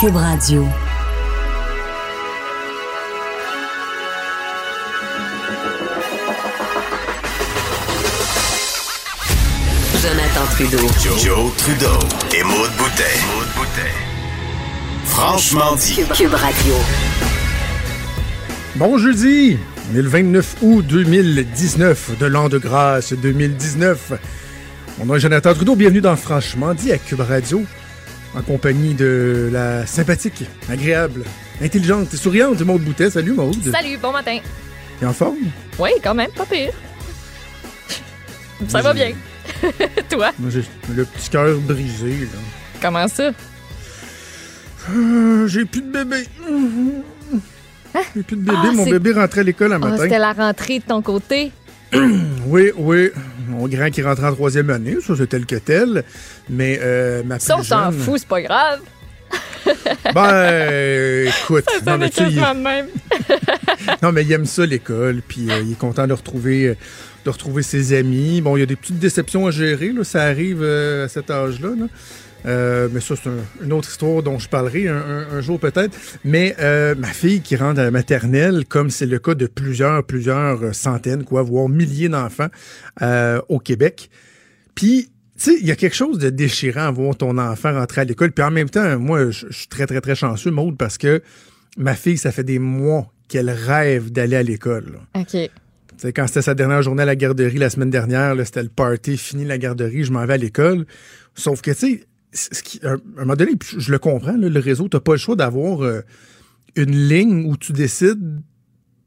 Cube Radio. Jonathan Trudeau. Joe, Trudeau et Maude Boutet. Franchement dit. Cube Radio. Bon jeudi, on est le 29 août 2019 de l'an de grâce 2019. Mon nom est Jonathan Trudeau, bienvenue dans Franchement dit à Cube Radio, en compagnie de la sympathique, agréable, intelligente et souriante Maude Boutet. Salut Maude. Salut, bon matin. T'es en forme? Oui, quand même, pas pire. Ça va bien. Toi, Moi, j'ai le petit cœur brisé. Là. comment ça? Euh, j'ai plus de bébé. J'ai plus de bébé. Ah, Mon bébé rentrait à l'école un Ah, matin. C'était la rentrée de ton côté? Oui, oui. Mon grand qui rentrait en troisième année, ça c'était le que tel. Mais euh, ma Ça, on s'en jeune- fout, c'est pas grave. Ben, écoute, Ça non mais, tu sais, il, quasiment de même. non, mais il aime ça l'école, puis euh, il est content de retrouver, euh, de retrouver ses amis. Bon, il y a des petites déceptions à gérer, là, ça arrive euh, à cet âge-là. là. Euh, mais ça, c'est un- une autre histoire dont je parlerai un, un- un jour peut-être. Mais euh, ma fille qui rentre à la maternelle, comme c'est le cas de plusieurs, plusieurs euh, centaines, quoi, voire milliers d'enfants euh, au Québec. Puis, tu sais, il y a quelque chose de déchirant à voir ton enfant rentrer à l'école. Puis en même temps, moi, je suis très, très, très chanceux, Maude, parce que ma fille, ça fait des mois qu'elle rêve d'aller à l'école. là. OK. Tu sais, quand c'était sa dernière journée à la garderie la semaine dernière, là, c'était le party, fini la garderie, je m'en vais à l'école. Sauf que, tu sais, ce qui- à un moment donné, je le comprends, le réseau, t'as pas le choix d'avoir euh, une ligne où tu décides,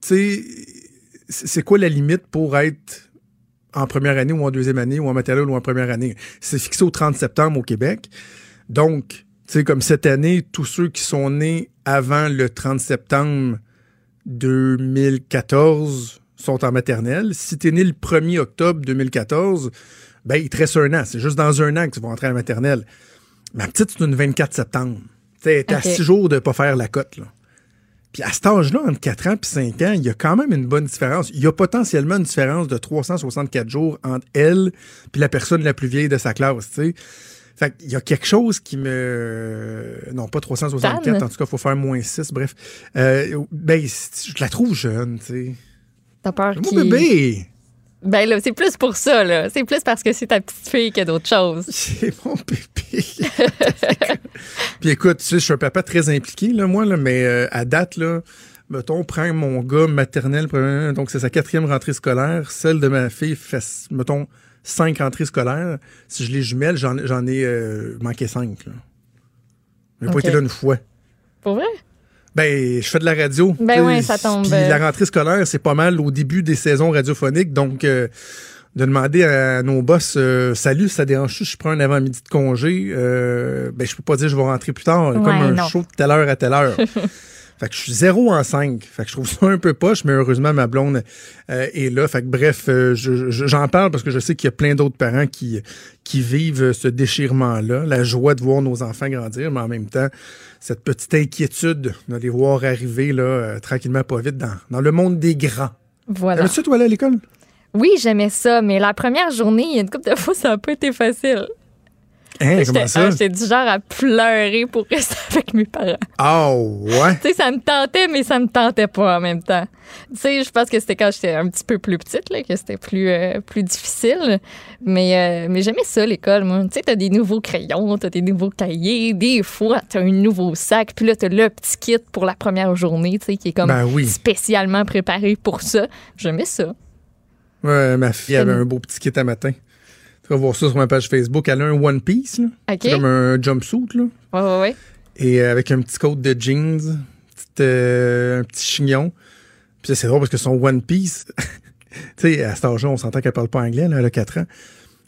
tu sais, c'est quoi la limite pour être en première année ou en deuxième année ou en maternelle ou en première année? C'est fixé au 30 septembre au Québec. Donc, tu sais, comme cette année, tous ceux qui sont nés avant le 30 septembre 2014 sont en maternelle. Si tu es né le 1er octobre 2014, ben, il te reste un an. C'est juste dans un an que tu vas entrer à la maternelle. Ma petite, c'est une 24 septembre. T'es à six jours de pas faire la cote, là. Puis à cet âge-là, entre 4 ans et 5 ans, il y a quand même une bonne différence. Il y a potentiellement une différence de 364 jours entre elle puis la personne la plus vieille de sa classe, tu sais. Fait qu'il y a quelque chose qui me... Non, pas 364, Tanne. en tout cas, il faut faire moins 6, bref. Euh, ben, je la trouve jeune, tu sais. T'as peur Mon qu'il... bébé! Ben là, c'est plus pour ça, là. C'est plus parce que c'est ta petite fille que d'autres choses. C'est mon bébé. Puis écoute, tu sais, je suis un papa très impliqué, là, moi, là, mais euh, à date, là, mettons, prends mon gars maternel, donc c'est sa quatrième rentrée scolaire. Celle de ma fille fait, mettons, cinq rentrées scolaires. Si je les jumelle, j'en ai euh, manqué cinq. Là. J'ai Ok. pas été là une fois. Pour vrai? Ben, je fais de la radio. Ben tu ouais, ça tombe, Puis la rentrée scolaire, c'est pas mal au début des saisons radiophoniques. Donc, euh, de demander à nos boss, euh, salut, ça dérange si je prends un avant-midi de congé? Euh, ben, je peux pas dire je vais rentrer plus tard, comme un non. show de telle heure à telle heure. Fait que je suis zéro en cinq. Fait que je trouve ça un peu poche, mais heureusement, ma blonde euh, est là. Fait que bref, euh, je- je- j'en parle parce que je sais qu'il y a plein d'autres parents qui, qui vivent ce déchirement-là, la joie de voir nos enfants grandir, mais en même temps, cette petite inquiétude de les voir arriver là, euh, tranquillement, pas vite, dans, dans le monde des grands. Voilà. T'avais-tu, toi, à l'école? Oui, j'aimais ça, mais la première journée, il y a une couple de fois, ça n'a pas été facile. Hein, comment J'étais ça? j'étais du genre à pleurer pour rester avec mes parents. Ah, ouais. Tu sais, ça me tentait, mais ça me tentait pas en même temps. Tu sais, je pense que c'était quand j'étais un petit peu plus petite, là, que c'était plus, euh, plus difficile. Mais, euh, mais j'aimais ça, l'école, moi. Tu sais, t'as des nouveaux crayons, t'as des nouveaux cahiers. Des fois, t'as un nouveau sac. Puis là, t'as le petit kit pour la première journée, tu sais, qui est comme Ben oui. spécialement préparé pour ça. J'aimais ça. Ouais, ma fille avait un beau petit kit à matin. Vas voir ça sur ma page Facebook. Elle a un One Piece, là. C'est comme un jumpsuit, là. Ouais, ouais, ouais. et euh, avec un petit coat de jeans, petite, euh, un petit chignon. Puis c'est drôle parce que son One Piece, tu sais, à cet âge-là, on s'entend qu'elle parle pas anglais, là, elle a 4 ans.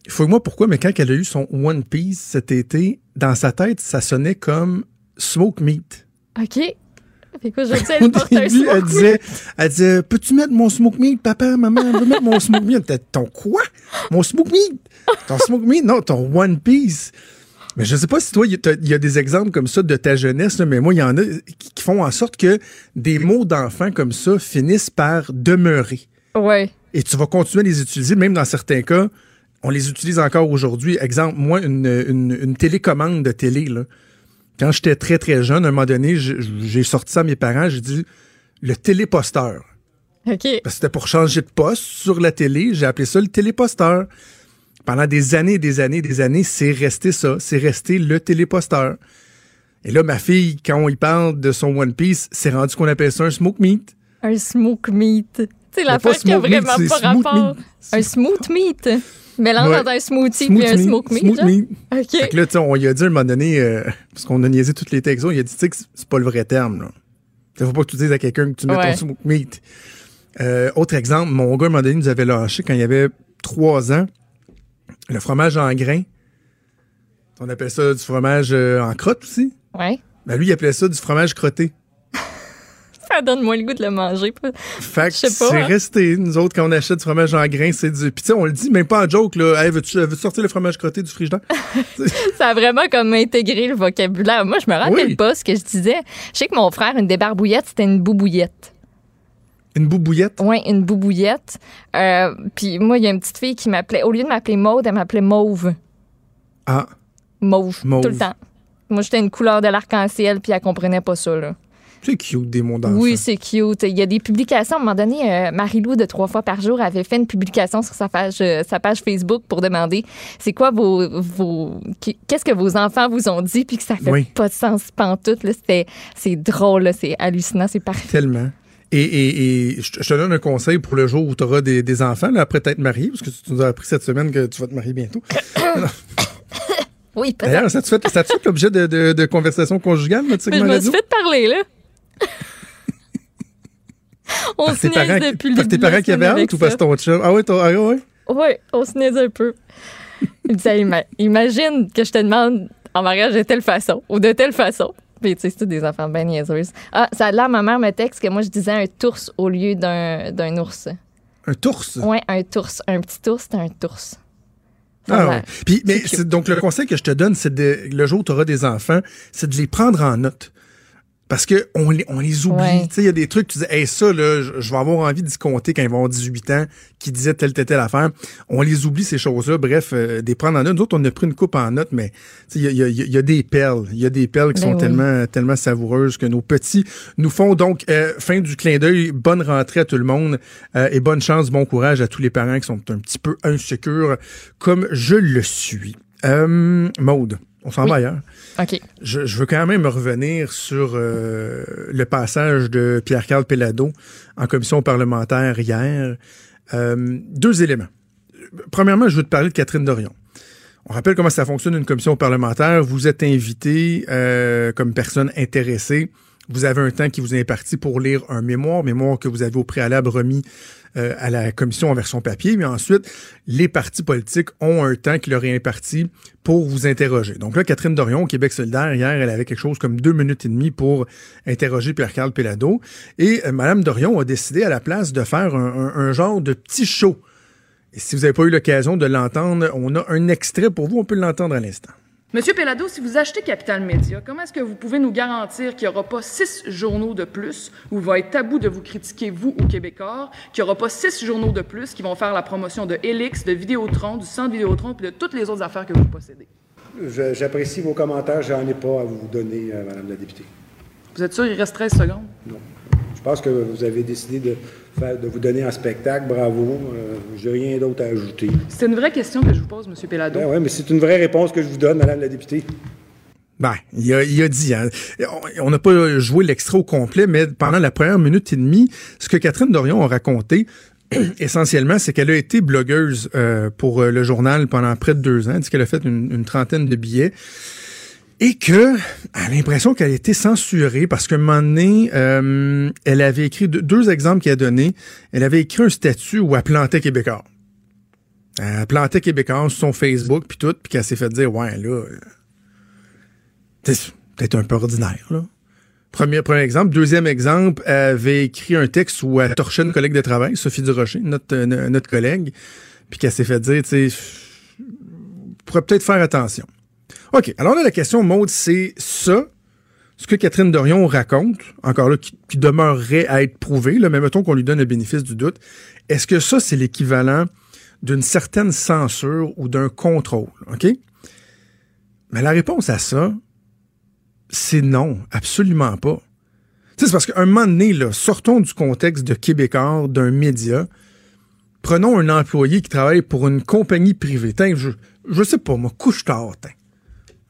Il faut moi pourquoi, mais quand elle a eu son One Piece cet été, dans sa tête, ça sonnait comme Smoke Meat. OK. Fait je elle porte un début, elle disait, elle disait, peux-tu mettre mon smoke meat, papa, maman, je veux mettre mon smoke meat. Ton quoi? Mon smoke meat? Ton smoke meat? Non, ton One Piece. Mais je sais pas si toi, il y, a- il y a des exemples comme ça de ta jeunesse, là, mais moi, il y en a qui qui font en sorte que des mots d'enfants comme ça finissent par demeurer. Ouais. Et tu vas continuer à les utiliser, même dans certains cas, on les utilise encore aujourd'hui. Exemple, moi, une, une, une télécommande de télé, là, quand j'étais très, très jeune, à un moment donné, j'ai sorti ça à mes parents, j'ai dit le téléposteur. OK. Parce que c'était pour changer de poste sur la télé, j'ai appelé ça le téléposteur. Pendant des années, des années, des années, c'est resté ça. C'est resté le téléposteur. Et là, ma fille, quand on y parle de son One Piece, c'est rendu qu'on appelle ça un smoke meat. Un smoke meat. Tu sais, Mais l'affaire qui a meat, vraiment c'est pas smooth rapport. meat. Un smooth meat? Mélange Ouais. entre un smoothie puis un smoke meat. Smooth meat. OK. Fait que là, tu sais, on y a dit à un moment donné, euh, parce qu'on a niaisé toutes les textos, il a dit, tu sais, que c'est pas le vrai terme, là. Il faut pas que tu dises à quelqu'un que tu mets Ouais. ton smoke meat. Euh, autre exemple, mon gars, à un moment donné, nous avait lâché quand il avait trois ans, le fromage en grains. On appelle ça du fromage euh, en crotte aussi. Ouais. Ben, lui, il appelait ça du fromage crotté. Ça donne moins le goût de le manger. Fait que c'est hein. resté. Nous autres, quand on achète du fromage en grains, c'est du. Puis tu sais, on le dit même pas en joke, là. Hey, veux-tu veux-tu sortir le fromage crotté du frigidaire? Ça a vraiment comme intégré le vocabulaire. Moi, je me rappelle Oui. pas ce que je disais. Je sais que mon frère, une débarbouillette, c'était une boubouillette. Une boubouillette? Oui, une boubouillette. Euh, puis moi, il y a une petite fille qui m'appelait, au lieu de m'appeler Maude, elle m'appelait Mauve. Ah, Mauve. Mauve. Tout le temps. Moi, j'étais une couleur de l'arc-en-ciel, puis elle comprenait pas ça, là. C'est cute des mots d'enfant. Oui, c'est cute. Il y a des publications. À un moment donné, euh, Marie-Lou, de trois fois par jour, avait fait une publication sur sa page, euh, sa page Facebook pour demander c'est quoi vos. vos Qu'est-ce que vos enfants vous ont dit, puis que ça fait Oui. pas de sens pantoute. Là. C'est drôle, là, c'est hallucinant, c'est parfait. Tellement. Et, et, et je te je donne un conseil pour le jour où tu auras des, des enfants, là, après t'être marié, parce que tu nous as appris cette semaine que tu vas te marier bientôt. Oui, peut-être. D'ailleurs, ça te fait, ça te fait l'objet de, de, de conversation conjugale, notre Mais je segment me suis fait parler, là. on Par se parents, depuis le par tes parents qui avaient hâte ou parce ton chum? Ah ouais, ton- ah ouais? Oui, on se niaise un peu. Il disait, Ima- imagine que je te demande en mariage de telle façon ou de telle façon. Puis, tu sais, c'est tous des enfants bien niaiseuses. Ah, ça a l'air, ma mère me texte que moi, je disais un tours au lieu d'un ours. Un tours? Ouais, un tours. Un petit ours, c'est un tours. Ah ouais. Puis, mais donc, le conseil que je te donne, c'est de, le jour où tu auras des enfants, c'est de les prendre en note. Parce que on les, on les oublie. Ouais. Tu sais, il y a des trucs, tu dis, hey, ça, là, je, vais avoir envie d'y compter quand ils vont avoir 18 ans, qui disaient telle, telle, telle affaire. On les oublie, ces choses-là. Bref, euh, des prendre en note. Nous autres, on a pris une coupe en note, mais il y a, il y a- il y a des perles. Il y a des perles qui Ben sont oui. tellement, tellement savoureuses que nos petits nous font. Donc, euh, fin du clin d'œil. Bonne rentrée à tout le monde euh, et bonne chance, bon courage à tous les parents qui sont un petit peu insécures, comme je le suis. Euh, Maude, on s'en Oui. va ailleurs. OK. Je, je veux quand même revenir sur euh, le passage de Pierre-Carl Pellado en commission parlementaire hier. Euh, deux éléments. Premièrement, je veux te parler de Catherine Dorion. On rappelle comment ça fonctionne une commission parlementaire. Vous êtes invité euh, comme personne intéressée. Vous avez un temps qui vous est imparti pour lire un mémoire, mémoire que vous avez au préalable remis euh, à la commission en version papier, mais ensuite, les partis politiques ont un temps qui leur est imparti pour vous interroger. Donc là, Catherine Dorion, Québec solidaire, hier, elle avait quelque chose comme deux minutes et demie pour interroger Pierre-Carl Pellado. Et euh, Madame Dorion a décidé à la place de faire un, un- un genre de petit show. Et si vous n'avez pas eu l'occasion de l'entendre, on a un extrait pour vous, on peut l'entendre à l'instant. Monsieur Pellado, si vous achetez Capital Média, comment est-ce que vous pouvez nous garantir qu'il n'y aura pas six journaux de plus où il va être tabou de vous critiquer, vous, ou Québécois, qu'il n'y aura pas six journaux de plus qui vont faire la promotion de Helix, de Vidéotron, du centre Vidéotron, puis de toutes les autres affaires que vous possédez? J'apprécie vos commentaires, j'en ai pas à vous donner, euh, Madame la députée. Vous êtes sûr il reste 13 secondes? Non. Je pense que vous avez décidé de, de vous donner un spectacle, bravo. Euh, J'ai rien d'autre à ajouter. C'est une vraie question que je vous pose, Monsieur Pellado. Ben ouais, mais c'est une vraie réponse que je vous donne, Madame la députée. Ben, il a, il a dit, hein. on n'a pas joué l'extrait au complet, mais pendant la première minute et demie, ce que Catherine Dorion a raconté, essentiellement, c'est qu'elle a été blogueuse euh, pour euh, le journal pendant près de deux ans. Elle dit qu'elle a fait une, une trentaine de billets. Et que, a l'impression qu'elle a été censurée parce qu'à un moment donné, euh, elle avait écrit deux, exemples qu'elle a donnés. Elle avait écrit un statut où elle plantait Québécois. Elle plantait Québécois sur son Facebook, puis tout, puis qu'elle s'est fait dire, ouais, là, euh, c'est peut-être un peu ordinaire, là. Premier, premier exemple. Deuxième exemple, elle avait écrit un texte où elle torchait une collègue de travail, Sophie Durocher, notre, euh, notre collègue, puis qu'elle s'est fait dire, tu sais, pourrait peut-être faire attention. OK. Alors là, la question, Maude, c'est ça, ce que Catherine Dorion raconte, encore là, qui, demeurerait à être prouvé, là, mais mettons qu'on lui donne le bénéfice du doute. Est-ce que ça, c'est l'équivalent d'une certaine censure ou d'un contrôle? OK? Mais la réponse à ça, c'est non, absolument pas. C'est parce qu'à un moment donné, là, sortons du contexte de Québécois, d'un média. Prenons un employé qui travaille pour une compagnie privée. je, je sais pas, moi, couche-tard.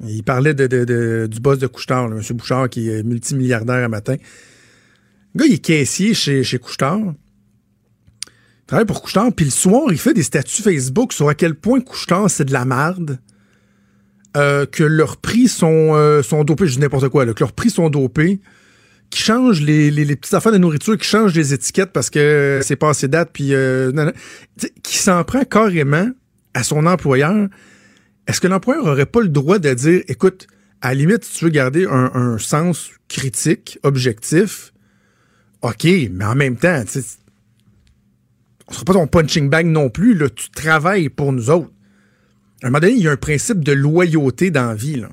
Il parlait de, du boss de couche-tard, M. Bouchard, qui est multimilliardaire à matin. Le gars, il est caissier chez, chez Couchetard. Il travaille pour Couchetard, puis le soir, il fait des statuts Facebook sur à quel point Couchetard, c'est de la merde. Euh, que leurs prix sont, euh, sont dopés, je dis n'importe quoi, que leurs prix sont dopés, qui changent les, les, petites affaires de nourriture, qui changent les étiquettes parce que c'est pas assez date, puis euh, qui s'en prend carrément à son employeur. Est-ce que l'employeur aurait pas le droit de dire, écoute, à la limite, si tu veux garder un, sens critique, objectif, OK, mais en même temps, on sera pas ton punching bag non plus, là, tu travailles pour nous autres. À un moment donné, il y a un principe de loyauté dans la vie. Là.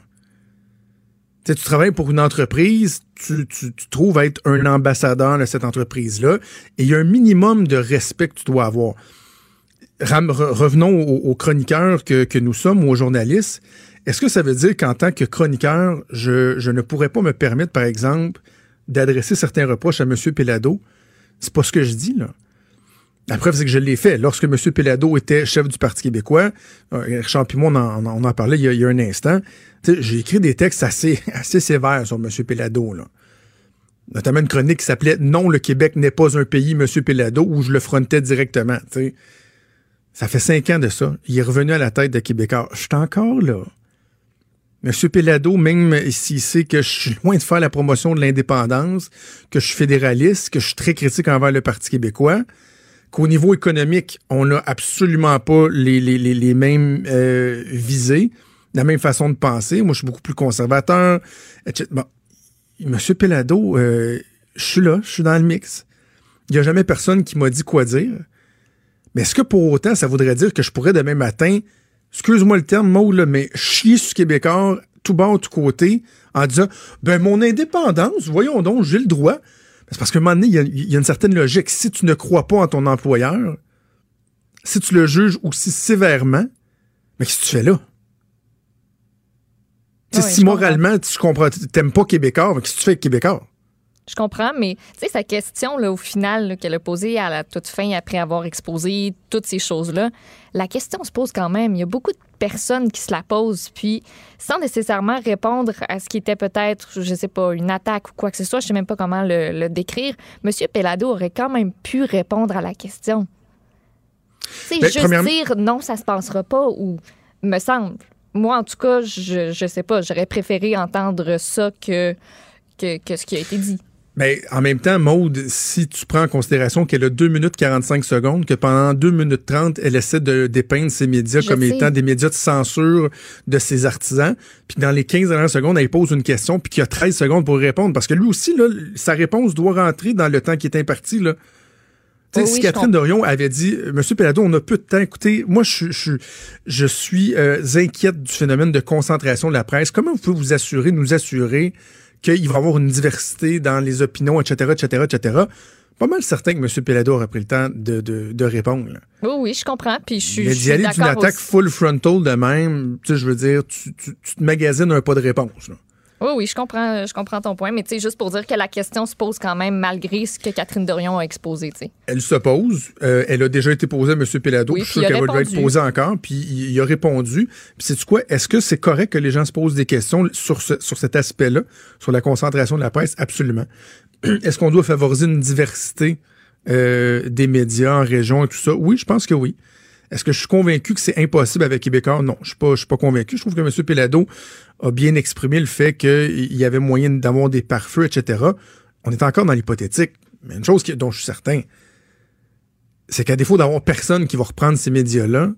tu travailles pour une entreprise, tu, tu, tu, trouves être un ambassadeur de cette entreprise-là, et il y a un minimum de respect que tu dois avoir. Revenons aux, chroniqueurs que, nous sommes, aux journalistes. Est-ce que ça veut dire qu'en tant que chroniqueur, je, ne pourrais pas me permettre, par exemple, d'adresser certains reproches à M. Pelado? C'est pas ce que je dis, là. La preuve, c'est que je l'ai fait. Lorsque M. Pelado était chef du Parti québécois, euh, Richard en, parlait il y a, un instant, j'ai écrit des textes assez, sévères sur M. Pelado. Là. Notamment une chronique qui s'appelait Non, le Québec n'est pas un pays, M. Pelado, où je le frontais directement. Ça fait cinq ans de ça. Il est revenu à la tête de Québécois. Je suis encore là. M. Pelado, même s'il sait que je suis loin de faire la promotion de l'indépendance, que je suis fédéraliste, que je suis très critique envers le Parti québécois, qu'au niveau économique, on n'a absolument pas les, les, les, mêmes euh, visées, la même façon de penser. Moi, je suis beaucoup plus conservateur, etc. Bon, Monsieur Pelado, euh, je suis là, je suis dans le mix. Il n'y a jamais personne qui m'a dit quoi dire. Mais est-ce que pour autant, ça voudrait dire que je pourrais demain matin, excuse-moi le terme, mot, là, mais chier sur Québécois, tout bas, tout côté, en disant, ben, mon indépendance, voyons donc, j'ai le droit. C'est parce qu'à un moment donné, il y, a, une certaine logique. Si tu ne crois pas en ton employeur, si tu le juges aussi sévèrement, mais qu'est-ce que tu fais là? si moralement, tu comprends, t'aimes pas Québécois, qu'est-ce que tu fais avec Québécois? Je comprends, mais tu sais, sa question, là, au final, qu'elle a posée à la toute fin, après avoir exposé toutes ces choses-là, la question se pose quand même. Il y a beaucoup de personnes qui se la posent, puis sans nécessairement répondre à ce qui était peut-être, je sais pas, une attaque ou quoi que ce soit, je sais même pas comment le, décrire, M. Pelado aurait quand même pu répondre à la question. C'est ben, juste dire non, ça se passera pas, ou me semble. Moi, en tout cas, je, je sais pas, j'aurais préféré entendre ça que, que, que ce qui a été dit. Mais en même temps, Maude, si tu prends en considération qu'elle a 2 minutes 45 secondes, que pendant 2 minutes 30, elle essaie de dépeindre ses médias comme étant des médias de censure de ses artisans, puis dans les 15 dernières secondes, elle pose une question, puis qu'il y a 13 secondes pour répondre, parce que lui aussi, là, sa réponse doit rentrer dans le temps qui est imparti. Là. Oh si Catherine Dorion avait dit, Monsieur Pelado, on a peu de temps. Écoutez, moi, je, je, je suis euh, inquiète du phénomène de concentration de la presse. Comment vous pouvez vous assurer, nous assurer qu'il va y avoir une diversité dans les opinions, etc., etc., etc. Pas mal certain que M. Pelado aurait pris le temps de, de, de répondre. Oui, oui, je comprends. Puis je suis. Mais d'y aller d'une attaque full frontal de même, tu sais, je veux dire, tu, tu, tu, te magasines un pas de réponse. Là. Oui, oui, je comprends, je comprends ton point, mais tu sais, juste pour dire que la question se pose quand même malgré ce que Catherine Dorion a exposé, tu sais. Elle se pose. Euh, elle a déjà été posée à M. Pelado. je suis sûr qu'elle va être posée encore. Puis il, a répondu. Puis c'est quoi? Est-ce que c'est correct que les gens se posent des questions sur, ce, sur cet aspect-là, sur la concentration de la presse? Absolument. Est-ce qu'on doit favoriser une diversité euh, des médias en région et tout ça? Oui, je pense que oui. Est-ce que je suis convaincu que c'est impossible avec Québécois? Non, je je suis pas convaincu. Je trouve que M. Pelado a bien exprimé le fait qu'il y avait moyen d'avoir des pare-feux, etc. On est encore dans l'hypothétique. Mais une chose dont je suis certain, c'est qu'à défaut d'avoir personne qui va reprendre ces médias-là,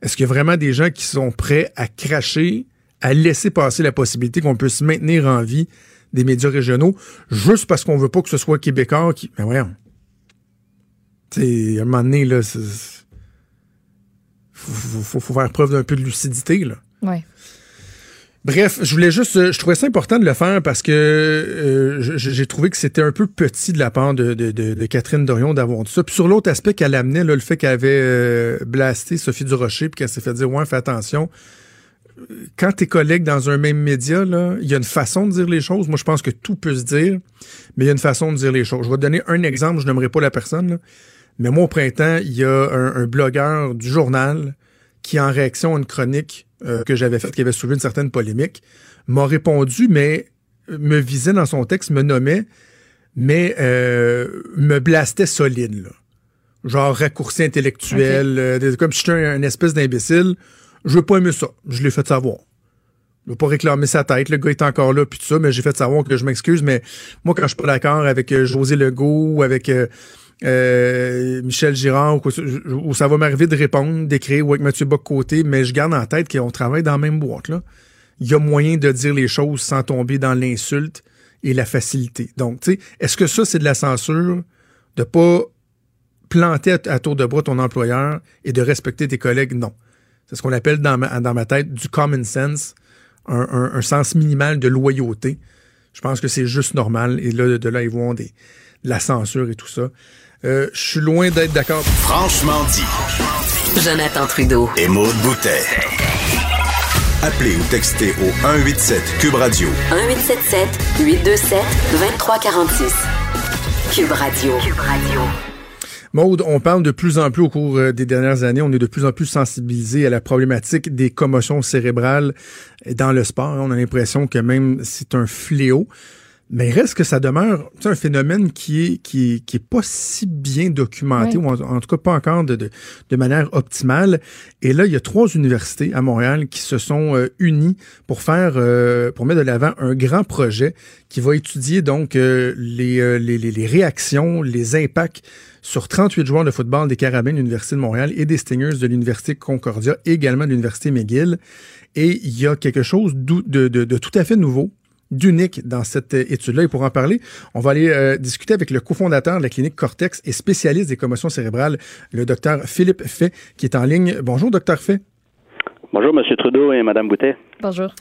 est-ce qu'il y a vraiment des gens qui sont prêts à cracher, à laisser passer la possibilité qu'on puisse maintenir en vie des médias régionaux juste parce qu'on veut pas que ce soit Québécois qui. Mais voyons. Tu à un moment donné, là, faut, faut, faire preuve d'un peu de lucidité. Là. Ouais. Bref, je voulais juste, euh, je trouvais ça important de le faire parce que euh, j'ai trouvé que c'était un peu petit de la part de, de, de, Catherine Dorion d'avoir dit ça. Puis sur l'autre aspect qu'elle amenait, là, le fait qu'elle avait euh, blasté Sophie Durocher puis qu'elle s'est fait dire ouais, fais attention. quand tes collègues dans un même média, là, il y a une façon de dire les choses. Moi, je pense que tout peut se dire, mais il y a une façon de dire les choses. Je vais te donner un exemple, je n'aimerais pas la personne, mais moi, au printemps, il y a un, blogueur du journal qui, en réaction à une chronique euh, que j'avais faite, qui avait soulevé une certaine polémique, m'a répondu, mais me visait dans son texte, me nommait, mais euh, me blastait solide, là. Genre raccourci intellectuel, euh, comme si j'étais un, espèce d'imbécile. Je veux pas aimer ça. Je l'ai fait savoir. Je veux pas réclamer sa tête. Le gars est encore là, puis tout ça, mais j'ai fait savoir que je m'excuse. Mais moi, quand je suis pas d'accord avec euh, José Legault ou avec Michel Girard, ou, ça va m'arriver de répondre, d'écrire, ou avec Mathieu Bock-Côté, mais je garde en tête qu'on travaille dans la même boîte, là il y a moyen de dire les choses sans tomber dans l'insulte et la facilité. Donc, tu sais, est-ce que ça, c'est de la censure de pas planter à, tour de bras ton employeur et de respecter tes collègues? Non. C'est ce qu'on appelle dans ma, tête du common sense, un, sens minimal de loyauté. Je pense que c'est juste normal. Et là, de là, ils vont de la censure et tout ça. Euh, je suis loin d'être d'accord. Franchement dit. Jonathan Trudeau. Et Maude Boutet. Appelez ou textez au 187 Cube Radio. 1877 827 2346. Cube Radio. Cube Radio. Maude, on parle de plus en plus au cours euh, des dernières années, on est de plus en plus sensibilisé à la problématique des commotions cérébrales dans le sport. On a l'impression que même c'est un fléau. Mais reste que ça demeure un phénomène qui est, qui qui est pas si bien documenté, ou en, tout cas pas encore de, de, de, manière optimale. Et là, il y a trois universités à Montréal qui se sont euh, unies pour faire, euh, pour mettre de l'avant un grand projet qui va étudier donc euh, les, les, les, réactions, les impacts sur 38 joueurs de football des Carabins de l'Université de Montréal et des Stingers de l'Université Concordia, également de l'Université McGill. Et il y a quelque chose de, de, de tout à fait nouveau d'unique dans cette euh, étude-là. Et pour en parler, on va aller euh, discuter avec le cofondateur de la clinique Cortex et spécialiste des commotions cérébrales, le docteur Philippe Fay, qui est en ligne. Bonjour, docteur Fay. Bonjour, M. Trudeau et Mme Boutet. Bonjour.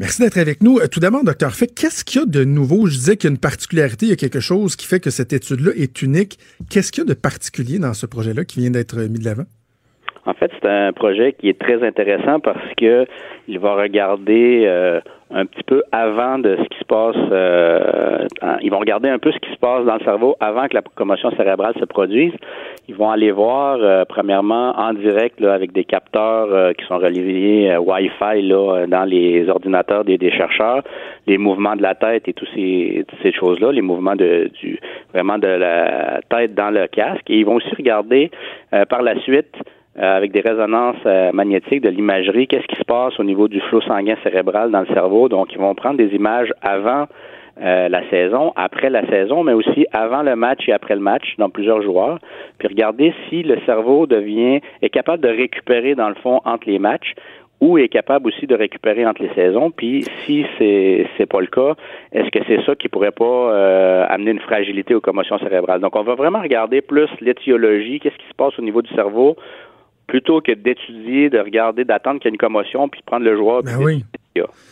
Merci d'être avec nous. Euh, tout d'abord, docteur Fay, qu'est-ce qu'il y a de nouveau? Je disais qu'il y a une particularité, il y a quelque chose qui fait que cette étude-là est unique. Qu'est-ce qu'il y a de particulier dans ce projet-là qui vient d'être mis de l'avant? En fait, c'est un projet qui est très intéressant parce que il va regarder un petit peu avant de ce qui se passe. Euh, ils vont regarder un peu ce qui se passe dans le cerveau avant que la commotion cérébrale se produise. Ils vont aller voir, euh, premièrement, en direct là, avec des capteurs euh, qui sont reliés Wi-Fi là, dans les ordinateurs des, chercheurs, les mouvements de la tête et toutes ces, ces choses-là, les mouvements de, du vraiment de la tête dans le casque. Et ils vont aussi regarder par la suite euh, avec des résonances euh, magnétiques, de l'imagerie, qu'est-ce qui se passe au niveau du flot sanguin cérébral dans le cerveau? Donc, ils vont prendre des images avant euh, la saison, après la saison, mais aussi avant le match et après le match dans plusieurs joueurs, puis regarder si le cerveau devient est capable de récupérer dans le fond entre les matchs ou est capable aussi de récupérer entre les saisons. Puis si c'est c'est pas le cas, est-ce que c'est ça qui pourrait pas amener une fragilité aux commotions cérébrales? Donc on va vraiment regarder plus l'étiologie, qu'est-ce qui se passe au niveau du cerveau plutôt que d'étudier, de regarder, d'attendre qu'il y ait une commotion, puis de prendre le joueur. Ben oui.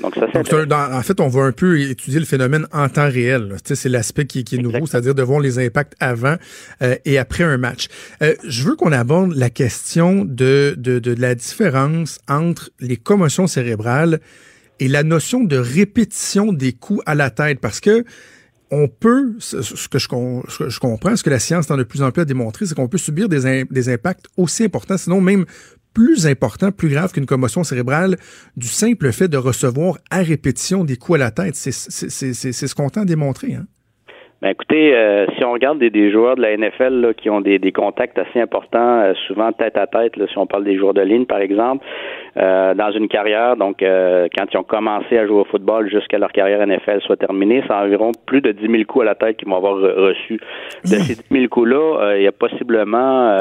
Donc, ça, en fait, on va un peu étudier le phénomène en temps réel. C'est l'aspect qui, est nouveau, c'est-à-dire de voir les impacts avant euh, et après un match. Euh, je veux qu'on aborde la question de, de, de la différence entre les commotions cérébrales et la notion de répétition des coups à la tête, parce que on peut, ce que je, comprends, ce que la science tend de plus en plus à démontrer, c'est qu'on peut subir des, des impacts aussi importants, sinon même plus importants, plus graves qu'une commotion cérébrale, du simple fait de recevoir à répétition des coups à la tête. C'est ce qu'on tend à démontrer. Hein? Ben écoutez, euh, si on regarde des, joueurs de la NFL là, qui ont des, des contacts assez importants, euh, souvent tête à tête, là, si on parle des joueurs de ligne par exemple, euh, dans une carrière, donc quand ils ont commencé à jouer au football jusqu'à leur carrière NFL soit terminée, c'est environ plus de 10 000 coups à la tête qu'ils vont avoir reçu. De ces 10 000 coups-là, il y a possiblement,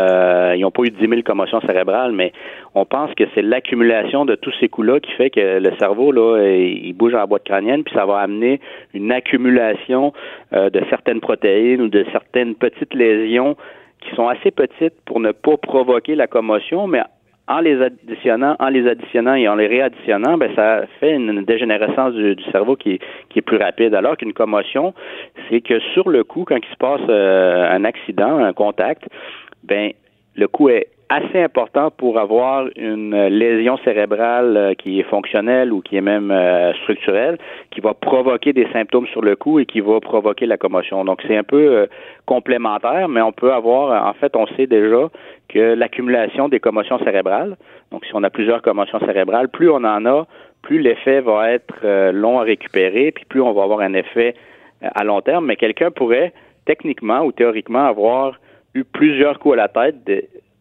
ils n'ont pas eu 10 000 commotions cérébrales, mais on pense que c'est l'accumulation de tous ces coups-là qui fait que le cerveau, là, il bouge en boîte crânienne, puis ça va amener une accumulation de certaines protéines ou de certaines petites lésions qui sont assez petites pour ne pas provoquer la commotion, mais en les additionnant, en les additionnant et en les réadditionnant, ben ça fait une dégénérescence du, cerveau qui, qui, est plus rapide. Alors qu'une commotion, c'est que sur le coup, quand il se passe euh, un accident, un contact, ben le coup est assez important pour avoir une lésion cérébrale euh, qui est fonctionnelle ou qui est même euh, structurelle, qui va provoquer des symptômes sur le cou et qui va provoquer la commotion. Donc c'est un peu euh, complémentaire, mais on peut avoir, en fait, on sait déjà que l'accumulation des commotions cérébrales, donc si on a plusieurs commotions cérébrales, plus on en a, plus l'effet va être long à récupérer, puis plus on va avoir un effet à long terme. Mais quelqu'un pourrait techniquement ou théoriquement avoir eu plusieurs coups à la tête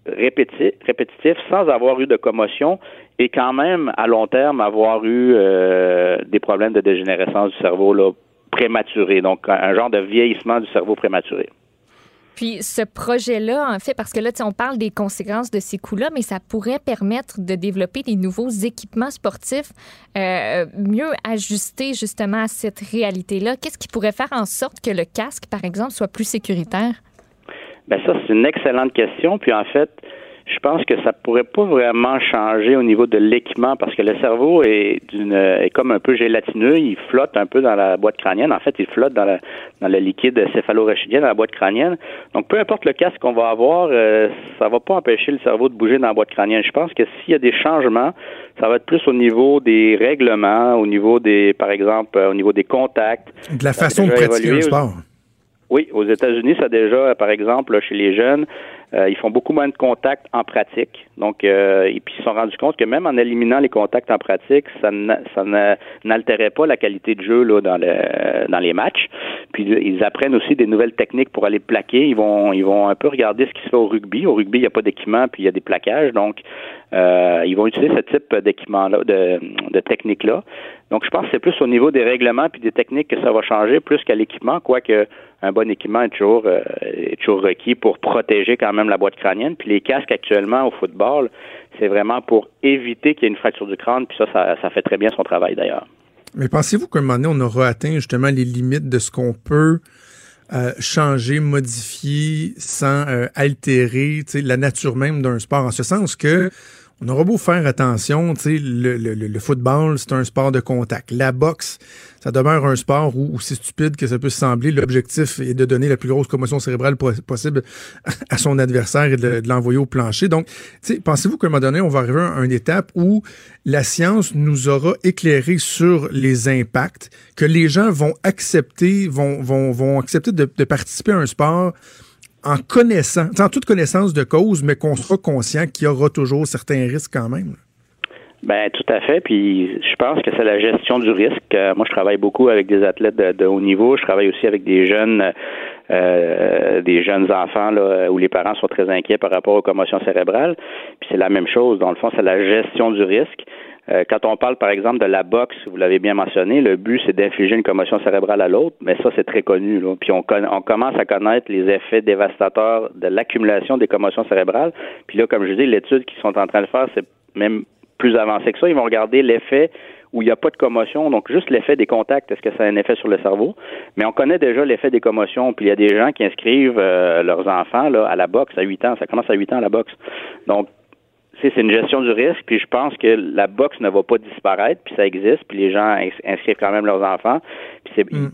répétitifs sans avoir eu de commotion et quand même à long terme avoir eu euh, des problèmes de dégénérescence du cerveau là, prématuré, donc un genre de vieillissement du cerveau prématuré. Puis ce projet-là, en fait, parce que là, on parle des conséquences de ces coups-là, mais ça pourrait permettre de développer des nouveaux équipements sportifs euh, mieux ajustés justement à cette réalité-là. Qu'est-ce qui pourrait faire en sorte que le casque, par exemple, soit plus sécuritaire? Ben ça, c'est une excellente question. Puis en fait, je pense que ça pourrait pas vraiment changer au niveau de l'équipement parce que le cerveau est d'une est comme un peu gélatineux, il flotte un peu dans la boîte crânienne. En fait, il flotte dans, la, dans le liquide céphalo-rachidien dans la boîte crânienne. Donc, peu importe le casque qu'on va avoir, euh, ça va pas empêcher le cerveau de bouger dans la boîte crânienne. Je pense que s'il y a des changements, ça va être plus au niveau des règlements, au niveau des, par exemple, euh, au niveau des contacts. De la façon de pratiquer le sport. Oui, aux États-Unis, ça déjà, par exemple, chez les jeunes, euh, ils font beaucoup moins de contacts en pratique. Donc, euh, et puis ils se sont rendus compte que même en éliminant les contacts en pratique, ça, n'altérait pas la qualité de jeu là, dans, le, dans les matchs. Puis ils apprennent aussi des nouvelles techniques pour aller plaquer. Ils vont, ils vont un peu regarder ce qui se fait au rugby. Au rugby, il n'y a pas d'équipement, puis il y a des plaquages. Donc, euh, ils vont utiliser ce type d'équipement-là, de, de technique-là. Donc, je pense que c'est plus au niveau des règlements puis des techniques que ça va changer plus qu'à l'équipement, quoique un bon équipement est toujours, euh, est toujours requis pour protéger quand même la boîte crânienne. Puis les casques actuellement au football, c'est vraiment pour éviter qu'il y ait une fracture du crâne, puis ça, ça, fait très bien son travail d'ailleurs. Mais pensez-vous qu'à un moment donné, on aura atteint justement les limites de ce qu'on peut euh, changer, modifier sans euh, altérer la nature même d'un sport, en ce sens que on aura beau faire attention, le, le, le, football, c'est un sport de contact. La boxe, ça demeure un sport où, c'est stupide que ça peut sembler. L'objectif est de donner la plus grosse commotion cérébrale possible à son adversaire et de, l'envoyer au plancher. Donc, pensez-vous qu'à un moment donné, on va arriver à une étape où la science nous aura éclairé sur les impacts, que les gens vont accepter, vont, vont, vont accepter de, de participer à un sport en connaissant, en toute connaissance de cause, mais qu'on sera conscient qu'il y aura toujours certains risques quand même. Ben tout à fait. Puis je pense que c'est la gestion du risque. Euh, moi, je travaille beaucoup avec des athlètes de, haut niveau. Je travaille aussi avec des jeunes, euh, des jeunes enfants là, où les parents sont très inquiets par rapport aux commotions cérébrales. Puis c'est la même chose. Dans le fond, c'est la gestion du risque. Euh, quand on parle, par exemple, de la boxe, vous l'avez bien mentionné, le but, c'est d'infliger une commotion cérébrale à l'autre, mais ça, c'est très connu. Là. Puis on, on, commence à connaître les effets dévastateurs de l'accumulation des commotions cérébrales. Puis là, comme je dis, l'étude qu'ils sont en train de faire, c'est même plus avancé que ça. Ils vont regarder l'effet où il n'y a pas de commotion, donc juste l'effet des contacts, est-ce que ça a un effet sur le cerveau? Mais on connaît déjà l'effet des commotions, puis il y a des gens qui inscrivent euh, leurs enfants là, à la boxe à 8 ans. Ça commence à 8 ans la boxe. Donc, c'est une gestion du risque, puis je pense que la boxe ne va pas disparaître, puis ça existe, puis les gens inscrivent quand même leurs enfants. Puis c'est mm.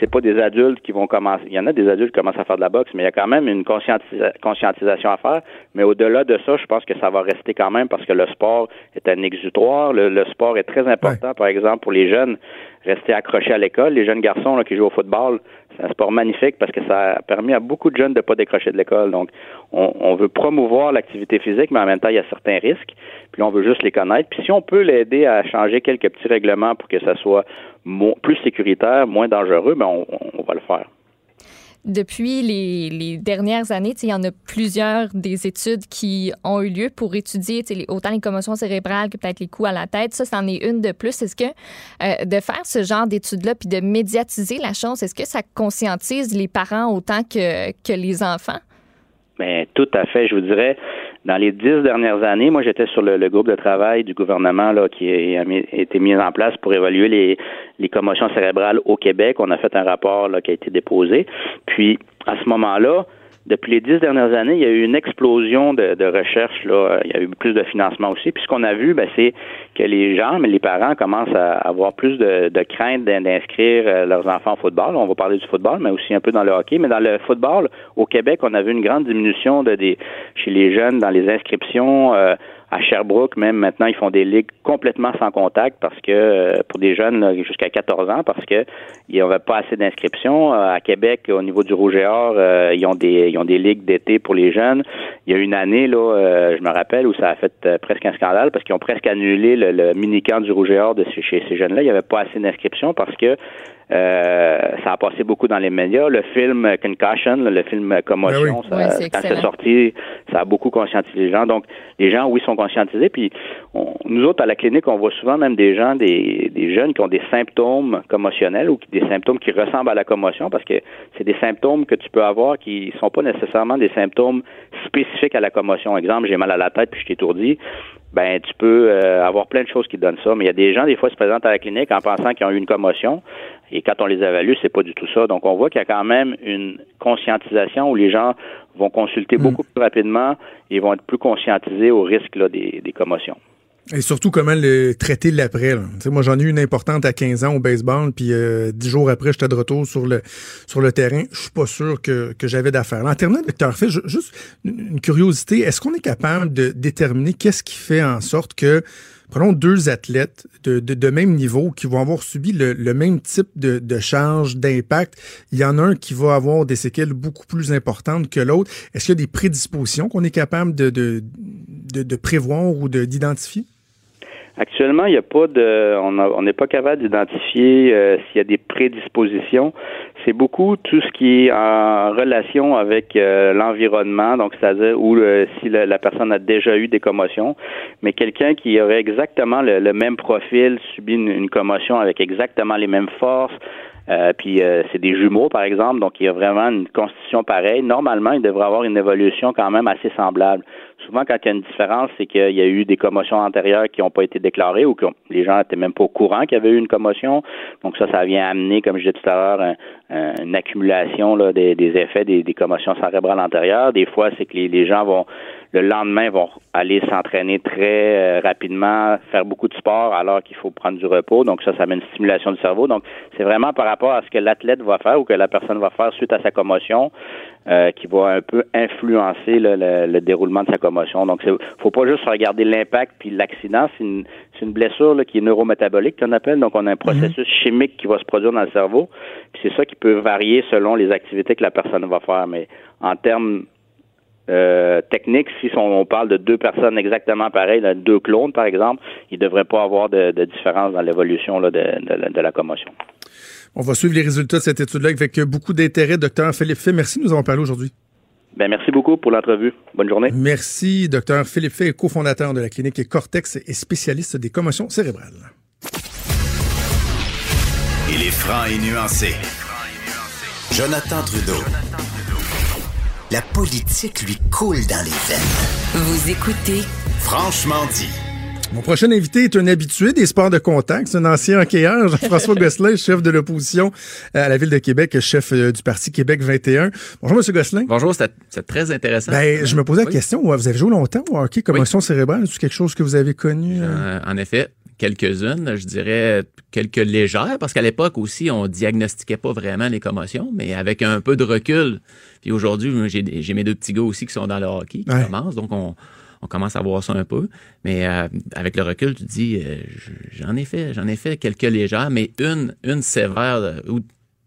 c'est pas des adultes qui vont commencer. Il y en a des adultes qui commencent à faire de la boxe, mais il y a quand même une conscientisation à faire. Mais au-delà de ça, je pense que ça va rester quand même parce que le sport est un exutoire. Le, sport est très important, par exemple, pour les jeunes rester accrochés à l'école. Les jeunes garçons qui jouent au football, c'est un sport magnifique parce que ça a permis à beaucoup de jeunes de ne pas décrocher de l'école. Donc, on, veut promouvoir l'activité physique, mais en même temps, il y a certains risques. Puis on veut juste les connaître. Puis si on peut l'aider à changer quelques petits règlements pour que ça soit plus sécuritaire, moins dangereux, ben on va le faire depuis les, dernières années, il y en a plusieurs des études qui ont eu lieu pour étudier autant les commotions cérébrales que peut-être les coups à la tête. Ça, c'en est une de plus. Est-ce que euh, de faire ce genre d'études-là puis de médiatiser la chose, est-ce que ça conscientise les parents autant que, que les enfants? Mais ben, tout à fait. Je vous dirais, dans les dix dernières années, moi j'étais sur le, groupe de travail du gouvernement là, qui a, été mis en place pour évaluer les, les commotions cérébrales au Québec. On a fait un rapport là, qui a été déposé. Puis à ce moment-là, depuis les dix dernières années, il y a eu une explosion de, de recherche. Là. Il y a eu plus de financement aussi. Puis ce qu'on a vu, ben, c'est que les gens, mais les parents commencent à avoir plus de, de crainte d'inscrire euh, leurs enfants au football. On va parler du football, mais aussi un peu dans le hockey. Mais dans le football, au Québec, on a vu une grande diminution de des, chez les jeunes dans les inscriptions. Euh, à Sherbrooke, même maintenant, ils font des ligues complètement sans contact parce que euh, pour des jeunes jusqu'à 14 ans, parce que n'y avait pas assez d'inscriptions. Euh, à Québec, au niveau du Rouge et Or, euh, ils ont des ils ont des ligues d'été pour les jeunes. Il y a une année là, je me rappelle où ça a fait presque un scandale parce qu'ils ont presque annulé le, mini-camp du Rouge et Or de chez ces jeunes-là. Il n'y avait pas assez d'inscriptions parce que euh, ça a passé beaucoup dans les médias. Le film Concussion, le film Commotion, ben ça, quand c'est sorti, ça a beaucoup conscientisé les gens. Donc, les gens, oui, sont conscientisés. Puis, nous autres, à la clinique, on voit souvent même des gens, des, des jeunes qui ont des symptômes commotionnels ou des symptômes qui ressemblent à la commotion parce que c'est des symptômes que tu peux avoir qui sont pas nécessairement des symptômes spécifiques à la commotion. Exemple, j'ai mal à la tête puis je t'étourdis ben tu peux euh, avoir plein de choses qui donnent ça. Mais il y a des gens, des fois, se présentent à la clinique en pensant qu'ils ont eu une commotion. Et quand on les évalue, c'est pas du tout ça. Donc, on voit qu'il y a quand même une conscientisation où les gens vont consulter mm. beaucoup plus rapidement et vont être plus conscientisés au risque là, des, des commotions. Et surtout, comment le traiter l'après. Moi, j'en ai eu une importante à 15 ans au baseball, puis euh, dix jours après, j'étais de retour sur le sur le terrain. Je suis pas sûr que, que j'avais d'affaires. En terminant, docteur Fait, juste une curiosité, est-ce qu'on est capable de déterminer qu'est-ce qui fait en sorte que, prenons deux athlètes de, de, même niveau qui vont avoir subi le, le même type de, de charge, d'impact, il y en a un qui va avoir des séquelles beaucoup plus importantes que l'autre. Est-ce qu'il y a des prédispositions qu'on est capable de, de prévoir ou d'identifier? Actuellement, il n'y a pas de, on n'est pas capable d'identifier euh, s'il y a des prédispositions. C'est beaucoup tout ce qui est en relation avec euh, l'environnement, donc c'est-à-dire où euh, si la, personne a déjà eu des commotions, mais quelqu'un qui aurait exactement le, même profil subit une, commotion avec exactement les mêmes forces, puis c'est des jumeaux, par exemple, donc il y a vraiment une constitution pareille. Normalement, il devrait avoir une évolution quand même assez semblable souvent, quand il y a une différence, c'est qu'il y a eu des commotions antérieures qui n'ont pas été déclarées ou que les gens n'étaient même pas au courant qu'il y avait eu une commotion. Donc ça, ça vient amener, comme je disais tout à l'heure, une accumulation là, des, effets des, commotions cérébrales antérieures. Des fois, c'est que les, gens vont le lendemain vont aller s'entraîner très euh, rapidement, faire beaucoup de sport alors qu'il faut prendre du repos. Donc ça, ça met une stimulation du cerveau. Donc c'est vraiment par rapport à ce que l'athlète va faire ou que la personne va faire suite à sa commotion euh, qui va un peu influencer le, déroulement de sa commotion. Donc, il faut pas juste regarder l'impact puis l'accident. C'est une, une, blessure là, qui est neurométabolique, qu'on appelle. Donc, on a un processus mhm. chimique qui va se produire dans le cerveau. C'est ça qui peut varier selon les activités que la personne va faire. Mais en termes euh, techniques, si on, parle de deux personnes exactement pareilles, deux clones par exemple, il ne devrait pas avoir de, différence dans l'évolution de, de, la commotion. On va suivre les résultats de cette étude-là avec beaucoup d'intérêt. Docteur Philippe Fay, merci de nous avoir parlé aujourd'hui. Ben, merci beaucoup pour l'entrevue. Bonne journée. Merci, docteur Philippe Fay, cofondateur de la clinique Cortex et spécialiste des commotions cérébrales. Il est franc et nuancé. Jonathan Trudeau. La politique lui coule dans les veines. Vous écoutez Franchement dit. Mon prochain invité est un habitué des sports de contact. C'est un ancien hockeyeur, Jean-François Gosselin, chef de l'opposition euh, à la Ville de Québec, chef euh, du Parti Québec 21. Bonjour, M. Gosselin. Bonjour, c'est très intéressant. Ben, je me posais la question, vous avez joué longtemps au hockey, commotion cérébrale, est-ce quelque chose que vous avez connu? Euh? en effet, quelques-unes, je dirais quelques légères, parce qu'à l'époque aussi, on diagnostiquait pas vraiment les commotions, mais avec un peu de recul. Puis aujourd'hui, j'ai mes deux petits gars aussi qui sont dans le hockey, qui commencent, donc on on commence à voir ça un peu. Mais euh, avec le recul, tu dis, euh, j'en ai fait, j'en ai fait quelques légères, mais une, une sévère, ou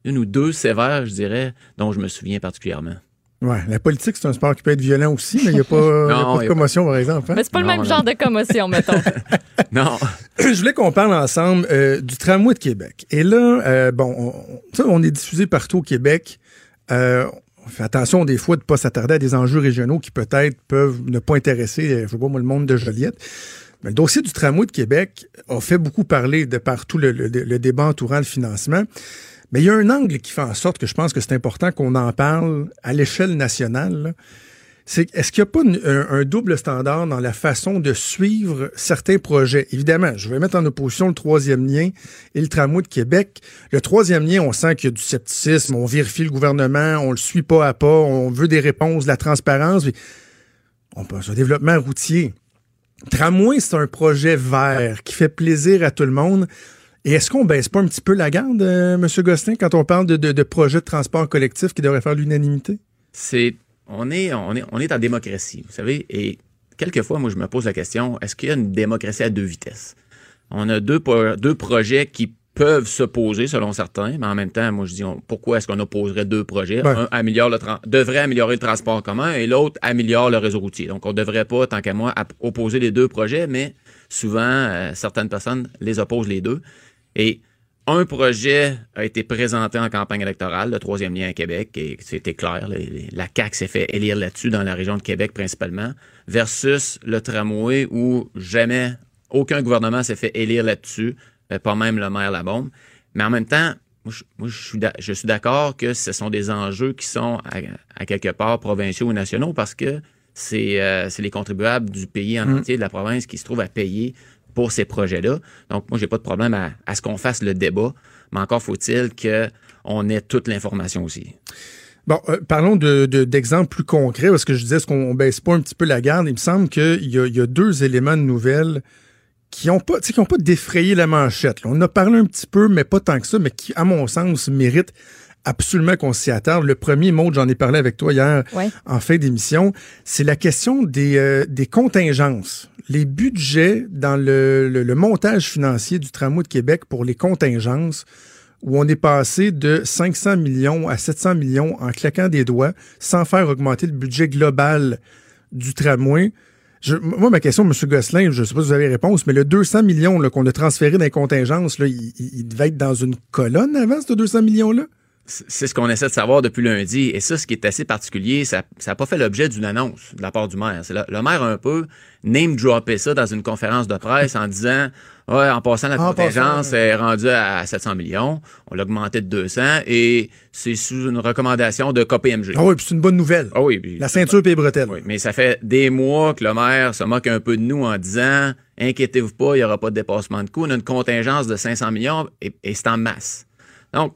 une ou deux sévères, je dirais, dont je me souviens particulièrement. Ouais, la politique, c'est un sport qui peut être violent aussi, mais il n'y a pas, de commotion, par exemple. Hein? Mais c'est pas le même genre de commotion, mettons. non. Je voulais qu'on parle ensemble du tramway de Québec. Et là, bon, on, on est diffusé partout au Québec on fait attention des fois de ne pas s'attarder à des enjeux régionaux qui peut-être peuvent ne pas intéresser, euh, je sais pas moi, le monde de Joliette. Mais le dossier du tramway de Québec a fait beaucoup parler de partout le, le, débat entourant le financement. Mais il y a un angle qui fait en sorte que je pense que c'est important qu'on en parle à l'échelle nationale. c'est est-ce qu'il n'y a pas un, double standard dans la façon de suivre certains projets? Évidemment, je vais mettre en opposition le troisième lien et le tramway de Québec. Le troisième lien, on sent qu'il y a du scepticisme, on vérifie le gouvernement, on le suit pas à pas, on veut des réponses, de la transparence. On pense au développement routier. Tramway, c'est un projet vert qui fait plaisir à tout le monde. Et est-ce qu'on baisse pas un petit peu la garde, euh, M. Gosselin, quand on parle de, de, de projets de transport collectif qui devraient faire l'unanimité? c'est on est on est on est en démocratie, vous savez, et quelquefois moi je me pose la question est-ce qu'il y a une démocratie à deux vitesses? On a deux projets qui peuvent s'opposer selon certains, mais en même temps, moi je dis on- pourquoi est-ce qu'on opposerait deux projets? Un améliore le devrait améliorer le transport commun et l'autre améliore le réseau routier. Donc on devrait pas tant qu'à moi opposer les deux projets, mais souvent euh, certaines personnes les opposent les deux et un projet a été présenté en campagne électorale, le troisième lien à Québec, et c'était clair. la CAQ s'est fait élire là-dessus, dans la région de Québec principalement, versus le tramway où jamais aucun gouvernement s'est fait élire là-dessus, euh, pas même le maire Labombe. Mais en même temps, moi, je, moi, je suis d'accord que ce sont des enjeux qui sont à, à quelque part provinciaux ou nationaux parce que c'est euh, c'est les contribuables du pays en entier, de la province, qui se trouvent à payer pour ces projets-là. Donc, moi, j'ai pas de problème à, à ce qu'on fasse le débat, mais encore faut-il qu'on ait toute l'information aussi. Bon, euh, parlons de, de- d'exemples plus concrets, parce que je disais, est-ce qu'on baisse pas un petit peu la garde? Il me semble qu'il y a, y a deux éléments de nouvelles qui ont pas, pas défrayé la manchette. là. On a parlé un petit peu, mais pas tant que ça, mais qui, à mon sens, méritent absolument qu'on s'y attarde. Le premier mot, j'en ai parlé avec toi hier Ouais. en fin d'émission, c'est la question des, euh, des contingences. Les budgets dans le, le- le montage financier du tramway de Québec pour les contingences, où on est passé de 500 millions à 700 millions en claquant des doigts, sans faire augmenter le budget global du tramway. Je- moi, ma question, M. Gosselin, je ne sais pas si vous avez réponse, mais le 200 millions qu'on a transféré dans les contingences, là, il- il devait être dans une colonne avant, ce 200 millions-là? C'est ce qu'on essaie de savoir depuis lundi. Et ça, ce qui est assez particulier, ça n'a pas fait l'objet d'une annonce de la part du maire. C'est le, le maire a un peu name droppé ça dans une conférence de presse en disant Ouais, en passant, la En contingence passant, est rendue à 700 millions. On l'a augmenté de 200 et c'est sous une recommandation de KPMG. Ah oui, puis c'est une bonne nouvelle. Ah oui, puis- La ceinture et les bretelles. Oui, mais ça fait des mois que le maire se moque un peu de nous en disant inquiétez-vous pas, il n'y aura pas de dépassement de coûts. On a une contingence de 500 millions et, et c'est en masse. Donc,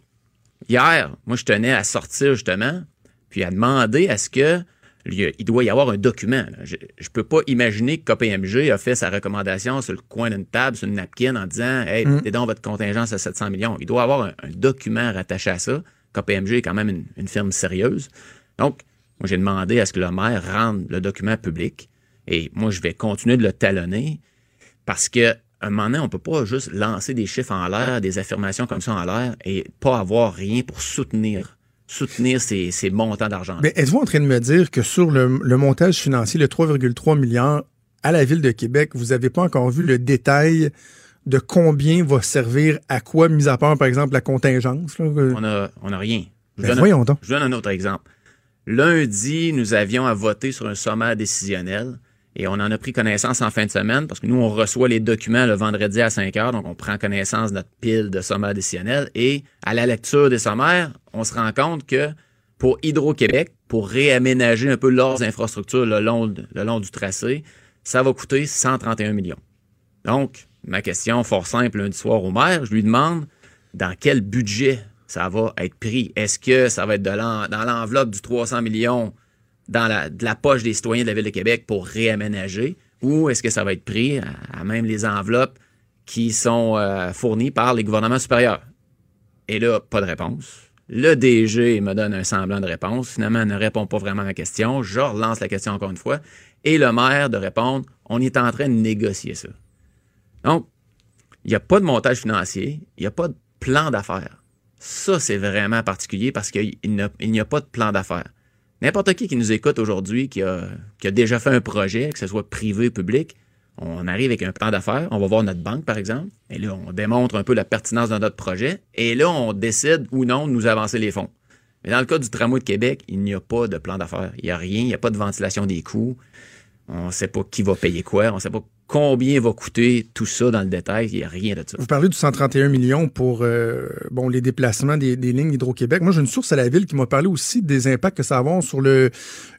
hier, moi, je tenais à sortir justement, puis à demander à ce que il doit y avoir un document. Je ne peux pas imaginer que KPMG a fait sa recommandation sur le coin d'une table, sur une napkin, en disant Hey, t'es dans votre contingence à 700 millions. Il doit y avoir un, un document rattaché à ça. KPMG est quand même une, une firme sérieuse. Donc, moi, j'ai demandé à ce que le maire rende le document public. Et moi, je vais continuer de le talonner parce que un moment donné, on peut pas juste lancer des chiffres en l'air, des affirmations comme ça en l'air et pas avoir rien pour soutenir, soutenir ces, ces montants d'argent. Mais êtes-vous en train de me dire que sur le, le montage financier, le 3,3 milliards à la ville de Québec, vous n'avez pas encore vu le détail de combien va servir à quoi, mis à part, par exemple, la contingence? là? On a, on a rien. Je Ben donne un- voyons donc. Je donne un autre exemple. Lundi, nous avions à voter sur un sommaire décisionnel et on en a pris connaissance en fin de semaine parce que nous, on reçoit les documents le vendredi à 5 heures, donc on prend connaissance de notre pile de sommaires décisionnels et à la lecture des sommaires, on se rend compte que pour Hydro-Québec, pour réaménager un peu leurs infrastructures le long, le long du tracé, ça va coûter 131 millions. Donc, ma question fort simple lundi soir au maire, je lui demande dans quel budget ça va être pris? Est-ce que ça va être dans l'enveloppe du 300 millions dans la, de la poche des citoyens de la Ville de Québec pour réaménager? Ou est-ce que ça va être pris à, même les enveloppes qui sont euh, fournies par les gouvernements supérieurs? Et là, pas de réponse. Le DG me donne un semblant de réponse. Finalement, ne répond pas vraiment à ma question. Je relance la question encore une fois. Et le maire de répondre, on est en train de négocier ça. Donc, il n'y a pas de montage financier, il n'y a pas de plan d'affaires. Ça, c'est vraiment particulier parce qu'il n'y a pas de plan d'affaires. N'importe qui qui nous écoute aujourd'hui, qui a, déjà fait un projet, que ce soit privé ou public, on arrive avec un plan d'affaires, on va voir notre banque, par exemple, et là, on démontre un peu la pertinence de notre projet, et là, on décide ou non de nous avancer les fonds. Mais dans le cas du tramway de Québec, il n'y a pas de plan d'affaires. Il n'y a rien, il n'y a pas de ventilation des coûts. On ne sait pas qui va payer quoi, on ne sait pas combien va coûter tout ça dans le détail, il n'y a rien de ça. Vous parlez du 131 millions pour euh, bon, les déplacements des, des lignes Hydro-Québec. Moi, j'ai une source à la ville qui m'a parlé aussi des impacts que ça va avoir sur le,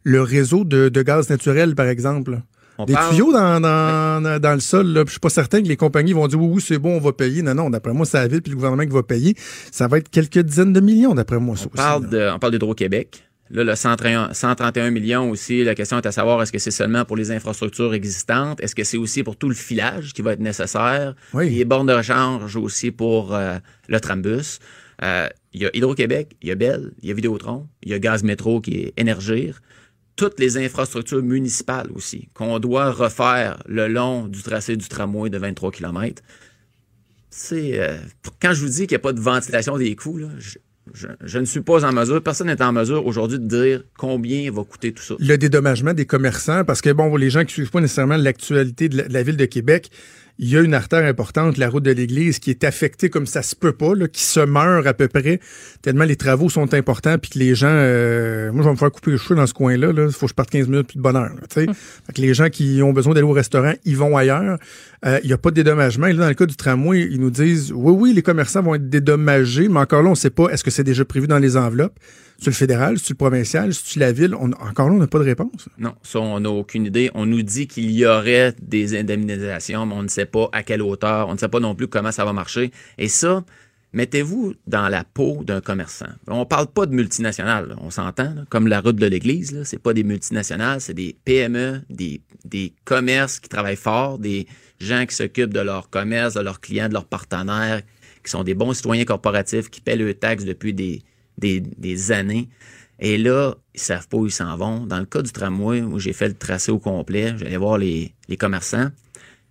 le réseau de, de gaz naturel, par exemple. On des parle- tuyaux dans, dans, dans le sol, là. Puis Je suis pas certain que les compagnies vont dire oui, oui, c'est bon, on va payer. Non, non, d'après moi, c'est la ville puis le gouvernement qui va payer. Ça va être quelques dizaines de millions, d'après moi, ça On aussi. parle, là. de, on parle d'Hydro-Québec. Là, le 131, 131 millions aussi, la question est à savoir, est-ce que c'est seulement pour les infrastructures existantes? Est-ce que c'est aussi pour tout le filage qui va être nécessaire? Oui. Les bornes de rechange aussi pour euh, le trambus. Euh, Il y a Hydro-Québec, il y a Bell, il y a Vidéotron, il y a Gaz Métro qui est Énergir. Toutes les infrastructures municipales aussi, qu'on doit refaire le long du tracé du tramway de 23 km. C'est euh, quand je vous dis qu'il n'y a pas de ventilation des coûts, là, je, je- ne suis pas en mesure, personne n'est en mesure aujourd'hui de dire combien va coûter tout ça. le dédommagement des commerçants, parce que bon, les gens qui suivent pas nécessairement l'actualité de la, de la ville de Québec, il y a une artère importante, la route de l'église, qui est affectée comme ça se peut pas, là, qui se meurt à peu près, tellement les travaux sont importants, puis que les gens, euh, moi je vais me faire couper les cheveux dans ce coin-là, il faut que je parte 15 minutes plus de bonheur. là, tu sais. Fait que les gens qui ont besoin d'aller au restaurant, ils vont ailleurs. Euh, Il n'y a pas de dédommagement. Et là, dans le cas du tramway, ils nous disent oui, oui, les commerçants vont être dédommagés, mais encore là, on ne sait pas est-ce que c'est déjà prévu dans les enveloppes? Sur le fédéral, sur le provincial, sur la ville, encore là, on n'a pas de réponse. Non, ça, on n'a aucune idée. On nous dit qu'il y aurait des indemnisations, mais on ne sait pas à quelle hauteur, on ne sait pas non plus comment ça va marcher. Et ça, mettez-vous dans la peau d'un commerçant. On parle pas de multinationales, on s'entend, comme la route de l'église, là, c'est pas des multinationales, c'est des PME, des, des commerces qui travaillent fort, des gens qui s'occupent de leur commerce, de leurs clients, de leurs partenaires, qui sont des bons citoyens corporatifs, qui paient leurs taxes depuis des, des, années. Et là, ils savent pas où ils s'en vont. Dans le cas du tramway, où j'ai fait le tracé au complet, j'allais voir les, commerçants.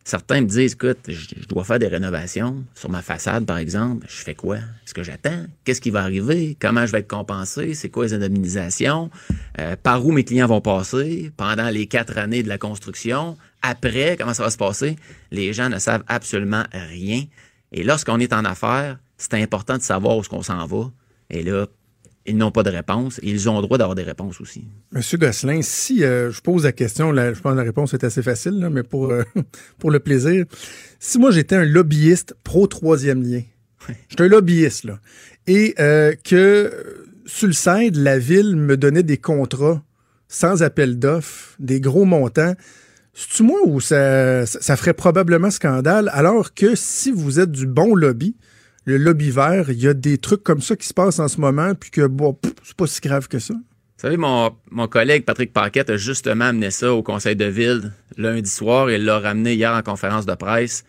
Certains me disent, écoute, je, je dois faire des rénovations sur ma façade, par exemple. Je fais quoi? Est-ce que j'attends? Qu'est-ce qui va arriver? Comment je vais être compensé? C'est quoi les indemnisations? Euh, par où mes clients vont passer pendant les quatre années de la construction? Après, comment ça va se passer? Les gens ne savent absolument rien. Et lorsqu'on est en affaires, c'est important de savoir où est-ce qu'on s'en va. Et là, ils n'ont pas de réponse. Et ils ont le droit d'avoir des réponses aussi. Monsieur Gosselin, si euh, je pose la question, là, je pense que la réponse est assez facile, là, mais pour, euh, pour le plaisir, si moi j'étais un lobbyiste pro troisième lien, j'étais un lobbyiste, là, et euh, que sur le site, la ville me donnait des contrats sans appel d'offres, des gros montants, c'est-tu moi ou ça, ça, ça ferait probablement scandale, alors que si vous êtes du bon lobby, le lobby vert, il y a des trucs comme ça qui se passent en ce moment, puis que bon, c'est pas si grave que ça. Vous savez, mon, mon collègue Patrick Paquette a justement amené ça au conseil de ville lundi soir et l'a ramené hier en conférence de presse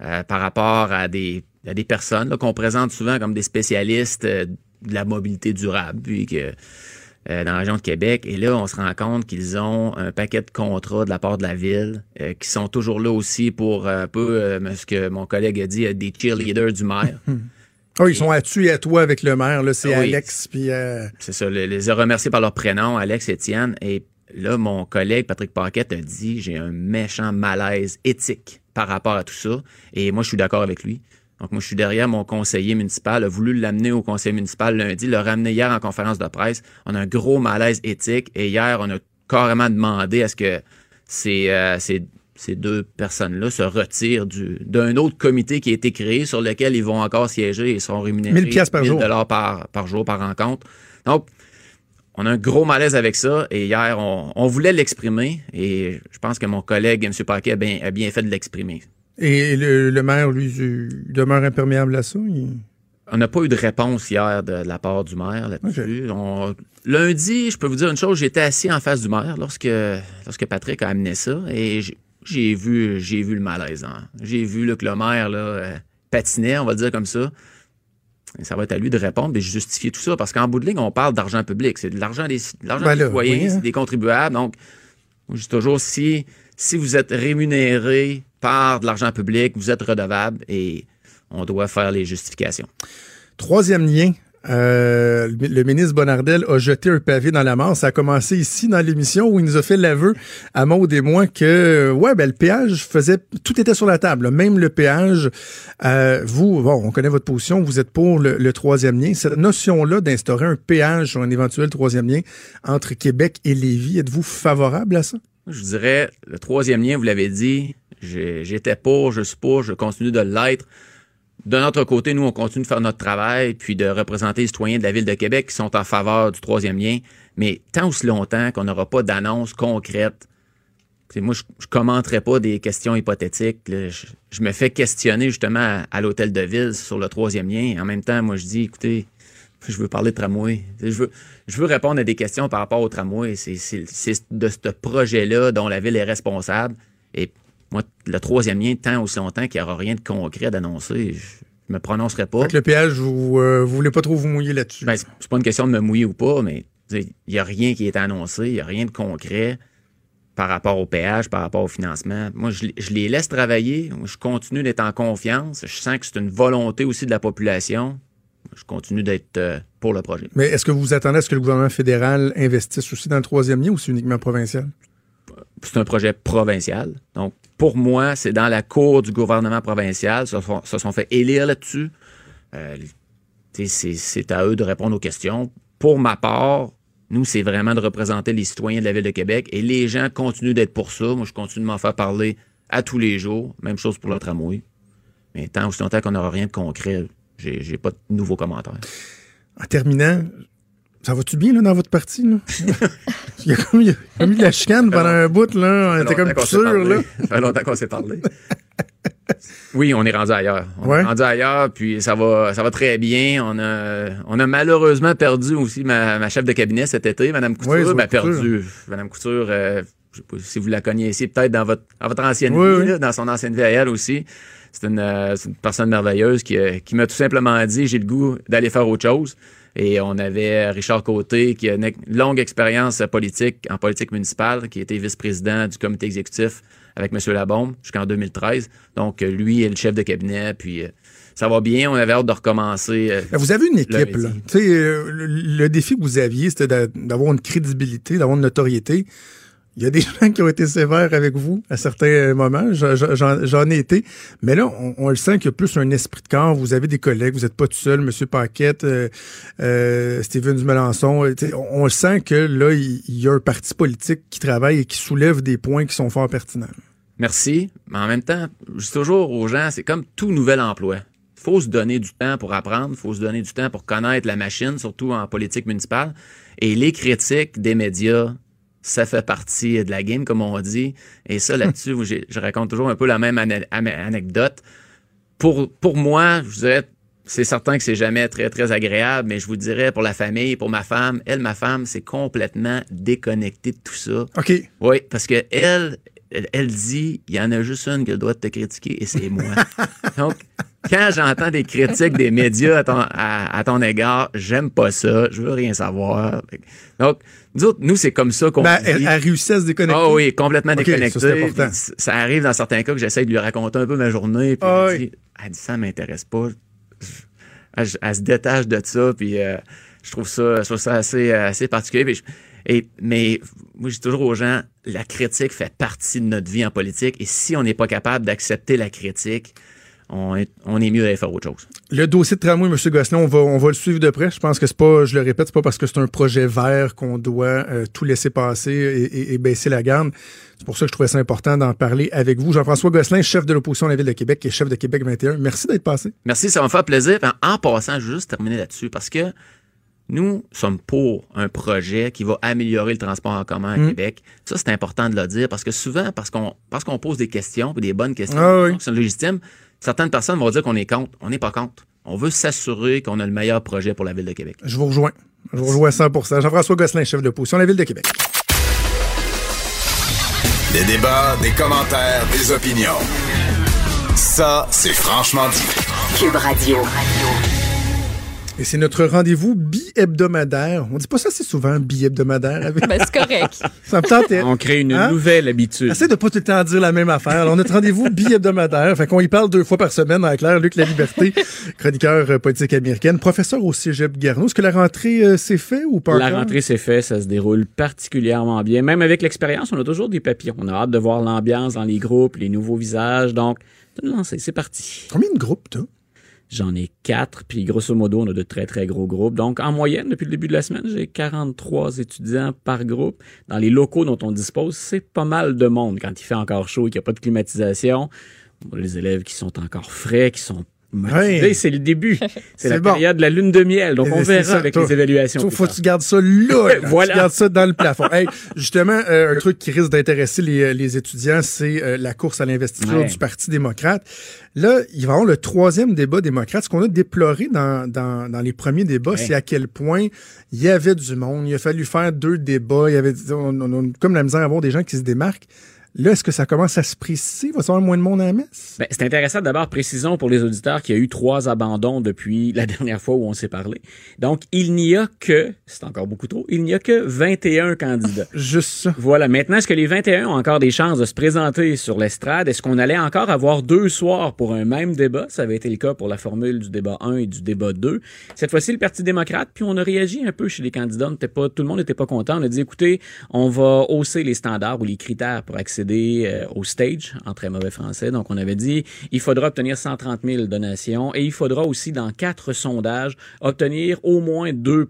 euh, par rapport à des, à des personnes qu'on présente souvent comme des spécialistes euh, de la mobilité durable, puis que euh, dans la région de Québec. Et là, on se rend compte qu'ils ont un paquet de contrats de la part de la ville euh, qui sont toujours là aussi pour euh, un peu ce que mon collègue a dit, des cheerleaders du maire. Ah, ils sont à tu et à toi avec le maire, là, c'est Ah oui. Alex, puis euh, C'est ça, les, les a remerciés par leur prénom, Alex, Étienne. Et là, mon collègue Patrick Paquette a dit j'ai un méchant malaise éthique par rapport à tout ça. Et moi, je suis d'accord avec lui. Donc, moi, je suis derrière mon conseiller municipal, a voulu l'amener au conseil municipal lundi, le ramener hier en conférence de presse. On a un gros malaise éthique. Et hier, on a carrément demandé à ce que ces, euh, ces, ces deux personnes-là se retirent du- d'un autre comité qui a été créé sur lequel ils vont encore siéger et seront rémunérés 1000 piastres par jour. dollars par, par jour, par rencontre. Donc, on a un gros malaise avec ça et hier, on, on voulait l'exprimer et je pense que mon collègue, M. Paquet, a bien, a bien fait de l'exprimer. Et le, le maire, lui, demeure imperméable à ça. il- On n'a pas eu de réponse hier de, de la part du maire là-dessus. On- Lundi, je peux vous dire une chose, j'étais assis en face du maire lorsque, lorsque Patrick a amené ça et j'ai- vu, j'ai vu le malaise. hein. J'ai vu là, que le maire là, euh, patinait, on va dire comme ça. Et ça va être à lui de répondre et de justifier tout ça parce qu'en bout de ligne, on parle d'argent public. C'est de l'argent des, de Ben là, citoyens, oui, hein. des contribuables. Donc, moi, je dis toujours, si, si vous êtes rémunéré par de l'argent public, vous êtes redevable et on doit faire les justifications. Troisième lien. euh, le ministre Bonardel a jeté un pavé dans la mort. Ça a commencé ici dans l'émission où il nous a fait l'aveu à Maud et moi que ouais ben le péage faisait tout était sur la table, même le péage. Euh, vous bon on connaît votre position, vous êtes pour le, le troisième lien. Cette notion là d'instaurer un péage sur un éventuel troisième lien entre Québec et Lévis, êtes-vous favorable à ça? Je dirais, le troisième lien, vous l'avez dit, J'étais pour, je suis pour, je continue de l'être. De notre côté, nous, on continue de faire notre travail, puis de représenter les citoyens de la Ville de Québec qui sont en faveur du troisième lien. Mais tant aussi longtemps qu'on n'aura pas d'annonce concrète, moi, je commenterai pas des questions hypothétiques. Je, me fais questionner justement à l'hôtel de ville sur le troisième lien. En même temps, moi, je dis, écoutez, je veux parler de tramway. Je veux, je veux répondre à des questions par rapport au tramway. C'est de ce projet-là dont la ville est responsable. Et moi, le troisième lien, tant aussi longtemps qu'il n'y aura rien de concret d'annoncer, je me prononcerai pas. Que le péage, vous, euh, vous voulez pas trop vous mouiller là-dessus. Ben, c'est pas une question de me mouiller ou pas, mais il n'y a rien qui est annoncé, il n'y a rien de concret par rapport au péage, par rapport au financement. Moi, je, les- je les laisse travailler. Je continue d'être en confiance. Je sens que c'est une volonté aussi de la population. Je continue d'être euh, pour le projet. Mais est-ce que vous vous attendez à ce que le gouvernement fédéral investisse aussi dans le troisième lien ou c'est uniquement provincial? C'est un projet provincial. Donc, pour moi, c'est dans la cour du gouvernement provincial. Se sont, se sont fait élire là-dessus. Euh, c'est à eux de répondre aux questions. Pour ma part, nous, c'est vraiment de représenter les citoyens de la Ville de Québec et les gens continuent d'être pour ça. Moi, je continue de m'en faire parler à tous les jours. Même chose pour le tramway. Mais tant aussi longtemps qu'on n'aura rien de concret, j'ai pas de nouveaux commentaires. En terminant, ça va-tu bien là, dans votre parti? Là? il, y a comme, il y a comme eu de la chicane pendant un bout. Là. On était comme sûr. Là. Ça fait longtemps qu'on s'est parlé. Oui, on est rendu ailleurs. On Ouais. est rendu ailleurs, puis ça va, ça va très bien. On a, on a malheureusement perdu aussi ma, ma chef de cabinet cet été, Madame Couture. Oui, c'est Ben, Couture. perdu. Madame Couture, euh, je sais pas si vous la connaissiez peut-être dans votre, dans votre ancienne Oui, vie, oui. là, dans son ancienne vie à elle aussi. C'est une, euh, c'est une personne merveilleuse qui, euh, qui m'a tout simplement dit j'ai le goût d'aller faire autre chose. Et on avait Richard Côté, qui a une longue expérience politique, en politique municipale, qui était vice-président du comité exécutif avec M. Labombe jusqu'en 2013. Donc, euh, lui est le chef de cabinet, puis ça va bien. On avait hâte de recommencer. Vous avez une équipe. Là. le, défi que vous aviez, c'était d'a- d'avoir une crédibilité, d'avoir une notoriété. Il y a des gens qui ont été sévères avec vous à certains moments. J'en- ai été. Mais là, on, on le sent qu'il y a plus un esprit de corps. Vous avez des collègues. Vous n'êtes pas tout seul. Monsieur Paquette, euh, euh, Steven Dumelançon. euh, On, le sent que là, il, y a un parti politique qui travaille et qui soulève des points qui sont fort pertinents. Merci, mais en même temps, je dis toujours aux gens, c'est comme tout nouvel emploi. Faut se donner du temps pour apprendre, faut se donner du temps pour connaître la machine, surtout en politique municipale. Et les critiques des médias, ça fait partie de la game, comme on dit. Et ça, là-dessus, je raconte toujours un peu la même ane- ane- anecdote. Pour, pour moi, je dirais, c'est certain que c'est jamais très, très agréable, mais je vous dirais, pour la famille, pour ma femme, elle, ma femme, c'est complètement déconnecté de tout ça. OK. Oui, parce que elle, elle, elle dit, il y en a juste une qui a le droit de te critiquer et c'est moi. Donc, quand j'entends des critiques des médias à ton, à, à ton égard, j'aime pas ça, je veux rien savoir. Donc, nous autres, nous, c'est comme ça qu'on Ben, elle, elle réussit à se déconnecter. Ah oui, complètement Ok, déconnecté. ça, Ça arrive dans certains cas que j'essaie de lui raconter un peu ma journée. Puis Ah elle, oui. dit, elle dit, ça m'intéresse pas. Elle, elle se détache de ça. Puis euh, je trouve ça, je trouve ça assez, euh, assez particulier. Puis je- et, mais moi, je dis toujours aux gens, la critique fait partie de notre vie en politique. Et si on n'est pas capable d'accepter la critique, on est, on est mieux d'aller faire autre chose. Le dossier de tramway, M. Gosselin, on va, on va le suivre de près. Je pense que c'est pas, je le répète, c'est pas parce que c'est un projet vert qu'on doit euh, tout laisser passer et, et- et baisser la garde. C'est pour ça que je trouvais ça important d'en parler avec vous. Jean-François Gosselin, chef de l'opposition de la Ville de Québec et chef de Québec 21. Merci d'être passé. Merci, ça va me faire plaisir. En, en passant, je veux juste terminer là-dessus parce que nous sommes pour un projet qui va améliorer le transport en commun à Mm. Québec. Ça, c'est important de le dire parce que souvent, parce qu'on parce qu'on pose des questions, des bonnes questions, Ah oui. qui sont légitimes, certaines personnes vont dire qu'on est contre. On n'est pas contre. On veut s'assurer qu'on a le meilleur projet pour la Ville de Québec. Je vous rejoins. Je vous rejoins à 100 Jean-François Gosselin, chef de l'opposition de la Ville de Québec. Des débats, des commentaires, des opinions. Ça, c'est franchement dit. Cube Radio. Et c'est notre rendez-vous bi-hebdomadaire. On dit pas ça assez souvent, bi-hebdomadaire. Avec... Ben, c'est correct. ça me tentait. On crée une Hein? nouvelle habitude. Essaye de pas tout le temps dire la même affaire. Alors, notre rendez-vous bi-hebdomadaire. Fait qu'on y parle deux fois par semaine en clair. Luc La Liberté, chroniqueur euh, politique américaine, professeur au Cégep Garneau. Est-ce que la rentrée euh, s'est fait ou pas La encore? rentrée s'est faite, ça se déroule particulièrement bien. Même avec l'expérience, on a toujours des papillons. On a hâte de voir l'ambiance dans les groupes, les nouveaux visages. Donc, c'est parti. Combien de groupes, toi? J'en ai quatre, puis grosso modo, on a de très, très gros groupes. Donc, en moyenne, depuis le début de la semaine, j'ai 43 étudiants par groupe. Dans les locaux dont on dispose, c'est pas mal de monde quand il fait encore chaud et qu'il n'y a pas de climatisation. Les élèves qui sont encore frais, qui sont motivés, c'est le début. C'est la bon. période de la lune de miel. Donc, on verra ça, avec toi. les évaluations. Plus faut que tu gardes ça là. là. Voilà. Tu gardes ça dans le plafond. Hey, justement, euh, un truc qui risque d'intéresser les, les étudiants, c'est euh, la course à l'investiture Ouais. du Parti démocrate. Là, il va y avoir le troisième débat démocrate. Ce qu'on a déploré dans, dans, dans les premiers débats, Ouais. c'est à quel point il y avait du monde. Il a fallu faire deux débats. Il y avait on, on a comme la misère à avoir des gens qui se démarquent. Là, est-ce que ça commence à se préciser? Il va y avoir moins de monde à la messe? Ben, c'est intéressant d'abord, précisons pour les auditeurs qu'il y a eu trois abandons depuis la dernière fois où on s'est parlé. Donc, il n'y a que, c'est encore beaucoup trop, il n'y a que 21 candidats. Juste ça. Voilà. Maintenant, est-ce que les 21 ont encore des chances de se présenter sur l'estrade? Est-ce qu'on allait encore avoir deux soirs pour un même débat? Ça avait été le cas pour la formule du débat 1 et du débat 2. Cette fois-ci, le Parti démocrate, puis on a réagi un peu chez les candidats. On pas, tout le monde n'était pas content. On a dit, écoutez, on va hausser les standards ou les critères pour accéder euh, au stage, en très mauvais français. Donc, on avait dit, il faudra obtenir 130 000 donations et il faudra aussi, dans quatre sondages, obtenir au moins 2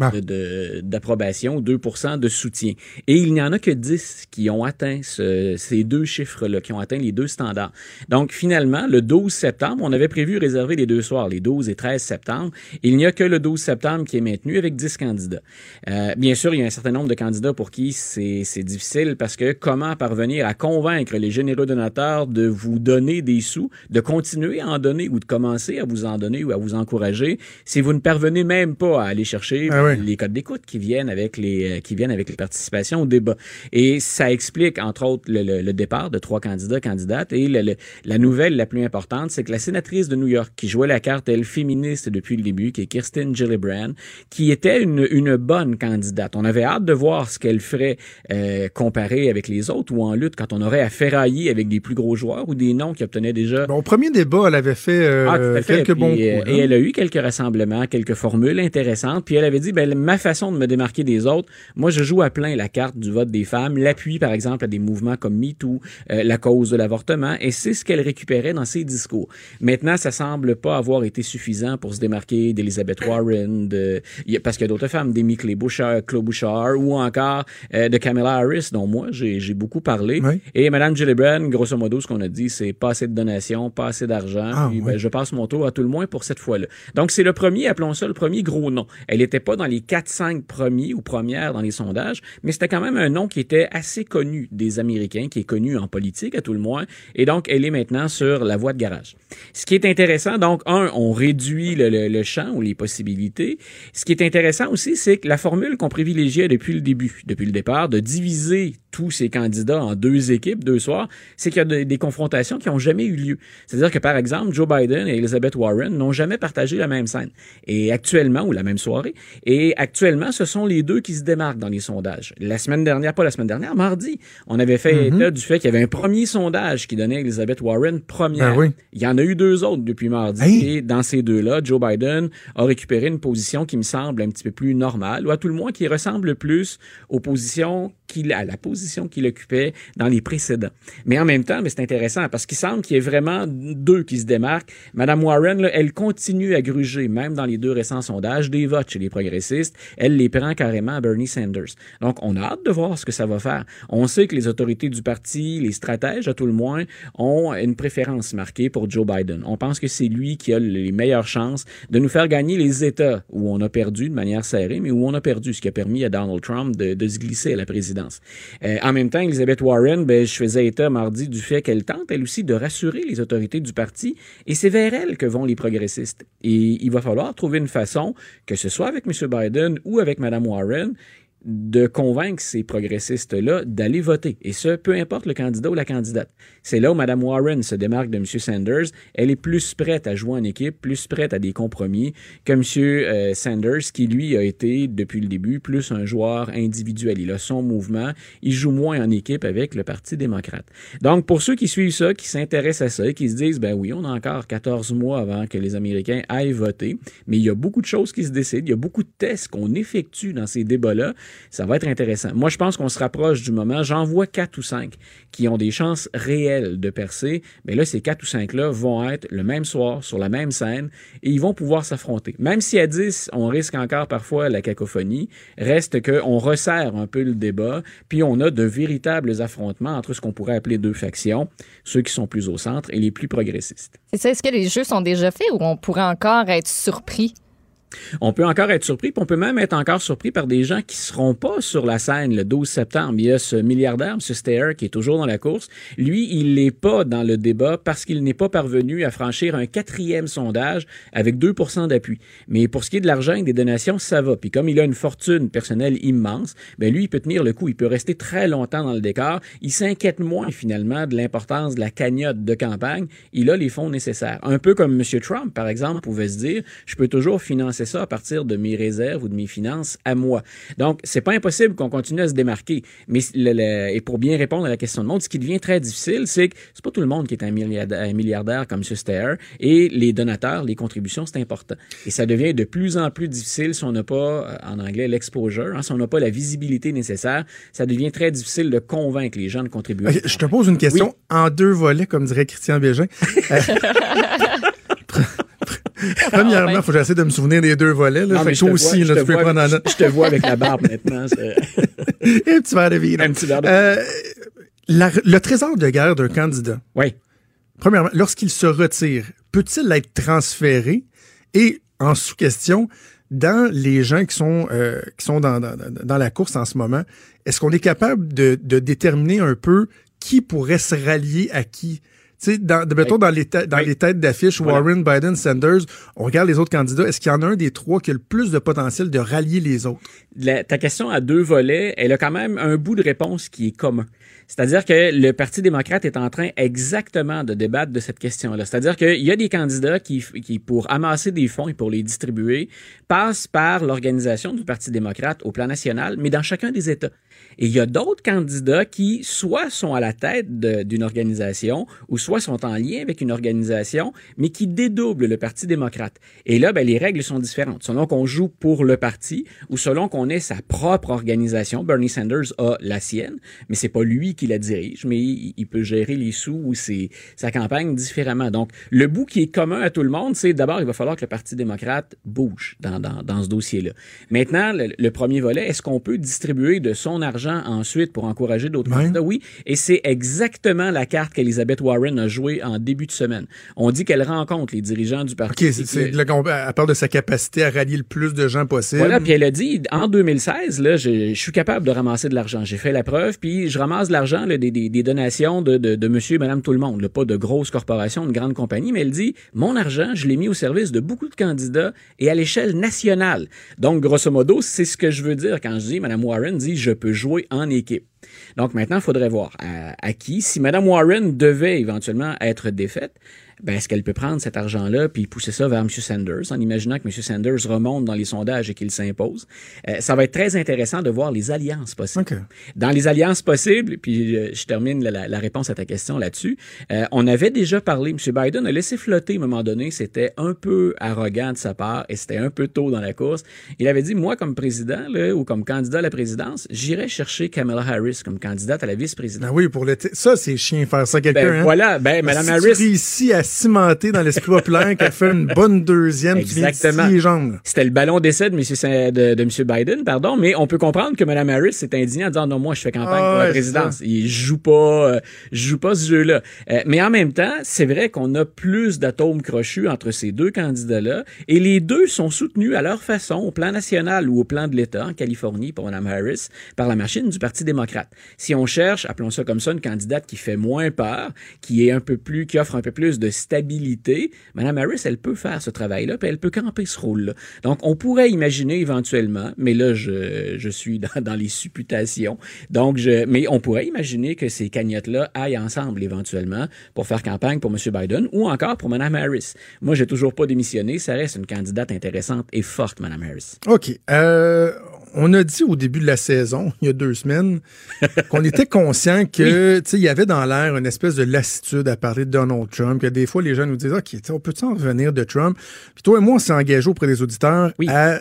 Ah. de- de- d'approbation, 2 de soutien. Et il n'y en a que 10 qui ont atteint ce- ces deux chiffres-là, qui ont atteint les deux standards. Donc, finalement, le 12 septembre, on avait prévu réserver les deux soirs, les 12 et 13 septembre. Il n'y a que le 12 septembre qui est maintenu avec 10 candidats. Euh, bien sûr, il y a un certain nombre de candidats pour qui c'est difficile parce que comment parvenir à convaincre les généreux donateurs de vous donner des sous, de continuer à en donner ou de commencer à vous en donner ou à vous encourager si vous ne parvenez même pas à aller chercher Ah ouais. les codes d'écoute qui viennent avec les euh, qui viennent avec les participations au débat. Et ça explique entre autres le, le- le départ de trois candidats candidates et le- le- la nouvelle la plus importante, c'est que la sénatrice de New York qui jouait la carte elle féministe depuis le début, qui est Kirsten Gillibrand, qui était une, une bonne candidate. On avait hâte de voir ce qu'elle ferait euh, comparée avec les autres ou en lutte quand on aurait à ferrailler avec des plus gros joueurs ou des noms qui obtenaient déjà Bon, au premier débat, elle avait fait, euh, ah, fait. quelques Puis, bons euh, coups. Et là. elle a eu quelques rassemblements, quelques formules intéressantes. Puis elle avait dit, ben, ma façon de me démarquer des autres, moi, je joue à plein la carte du vote des femmes, l'appui, par exemple, à des mouvements comme MeToo, euh, la cause de l'avortement. Et c'est ce qu'elle récupérait dans ses discours. Maintenant, ça semble pas avoir été suffisant pour se démarquer d'Elizabeth Warren, de, il y a- parce qu'il y a d'autres femmes, d'Amy Clay Bouchard, Claude Bouchard, ou encore euh, de Kamala Harris, dont moi, j'ai j'ai beaucoup parlé. Oui. Et Mme Gillibrand, grosso modo, ce qu'on a dit, c'est pas assez de donations, pas assez d'argent. Ah, oui. ben, je passe mon tour à tout le moins pour cette fois-là. Donc, c'est le premier, appelons ça le premier gros nom. Elle n'était pas dans les 4-5 premiers ou premières dans les sondages, mais c'était quand même un nom qui était assez connu des Américains, qui est connu en politique à tout le moins. Et donc, elle est maintenant sur la voie de garage. Ce qui est intéressant, donc, un, on réduit le, le- le champ ou les possibilités. Ce qui est intéressant aussi, c'est que la formule qu'on privilégiait depuis le début, depuis le départ, de diviser tous ces candidats en deux équipes, deux soirs, c'est qu'il y a de- des confrontations qui n'ont jamais eu lieu. C'est-à-dire que, par exemple, Joe Biden et Elizabeth Warren n'ont jamais partagé la même scène. Et actuellement, ou la même soirée, et actuellement, ce sont les deux qui se démarquent dans les sondages. La semaine dernière, pas la semaine dernière, mardi, on avait fait état du fait qu'il y avait un premier sondage qui donnait Elizabeth Warren première. Ben oui. Il y en a eu deux autres depuis mardi. Hey! Et dans ces deux-là, Joe Biden a récupéré une position qui me semble un petit peu plus normale, ou à tout le moins qui ressemble plus aux positions qu'il, à la position qu'il occupait dans les précédents. Mais en même temps, c'est intéressant parce qu'il semble qu'il y ait vraiment deux qui se démarquent. Madame Warren, elle continue à gruger, même dans les deux récents sondages, des votes chez les progressistes. Elle les prend carrément à Bernie Sanders. Donc, on a hâte de voir ce que ça va faire. On sait que les autorités du parti, les stratèges, à tout le moins, ont une préférence marquée pour Joe Biden. On pense que c'est lui qui a les meilleures chances de nous faire gagner les États où on a perdu de manière serrée, mais où on a perdu, ce qui a permis à Donald Trump de, de se glisser à la présidence. Euh, en même temps, Elizabeth Warren, ben, je faisais état mardi du fait qu'elle tente, elle aussi, de rassurer les autorités du parti, et c'est vers elle que vont les progressistes. Et il va falloir trouver une façon, que ce soit avec M. Biden ou avec Mme Warren, de convaincre ces progressistes-là d'aller voter. Et ce, peu importe le candidat ou la candidate. C'est là où Mme Warren se démarque de M. Sanders. Elle est plus prête à jouer en équipe, plus prête à des compromis que M. euh, Sanders, qui lui a été, depuis le début, plus un joueur individuel. Il a son mouvement. Il joue moins en équipe avec le Parti démocrate. Donc, pour ceux qui suivent ça, qui s'intéressent à ça et qui se disent, ben oui, on a encore 14 mois avant que les Américains aillent voter, mais il y a beaucoup de choses qui se décident. Il y a beaucoup de tests qu'on effectue dans ces débats-là Ça va être intéressant. Moi, je pense qu'on se rapproche du moment. J'en vois quatre ou cinq qui ont des chances réelles de percer. Mais là, ces quatre ou cinq-là vont être le même soir, sur la même scène, et ils vont pouvoir s'affronter. Même si à 10, on risque encore parfois la cacophonie, reste qu'on resserre un peu le débat, puis on a de véritables affrontements entre ce qu'on pourrait appeler deux factions, ceux qui sont plus au centre et les plus progressistes. C'est est-ce que les jeux sont déjà faits ou on pourrait encore être surpris? On peut encore être surpris, puis on peut même être encore surpris par des gens qui seront pas sur la scène le 12 septembre. Il y a ce milliardaire, M. Steyer, qui est toujours dans la course. Lui, il n'est pas dans le débat parce qu'il n'est pas parvenu à franchir un quatrième sondage avec 2% d'appui. Mais pour ce qui est de l'argent et des donations, ça va. Puis comme il a une fortune personnelle immense, ben lui, il peut tenir le coup. Il peut rester très longtemps dans le décor. Il s'inquiète moins finalement de l'importance de la cagnotte de campagne. Il a les fonds nécessaires. Un peu comme M. Trump, par exemple, pouvait se dire, je peux toujours financer c'est ça à partir de mes réserves ou de mes finances à moi. Donc, c'est pas impossible qu'on continue à se démarquer. Mais et pour bien répondre à la question de monde, ce qui devient très difficile, c'est que c'est pas tout le monde qui est un milliardaire, comme M. Steyer. Et les donateurs, les contributions, c'est important. Et ça devient de plus en plus difficile si on n'a pas, euh, en anglais, l'exposure, hein, si on n'a pas la visibilité nécessaire. Ça devient très difficile de convaincre les gens de contribuer. je te pose une question en deux volets, comme dirait Christian Bégin. Premièrement, il faut que j'essaie de me souvenir des deux volets. Là. fait toi aussi, là, tu peux prendre en note. Je te vois avec la barbe maintenant. un petit verre de vie. Un petit verre de euh, le trésor de guerre d'un candidat. Oui. Premièrement, lorsqu'il se retire, peut-il être transféré? Et en sous-question, dans les gens qui sont, euh, qui sont dans, dans, dans, la course en ce moment, est-ce qu'on est capable de, de déterminer un peu qui pourrait se rallier à qui? Sais, dans, mettons, dans les, dans les têtes d'affiche, Warren, Biden, Sanders, on regarde les autres candidats. Est-ce qu'il y en a un des trois qui a le plus de potentiel de rallier les autres? ta question a deux volets. Elle a quand même un bout de réponse qui est commun. C'est-à-dire que le Parti démocrate est en train exactement de débattre de cette question-là. C'est-à-dire qu'il y a des candidats qui, qui, pour amasser des fonds et pour les distribuer, passent par l'organisation du Parti démocrate au plan national, mais dans chacun des États. Et il y a d'autres candidats qui soit sont à la tête d'une organisation ou soit sont en lien avec une organisation, mais qui dédoublent le Parti démocrate. Et là, ben, les règles sont différentes. Selon qu'on joue pour le parti ou selon qu'on ait sa propre organisation. Bernie Sanders a la sienne, mais c'est pas lui qui la dirige, mais il, peut gérer les sous ou ses, sa campagne différemment. Donc, le bout qui est commun à tout le monde, c'est d'abord, il va falloir que le Parti démocrate bouge dans, dans, dans ce dossier-là. Maintenant, le, premier volet, est-ce qu'on peut distribuer de son argent ensuite pour encourager d'autres candidats? Oui, et c'est exactement la carte qu'Elizabeth Warren a jouée en début de semaine. On dit qu'elle rencontre les dirigeants du parti. OK, c'est, elle parle de sa capacité à rallier le plus de gens possible. Voilà, puis elle a dit, en 2016, là, je, suis capable de ramasser de l'argent. J'ai fait la preuve, puis je ramasse de l'argent, des, des, donations de, de, de, monsieur et madame tout le monde, pas de grosses corporations, de grandes compagnies, mais elle dit, mon argent, je l'ai mis au service de beaucoup de candidats et à l'échelle nationale. Donc, grosso modo, c'est ce que je veux dire quand je dis, madame Warren dit, je peux jouer en équipe. Donc maintenant, il faudrait voir à, qui, si Mme Warren devait éventuellement être défaite, ben, est-ce qu'elle peut prendre cet argent-là puis pousser ça vers M. Sanders en imaginant que M. Sanders remonte dans les sondages et qu'il s'impose? Euh, ça va être très intéressant de voir les alliances possibles. Dans les alliances possibles, puis euh, je termine la, réponse à ta question là-dessus, euh, on avait déjà parlé, M. Biden a laissé flotter à un moment donné, c'était un peu arrogant de sa part et c'était un peu tôt dans la course. Il avait dit, moi, comme président là, ou comme candidat à la présidence, j'irai chercher Kamala Harris comme candidate à la vice-présidence. Ben oui, pour le ça, c'est chien faire ça quelqu'un. Ben, hein? Voilà, ben, Mme Harris. ici à cimenté dans l'esprit populaire qui a fait une bonne deuxième Exactement. qui jambes. C'était le ballon d'essai de, M. De, de M. Biden, pardon, mais on peut comprendre que Mme Harris s'est indignée en disant non, moi je fais campagne pour la présidence. Il joue pas, euh, joue pas ce jeu-là. Euh, mais en même temps, c'est vrai qu'on a plus d'atomes crochus entre ces deux candidats-là et les deux sont soutenus à leur façon au plan national ou au plan de l'État en Californie pour Mme Harris par la machine du Parti démocrate. Si on cherche, appelons ça comme ça, une candidate qui fait moins peur, qui est un peu plus, qui offre un peu plus de stabilité Mme Harris, elle peut faire ce travail-là, puis elle peut camper ce rôle-là. Donc, on pourrait imaginer éventuellement, mais là, je, je suis dans, les supputations, donc mais on pourrait imaginer que ces cagnottes-là aillent ensemble éventuellement pour faire campagne pour M. Biden ou encore pour Mme Harris. Moi, j'ai toujours pas démissionné, ça reste une candidate intéressante et forte, Mme Harris. OK. Euh, on a dit au début de la saison, il y a deux semaines, qu'on était conscient que, il y avait dans l'air une espèce de lassitude à parler de Donald Trump, que des fois les gens nous disent, OK, on peut-tu en revenir de Trump? Puis toi et moi, on s'est engagé auprès des auditeurs à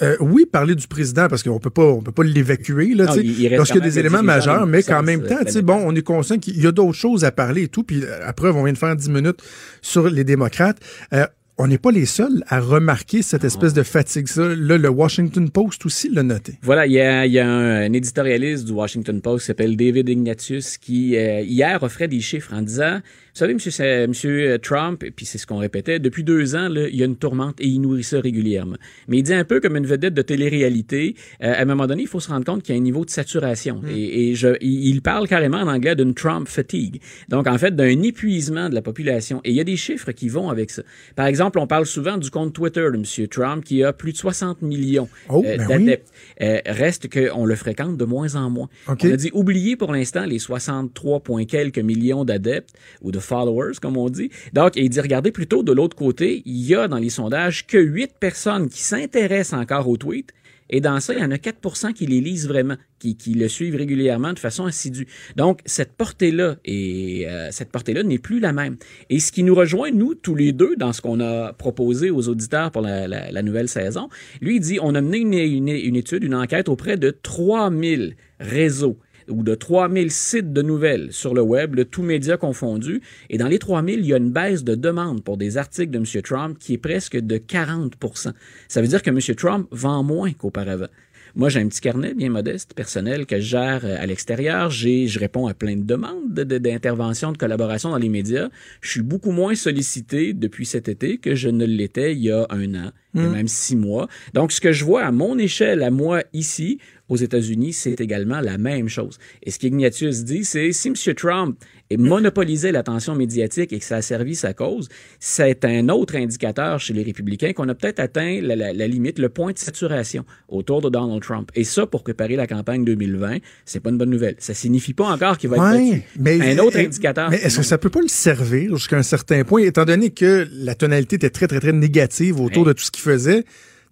Euh, oui, parler du président, parce qu'on peut pas, on peut pas l'évacuer, là, il- lorsqu'il y a des éléments majeurs, mais qu'en même euh, temps, planétaire. bon, on est conscient qu'il y a d'autres choses à parler et tout, puis euh, à preuve, on vient de faire 10 minutes sur les démocrates. Euh, on n'est pas les seuls à remarquer cette espèce de fatigue. Ça, là, le Washington Post aussi l'a noté. Voilà, il y a, il y a un, un éditorialiste du Washington Post qui s'appelle David Ignatius qui, euh, hier, offrait des chiffres en disant, savez, monsieur, monsieur Trump, et puis c'est ce qu'on répétait, depuis deux ans, là, il y a une tourmente et il nourrit ça régulièrement. Mais il dit un peu comme une vedette de télé-réalité, euh, à un moment donné, il faut se rendre compte qu'il y a un niveau de saturation. Et, et je, il parle carrément en anglais d'une Trump fatigue. Donc, en fait, d'un épuisement de la population. Et il y a des chiffres qui vont avec ça. Par exemple, on parle souvent du compte Twitter de monsieur Trump qui a plus de 60 millions Oh, euh, ben oui. d'adeptes. Euh, reste qu'on le fréquente de moins en moins. OK. On a dit oubliez pour l'instant les 63 points quelques millions d'adeptes ou de followers, comme on dit. Donc, il dit regardez plutôt de l'autre côté, il y a dans les sondages que 8 personnes qui s'intéressent encore aux tweets. Et dans ça, il y en a 4% qui les lisent vraiment, qui, le suivent régulièrement de façon assidue. Donc, cette portée-là, et euh, cette portée-là n'est plus la même. Et ce qui nous rejoint, nous, tous les deux, dans ce qu'on a proposé aux auditeurs pour la, nouvelle saison, lui, dit, on a mené une, une- une étude, une enquête auprès de 3000 réseaux ou de 3000 sites de nouvelles sur le web, le tout médias confondus. Et dans les 3000, il y a une baisse de demande pour des articles de M. Trump qui est presque de 40% Ça veut dire que M. Trump vend moins qu'auparavant. Moi, j'ai un petit carnet bien modeste, personnel, que je gère euh, à l'extérieur. J'ai, je réponds à plein de demandes de- de- d'intervention, de, collaboration dans les médias. Je suis beaucoup moins sollicité depuis cet été que je ne l'étais il y a un an, et même six mois. Donc, ce que je vois à mon échelle, à moi ici, aux États-Unis, c'est également la même chose. Et ce qu'Ignatius dit, c'est si M. Trump est monopolisé l'attention médiatique et que ça a servi sa cause, c'est un autre indicateur chez les républicains qu'on a peut-être atteint la, la- la limite, le point de saturation autour de Donald Trump. Et ça, pour préparer la campagne 2020, c'est pas une bonne nouvelle. Ça signifie pas encore qu'il va être Ouais, battu. mais, un autre indicateur. Mais est-ce que ça peut pas le servir jusqu'à un certain point, étant donné que la tonalité était très, très, très négative autour Ouais. de tout ce qu'il faisait? Tu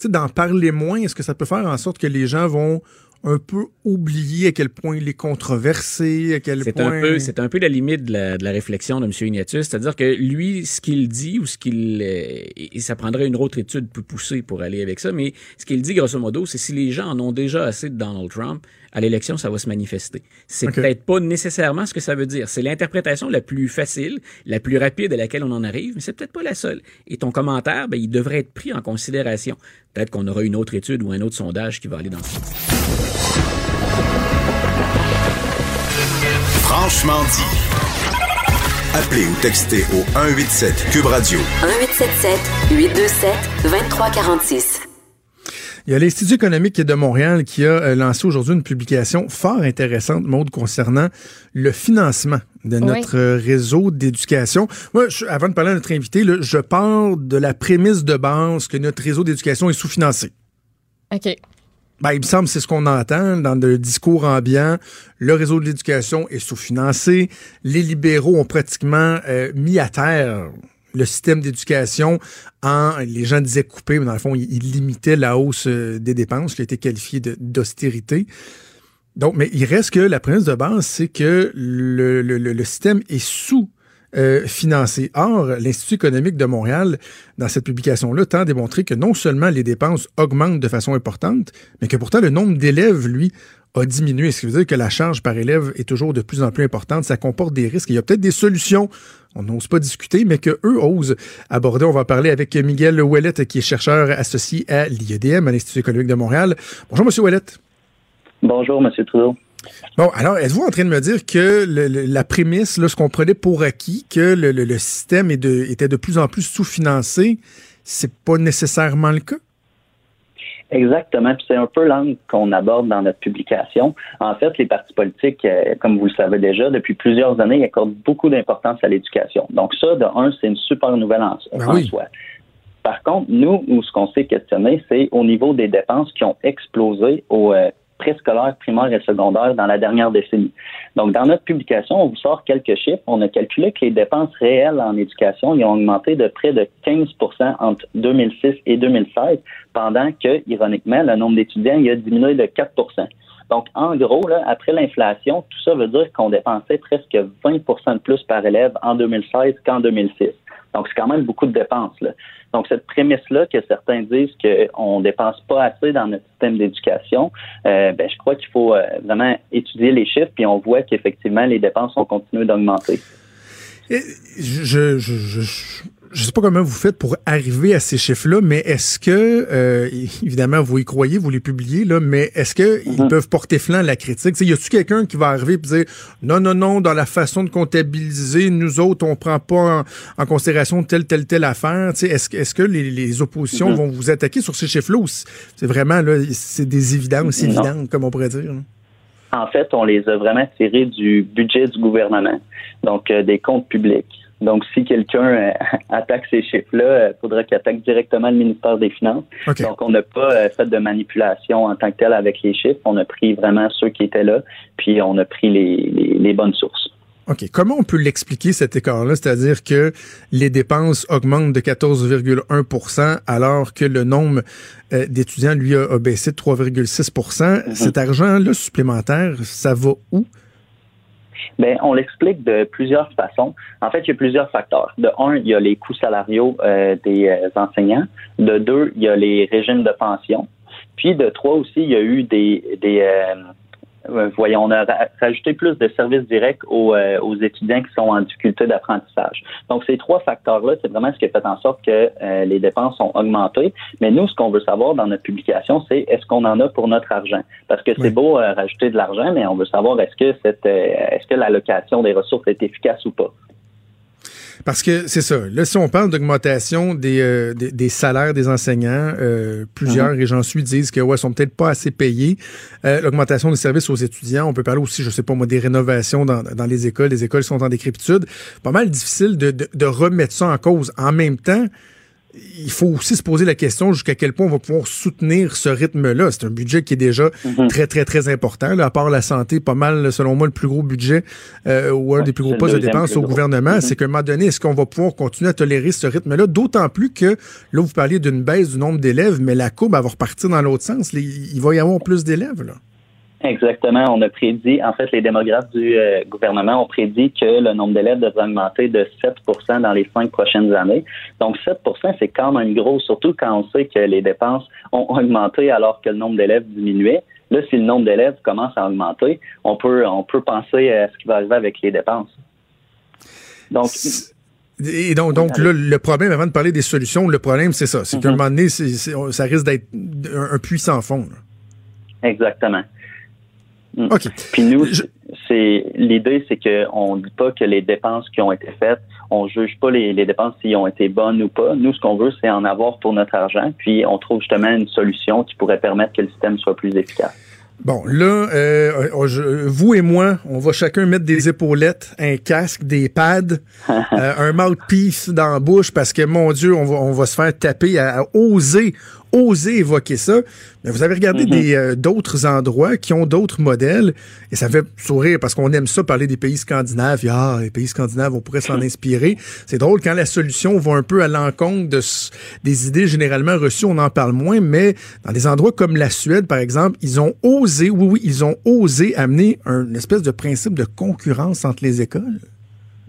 sais, d'en parler moins, est-ce que ça peut faire en sorte que les gens vont un peu oublier à quel point il est controversé, à quel C'est point... un peu, c'est un peu la limite de la, de la réflexion de M. Ignatius, c'est-à-dire que lui, ce qu'il dit ou ce qu'il, euh, et ça prendrait une autre étude plus poussée pour aller avec ça, mais ce qu'il dit grosso modo, c'est si les gens en ont déjà assez de Donald Trump, à l'élection, ça va se manifester. C'est peut-être pas nécessairement ce que ça veut dire. C'est l'interprétation la plus facile, la plus rapide à laquelle on en arrive, mais c'est peut-être pas la seule. Et ton commentaire, ben, il devrait être pris en considération. Peut-être qu'on aura une autre étude ou un autre sondage qui va aller dans ce sens. Franchement dit. Appelez ou textez au 187 Cube Radio 1877 827 2346. Il y a l'Institut économique de Montréal qui a euh, lancé aujourd'hui une publication fort intéressante, Maude, concernant le financement de notre euh, réseau d'éducation. Moi, je- avant de parler à notre invité, là, je pars de la prémisse de base que notre réseau d'éducation est sous-financé. OK. Ben, il me semble c'est ce qu'on entend dans le discours ambiant. Le réseau de l'éducation est sous-financé. Les libéraux ont pratiquement euh, mis à terre le système d'éducation en, les gens disaient couper, mais dans le fond, ils, limitaient la hausse euh, des dépenses qui a été qualifiée d'austérité. Donc, mais il reste que la prémisse de base, c'est que le, le- le- le système est sous euh, financé. Or, l'Institut économique de Montréal, dans cette publication-là, tend à démontrer que non seulement les dépenses augmentent de façon importante, mais que pourtant le nombre d'élèves, lui, a diminué. Ce qui veut dire que la charge par élève est toujours de plus en plus importante. Ça comporte des risques. Il y a peut-être des solutions. On n'ose pas discuter, mais que eux osent aborder. On va parler avec Miguel Ouellette, qui est chercheur associé à l'IEDM, à l'Institut économique de Montréal. Bonjour, Monsieur Ouellette. Bonjour, M. Trudeau. Bon, alors, êtes-vous en train de me dire que le- le- la prémisse, là, ce qu'on prenait pour acquis, que le, système est de- était de plus en plus sous-financé, c'est pas nécessairement le cas? Exactement. Puis c'est un peu l'angle qu'on aborde dans notre publication. En fait, les partis politiques, euh, comme vous le savez déjà, depuis plusieurs années, ils accordent beaucoup d'importance à l'éducation. Donc ça, de un, c'est une super nouvelle en, Ben en oui. soi. Par contre, nous, où ce qu'on s'est questionné, c'est au niveau des dépenses qui ont explosé au euh, préscolaire, primaire et secondaire dans la dernière décennie. Donc, dans notre publication, on vous sort quelques chiffres. On a calculé que les dépenses réelles en éducation ils ont augmenté de près de 15% entre 2006 et 2016, pendant que, ironiquement, le nombre d'étudiants il a diminué de 4% Donc, en gros, là, après l'inflation, tout ça veut dire qu'on dépensait presque 20% de plus par élève en 2016 qu'en 2006. Donc, c'est quand même beaucoup de dépenses. Là. Donc, cette prémisse-là que certains disent qu'on ne dépense pas assez dans notre système d'éducation, euh, ben, je crois qu'il faut euh, vraiment étudier les chiffres, puis on voit qu'effectivement, les dépenses ont continué d'augmenter. Je, je, je, je sais pas comment vous faites pour arriver à ces chiffres-là, mais est-ce que, euh, évidemment, vous y croyez, vous les publiez, là, mais est-ce qu'ils ils mhm. peuvent porter flanc à la critique? T'sais, y a-tu quelqu'un qui va arriver et dire non, non, non, dans la façon de comptabiliser, nous autres, on prend pas en, considération telle, telle, telle affaire? Est-ce que, est-ce que les, les oppositions mhm. vont vous attaquer sur ces chiffres-là ou c'est vraiment, là, c'est des évidences évidentes, comme on pourrait dire? En fait, on les a vraiment tirés du budget du gouvernement, donc euh, des comptes publics. Donc, si quelqu'un euh, attaque ces chiffres-là, il euh, faudra qu'il attaque directement le ministère des Finances. Donc, on n'a pas euh, fait de manipulation en tant que tel avec les chiffres. On a pris vraiment ceux qui étaient là, puis on a pris les, les, bonnes sources. OK. Comment on peut l'expliquer, cet écart-là? C'est-à-dire que les dépenses augmentent de 14,1% alors que le nombre d'étudiants, lui, a, baissé de 3,6 mm-hmm. Cet argent-là supplémentaire, ça va où? Bien, on l'explique de plusieurs façons. En fait, il y a plusieurs facteurs. De un, il y a les coûts salariaux euh, des euh, enseignants. De deux, il y a les régimes de pension. Puis de trois aussi, il y a eu des, des euh, voyons, on a rajouté plus de services directs aux, euh, aux étudiants qui sont en difficulté d'apprentissage. Donc, ces trois facteurs-là, c'est vraiment ce qui a fait en sorte que euh, les dépenses ont augmenté. Mais nous, ce qu'on veut savoir dans notre publication, c'est est-ce qu'on en a pour notre argent? Parce que c'est beau rajouter de l'argent, mais on veut savoir est-ce que cette est-ce que l'allocation des ressources est efficace ou pas. Parce que c'est ça. Là, si on parle d'augmentation des, euh, des, salaires des enseignants, euh, plusieurs, mhm. et j'en suis, disent que ouais, sont peut-être pas assez payés. Euh, l'augmentation des services aux étudiants, on peut parler aussi, je sais pas moi, des rénovations dans, dans les écoles. Les écoles sont en décrépitude. Pas mal difficile de, de, de remettre ça en cause. En même temps, il faut aussi se poser la question jusqu'à quel point on va pouvoir soutenir ce rythme-là. C'est un budget qui est déjà mhm. très, très, très important. Là, à part la santé, pas mal, selon moi, le plus gros budget euh, ou un des plus gros postes de dépenses au gouvernement. Mhm. C'est qu'à un moment donné, est-ce qu'on va pouvoir continuer à tolérer ce rythme-là? D'autant plus que, là, vous parliez d'une baisse du nombre d'élèves, mais la courbe va repartir dans l'autre sens. Il va y avoir plus d'élèves, là. Exactement. On a prédit, en fait, les démographes du euh, gouvernement ont prédit que le nombre d'élèves devrait augmenter de 7% dans les cinq prochaines années. Donc, 7% c'est quand même gros, surtout quand on sait que les dépenses ont augmenté alors que le nombre d'élèves diminuait. Là, si le nombre d'élèves commence à augmenter, on peut, on peut penser à ce qui va arriver avec les dépenses. Donc, et donc, donc là, le problème, avant de parler des solutions, le problème, c'est ça. C'est qu'à un mm-hmm. moment donné, ça risque d'être un, puissant fond. Exactement. Mm. Puis nous, c'est l'idée, c'est qu'on ne dit pas que les dépenses qui ont été faites, on juge pas les, les dépenses s'ils ont été bonnes ou pas. Nous, ce qu'on veut, c'est en avoir pour notre argent, puis on trouve justement une solution qui pourrait permettre que le système soit plus efficace. Bon, là, euh, vous et moi, on va chacun mettre des épaulettes, un casque, des pads, euh, un mouthpiece dans la bouche parce que, mon Dieu, on va, on va se faire taper à oser osé évoquer ça. Mais vous avez regardé des euh, d'autres endroits qui ont d'autres modèles et ça fait sourire parce qu'on aime ça parler des pays scandinaves. Ah, les pays scandinaves, on pourrait s'en inspirer. C'est drôle quand la solution va un peu à l'encontre de, des idées généralement reçues, on en parle moins. Mais dans des endroits comme la Suède, par exemple, ils ont osé, oui, oui, ils ont osé amener un, espèce de principe de concurrence entre les écoles.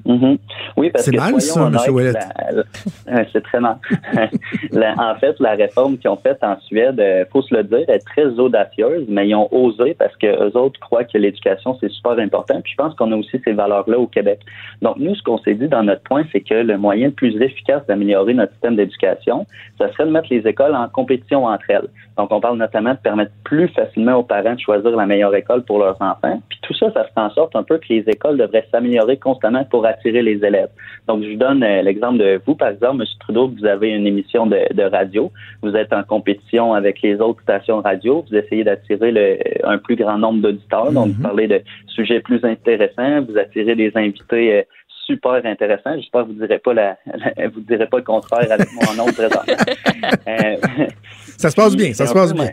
Mhm. Oui, parce que mal, ça, M. C'est très mal. en fait, la réforme qu'ils ont faite en Suède, il euh, faut se le dire, est très audacieuse, mais ils ont osé parce que eux autres croient que l'éducation, c'est super important. Puis je pense qu'on a aussi ces valeurs-là au Québec. Donc, nous, ce qu'on s'est dit dans notre point, c'est que le moyen le plus efficace d'améliorer notre système d'éducation, ce serait de mettre les écoles en compétition entre elles. Donc, on parle notamment de permettre plus facilement aux parents de choisir la meilleure école pour leurs enfants. Puis tout ça, ça fait en sorte un peu que les écoles devraient s'améliorer constamment pour attirer les élèves. Donc, je vous donne euh, l'exemple de vous, par exemple, M. Trudeau, vous avez une émission de, radio, vous êtes en compétition avec les autres stations radio, vous essayez d'attirer un plus grand nombre d'auditeurs, donc vous mm-hmm. parlez de sujets plus intéressants, vous attirez des invités euh, super intéressants. J'espère que vous ne direz pas la, vous direz pas le contraire avec moi en nombre présent. Euh, ça se passe bien, ça se passe bien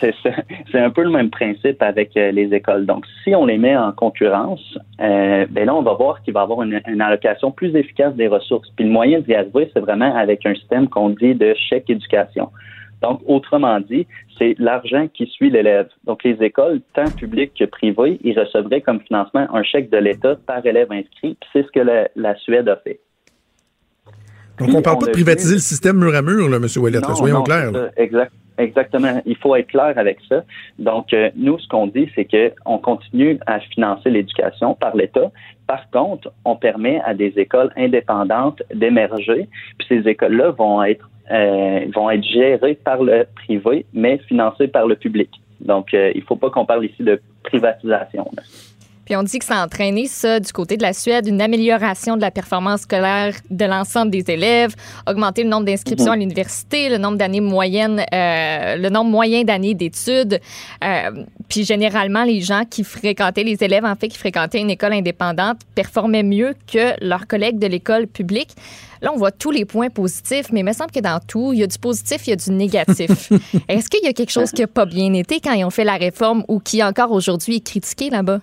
c'est un peu le même principe avec euh, les écoles. Donc, si on les met en concurrence, euh, ben là, on va voir qu'il va y avoir une, allocation plus efficace des ressources. Puis le moyen d'y arriver, c'est vraiment avec un système qu'on dit de chèque éducation. Donc, autrement dit, c'est l'argent qui suit l'élève. Donc, les écoles, tant publiques que privées, ils recevraient comme financement un chèque de l'État par élève inscrit. Puis c'est ce que la, la Suède a fait. Donc, on ne parle pas de privatiser le système mur à mur, là, M. Ouellet, soyons clairs. Exact, exactement. Il faut être clair avec ça. Donc, euh, nous, ce qu'on dit, c'est qu'on continue à financer l'éducation par l'État. Par contre, on permet à des écoles indépendantes d'émerger. Puis ces écoles-là vont être euh, vont être gérées par le privé, mais financées par le public. Donc, euh, il ne faut pas qu'on parle ici de privatisation. Là. Puis on dit que ça a entraîné ça du côté de la Suède, une amélioration de la performance scolaire de l'ensemble des élèves, augmenter le nombre d'inscriptions à l'université, le nombre d'années moyennes, euh, le nombre moyen d'années d'études. Euh, puis généralement, les gens qui fréquentaient, les élèves en fait qui fréquentaient une école indépendante performaient mieux que leurs collègues de l'école publique. Là, on voit tous les points positifs, mais il me semble que dans tout, il y a du positif, il y a du négatif. Est-ce qu'il y a quelque chose qui n'a pas bien été quand ils ont fait la réforme ou qui encore aujourd'hui est critiqué là-bas?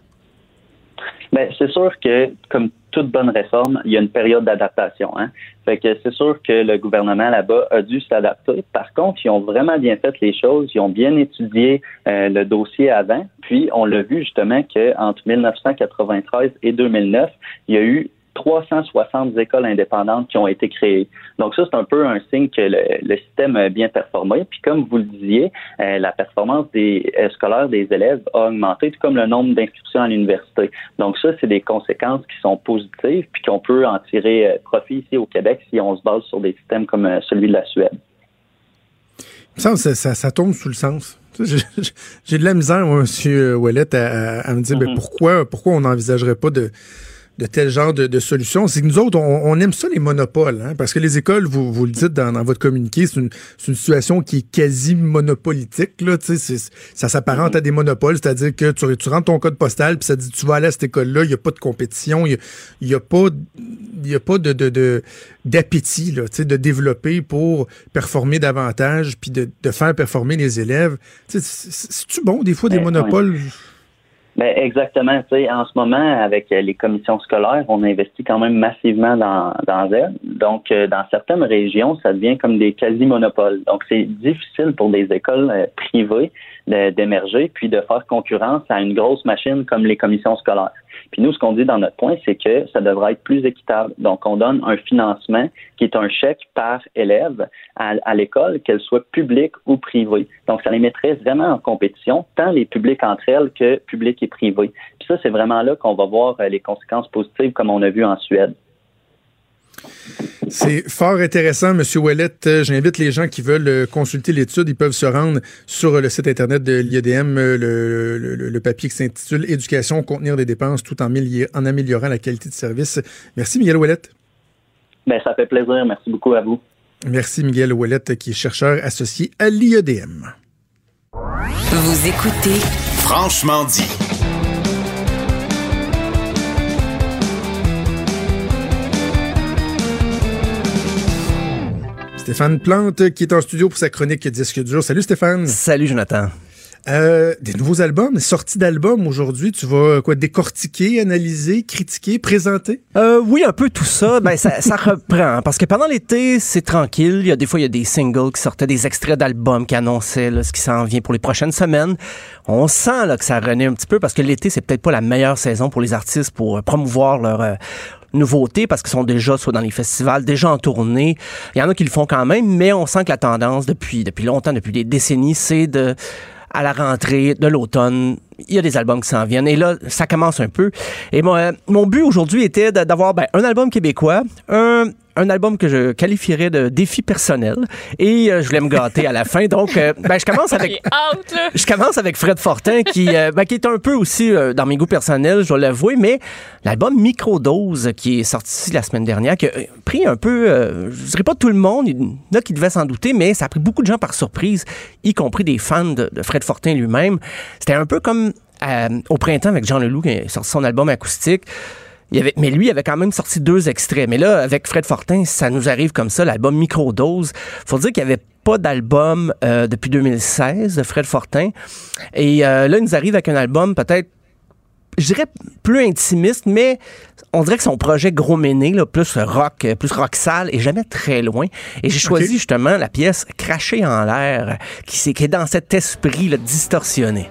Bien, c'est sûr que, comme toute bonne réforme, il y a une période d'adaptation. Hein? Fait que c'est sûr que le gouvernement là-bas a dû s'adapter. Par contre, ils ont vraiment bien fait les choses. Ils ont bien étudié euh, le dossier avant. Puis, on l'a vu justement qu'entre 1993 et 2009, il y a eu 360 écoles indépendantes qui ont été créées. Donc ça, c'est un peu un signe que le, système a bien performé. Puis comme vous le disiez, euh, la performance des euh, scolaires des élèves a augmenté, tout comme le nombre d'inscriptions à l'université. Donc ça, c'est des conséquences qui sont positives, puis qu'on peut en tirer euh, profit ici au Québec si on se base sur des systèmes comme celui de la Suède. Ça, ça, ça tombe sous le sens. J'ai de la misère, moi, M. Ouellet, à, me dire, mais mm-hmm. pourquoi, pourquoi on n'envisagerait pas de de tel genre de, de solution. C'est que nous autres, on, aime ça les monopoles, hein, parce que les écoles, vous, vous le dites dans, dans votre communiqué, c'est une, une, situation qui est quasi monopolitique. Là, ça s'apparente à des monopoles, c'est-à-dire que tu, tu rentres ton code postal, puis ça dit tu vas aller à cette école-là, il n'y a pas de compétition, il n'y a, a, pas, y a pas de, de, d'appétit là, de développer pour performer davantage, puis de, de faire performer les élèves. C'est-tu bon, des fois, des monopoles? Ben exactement. Tu sais, en ce moment, avec euh, les commissions scolaires, on investit quand même massivement dans, dans elles. Donc, euh, dans certaines régions, ça devient comme des quasi-monopoles. Donc, c'est difficile pour des écoles euh, privées d'émerger puis de faire concurrence à une grosse machine comme les commissions scolaires. Puis nous, ce qu'on dit dans notre point, c'est que ça devrait être plus équitable. Donc, on donne un financement qui est un chèque par élève à, l'école, qu'elle soit publique ou privée. Donc, ça les mettrait vraiment en compétition, tant les publics entre elles que publics et privés. Puis ça, c'est vraiment là qu'on va voir euh, les conséquences positives, comme on a vu en Suède. C'est fort intéressant, M. Ouellet. Euh, j'invite les gens qui veulent euh, consulter l'étude. Ils peuvent se rendre sur le site Internet de l'IEDM, le, papier qui s'intitule Éducation, contenir des dépenses tout en, en, améliorant la qualité de service. Merci, Miguel Ouellet. Ben, ça fait plaisir. Merci beaucoup à vous. Merci, Miguel Ouellet, qui est chercheur associé à l'IEDM. Vous écoutez Franchement dit. Stéphane Plante qui est en studio pour sa chronique Disque dur. Salut Stéphane. Salut Jonathan. Euh, des nouveaux albums, sorties d'albums aujourd'hui, tu vas quoi décortiquer, analyser, critiquer, présenter? Euh, Oui, un peu tout ça. ben ça, ça reprend parce que pendant l'été c'est tranquille. Il y a des fois il y a des singles qui sortaient, des extraits d'albums qui annonçaient là, ce qui s'en vient pour les prochaines semaines. On sent là, que ça renaît un petit peu parce que l'été c'est peut-être pas la meilleure saison pour les artistes pour euh, promouvoir leur euh, nouveautés parce qu'ils sont déjà soit dans les festivals, déjà en tournée. Il y en a qui le font quand même, mais on sent que la tendance depuis, depuis longtemps, depuis des décennies, c'est de à la rentrée de l'automne, il y a des albums qui s'en viennent. Et là, ça commence un peu. Et mon, mon but aujourd'hui était d'avoir ben, un album québécois, un un album que je qualifierais de défi personnel et euh, je voulais me gâter à la fin. Donc, euh, ben, je commence avec je commence avec Fred Fortin qui, euh, ben, qui est un peu aussi dans mes goûts personnels, je dois l'avouer, mais l'album Microdose qui est sorti la semaine dernière, qui a pris un peu, je dirais pas tout le monde, il y en a qui devaient s'en douter, mais ça a pris beaucoup de gens par surprise, y compris des fans de, de Fred Fortin lui-même. C'était un peu comme au printemps avec Jean Leloup qui a sorti son album acoustique mais lui, il avait quand même sorti deux extraits. Mais là, avec Fred Fortin, ça nous arrive comme ça, l'album Microdose. Faut dire qu'il n'y avait pas d'album euh, depuis 2016 de Fred Fortin. Et euh, là, il nous arrive avec un album peut-être je dirais plus intimiste, mais on dirait que son projet gros méné, là, plus rock, euh, plus rock sale, est jamais très loin. Et j'ai choisi justement la pièce Cracher en l'air, qui est dans cet esprit là, distorsionné.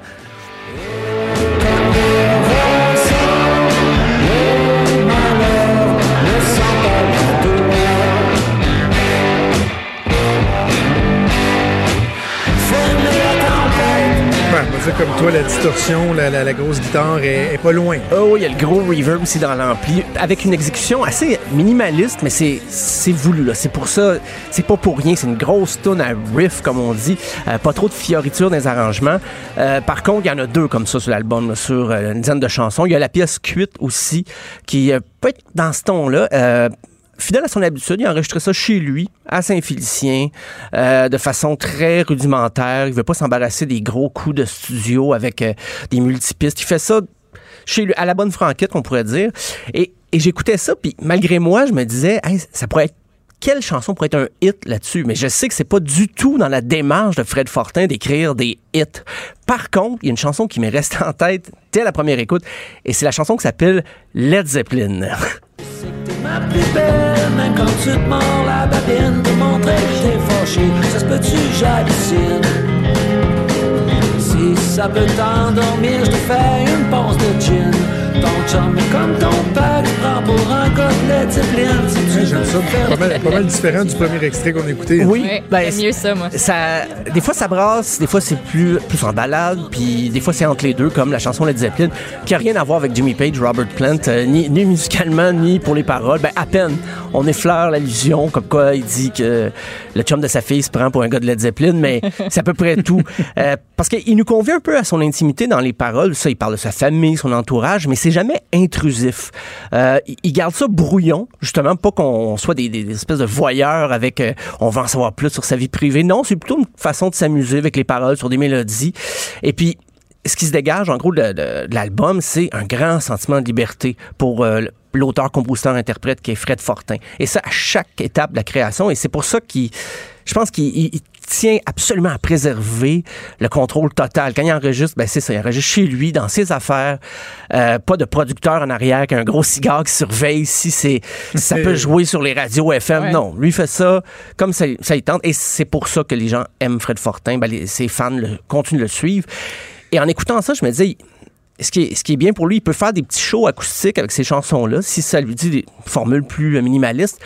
Comme toi, la distorsion, la, la- la grosse guitare est, est pas loin. Oh, il y a le gros reverb aussi dans l'ampli, avec une exécution assez minimaliste, mais c'est voulu là. C'est pour ça, c'est pas pour rien. C'est une grosse tune à riff comme on dit, Euh, pas trop de fioritures dans les arrangements. Euh, par contre, il y en a deux comme ça sur l'album, sur euh, une dizaine de chansons. Il y a la pièce cuite aussi, qui euh, peut être dans ce ton-là. Euh, Fidèle à son habitude, il a enregistré ça chez lui, à Saint-Félicien, euh, de façon très rudimentaire. Il veut pas s'embarrasser des gros coups de studio avec euh, des multipistes. Il fait ça chez lui, à la bonne franquette, on pourrait dire. Et, j'écoutais ça, puis malgré moi, je me disais, Hey, ça pourrait être quelle chanson pourrait être un hit là-dessus? Mais je sais que c'est pas du tout dans la démarche de Fred Fortin d'écrire des hits. Par contre, il y a une chanson qui m'est restée en tête dès la première écoute, et c'est la chanson qui s'appelle Led Zeppelin. Ma plus belle, même quand tu te mords la babine Pour montrer que t'es fâché, ça se peut-tu j'hallucine? Si ça peut t'endormir, je te fais une ponce de gin. Ton chum est comme ton père, tu prends pour un de Zeppelin Si tu Ouais, J'aime ça. Pas mal, pas mal différent du premier extrait qu'on a écouté. Oui, Ouais, ben, j'aime mieux ça, moi. ça, des fois ça brasse, des fois c'est plus, plus en balade, puis des fois c'est entre les deux, comme la chanson Led Zeppelin, qui a rien à voir avec Jimmy Page, Robert Plant, euh, ni, ni musicalement, ni pour les paroles. Ben, à peine. On effleure l'allusion, comme quoi il dit que le chum de sa fille se prend pour un gars de Led Zeppelin, mais c'est à peu près tout. Euh, parce qu'il nous convient un peu à son intimité dans les paroles. Ça, il parle de sa famille, son entourage, mais c'est jamais intrusif. Euh, il- il garde ça brouillon, justement, pas qu'on soit des, espèces de voyeurs avec euh, on va en savoir plus sur sa vie privée. Non, c'est plutôt une façon de s'amuser avec les paroles sur des mélodies. Et puis, ce qui se dégage, en gros, de, l'album, c'est un grand sentiment de liberté pour euh, l'auteur, compositeur, interprète qui est Fred Fortin. Et ça, à chaque étape de la création. Et c'est pour ça qu'il, je pense qu'il il- il tient absolument à préserver le contrôle total. Quand il enregistre, ben c'est ça, il enregistre chez lui, dans ses affaires. Euh, pas de producteur en arrière qui a un gros cigare qui surveille si c'est si ça peut jouer sur les radios FM. Ouais. Non, lui fait ça comme ça, ça il tente. Et c'est pour ça que les gens aiment Fred Fortin. Ben, les- ses fans le, continuent de le suivre. Et en écoutant ça, je me disais, ce qui, est, ce qui est bien pour lui, il peut faire des petits shows acoustiques avec ces chansons-là, si ça lui dit des formules plus minimalistes.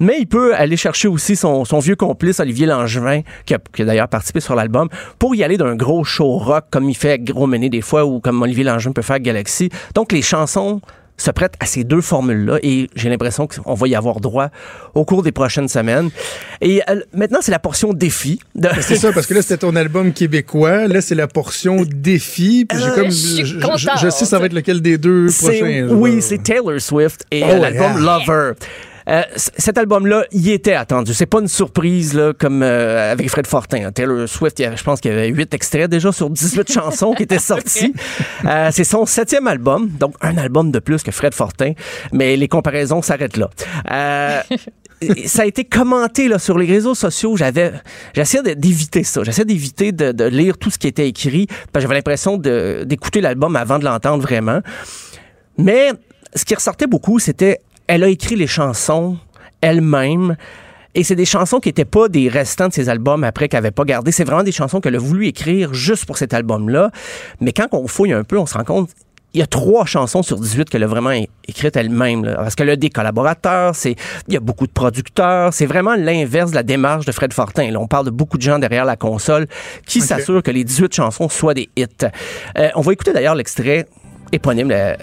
Mais il peut aller chercher aussi son, son vieux complice, Olivier Langevin, qui a, qui a d'ailleurs participé sur l'album, pour y aller d'un gros show rock, comme il fait avec Gros Méné des fois, ou comme Olivier Langevin peut faire avec Galaxy. Donc, les chansons se prêtent à ces deux formules-là, et j'ai l'impression qu'on va y avoir droit au cours des prochaines semaines. Et euh, maintenant, c'est la portion défi. de- C'est ça, parce que là, c'était ton album québécois. Là, c'est la portion défi. Puis j'ai Euh, comme, je suis je, je- contente. je sais ça va être lequel des deux prochains. oui, c'est Taylor Swift et Oh, l'album yeah. Lover. Euh, cet album-là, il était attendu. C'est pas une surprise là, comme euh, avec Fred Fortin. hein. Taylor Swift, il y avait- je pense qu'il y avait 8 extraits déjà sur 18 chansons qui étaient sortis. Euh, c'est son septième album, donc un album de plus que Fred Fortin, mais les comparaisons s'arrêtent là. Euh, ça a été commenté là, sur les réseaux sociaux. J'avais, j'essayais d'éviter ça. J'essayais d'éviter de, de lire tout ce qui était écrit. J'avais l'impression d'écouter l'album avant de l'entendre vraiment. Mais ce qui ressortait beaucoup, c'était elle a écrit les chansons elle-même. Et c'est des chansons qui n'étaient pas des restants de ses albums après qu'elle n'avait pas gardé. C'est vraiment des chansons qu'elle a voulu écrire juste pour cet album-là. Mais quand on fouille un peu, on se rend compte il y a trois chansons sur 18 qu'elle a vraiment écrites elle-même. Parce qu'elle a des collaborateurs, c'est, il y a beaucoup de producteurs. C'est vraiment l'inverse de la démarche de Fred Fortin. Là, on parle de beaucoup de gens derrière la console qui s'assurent que les 18 chansons soient des hits. Euh, on va écouter d'ailleurs l'extrait éponyme, le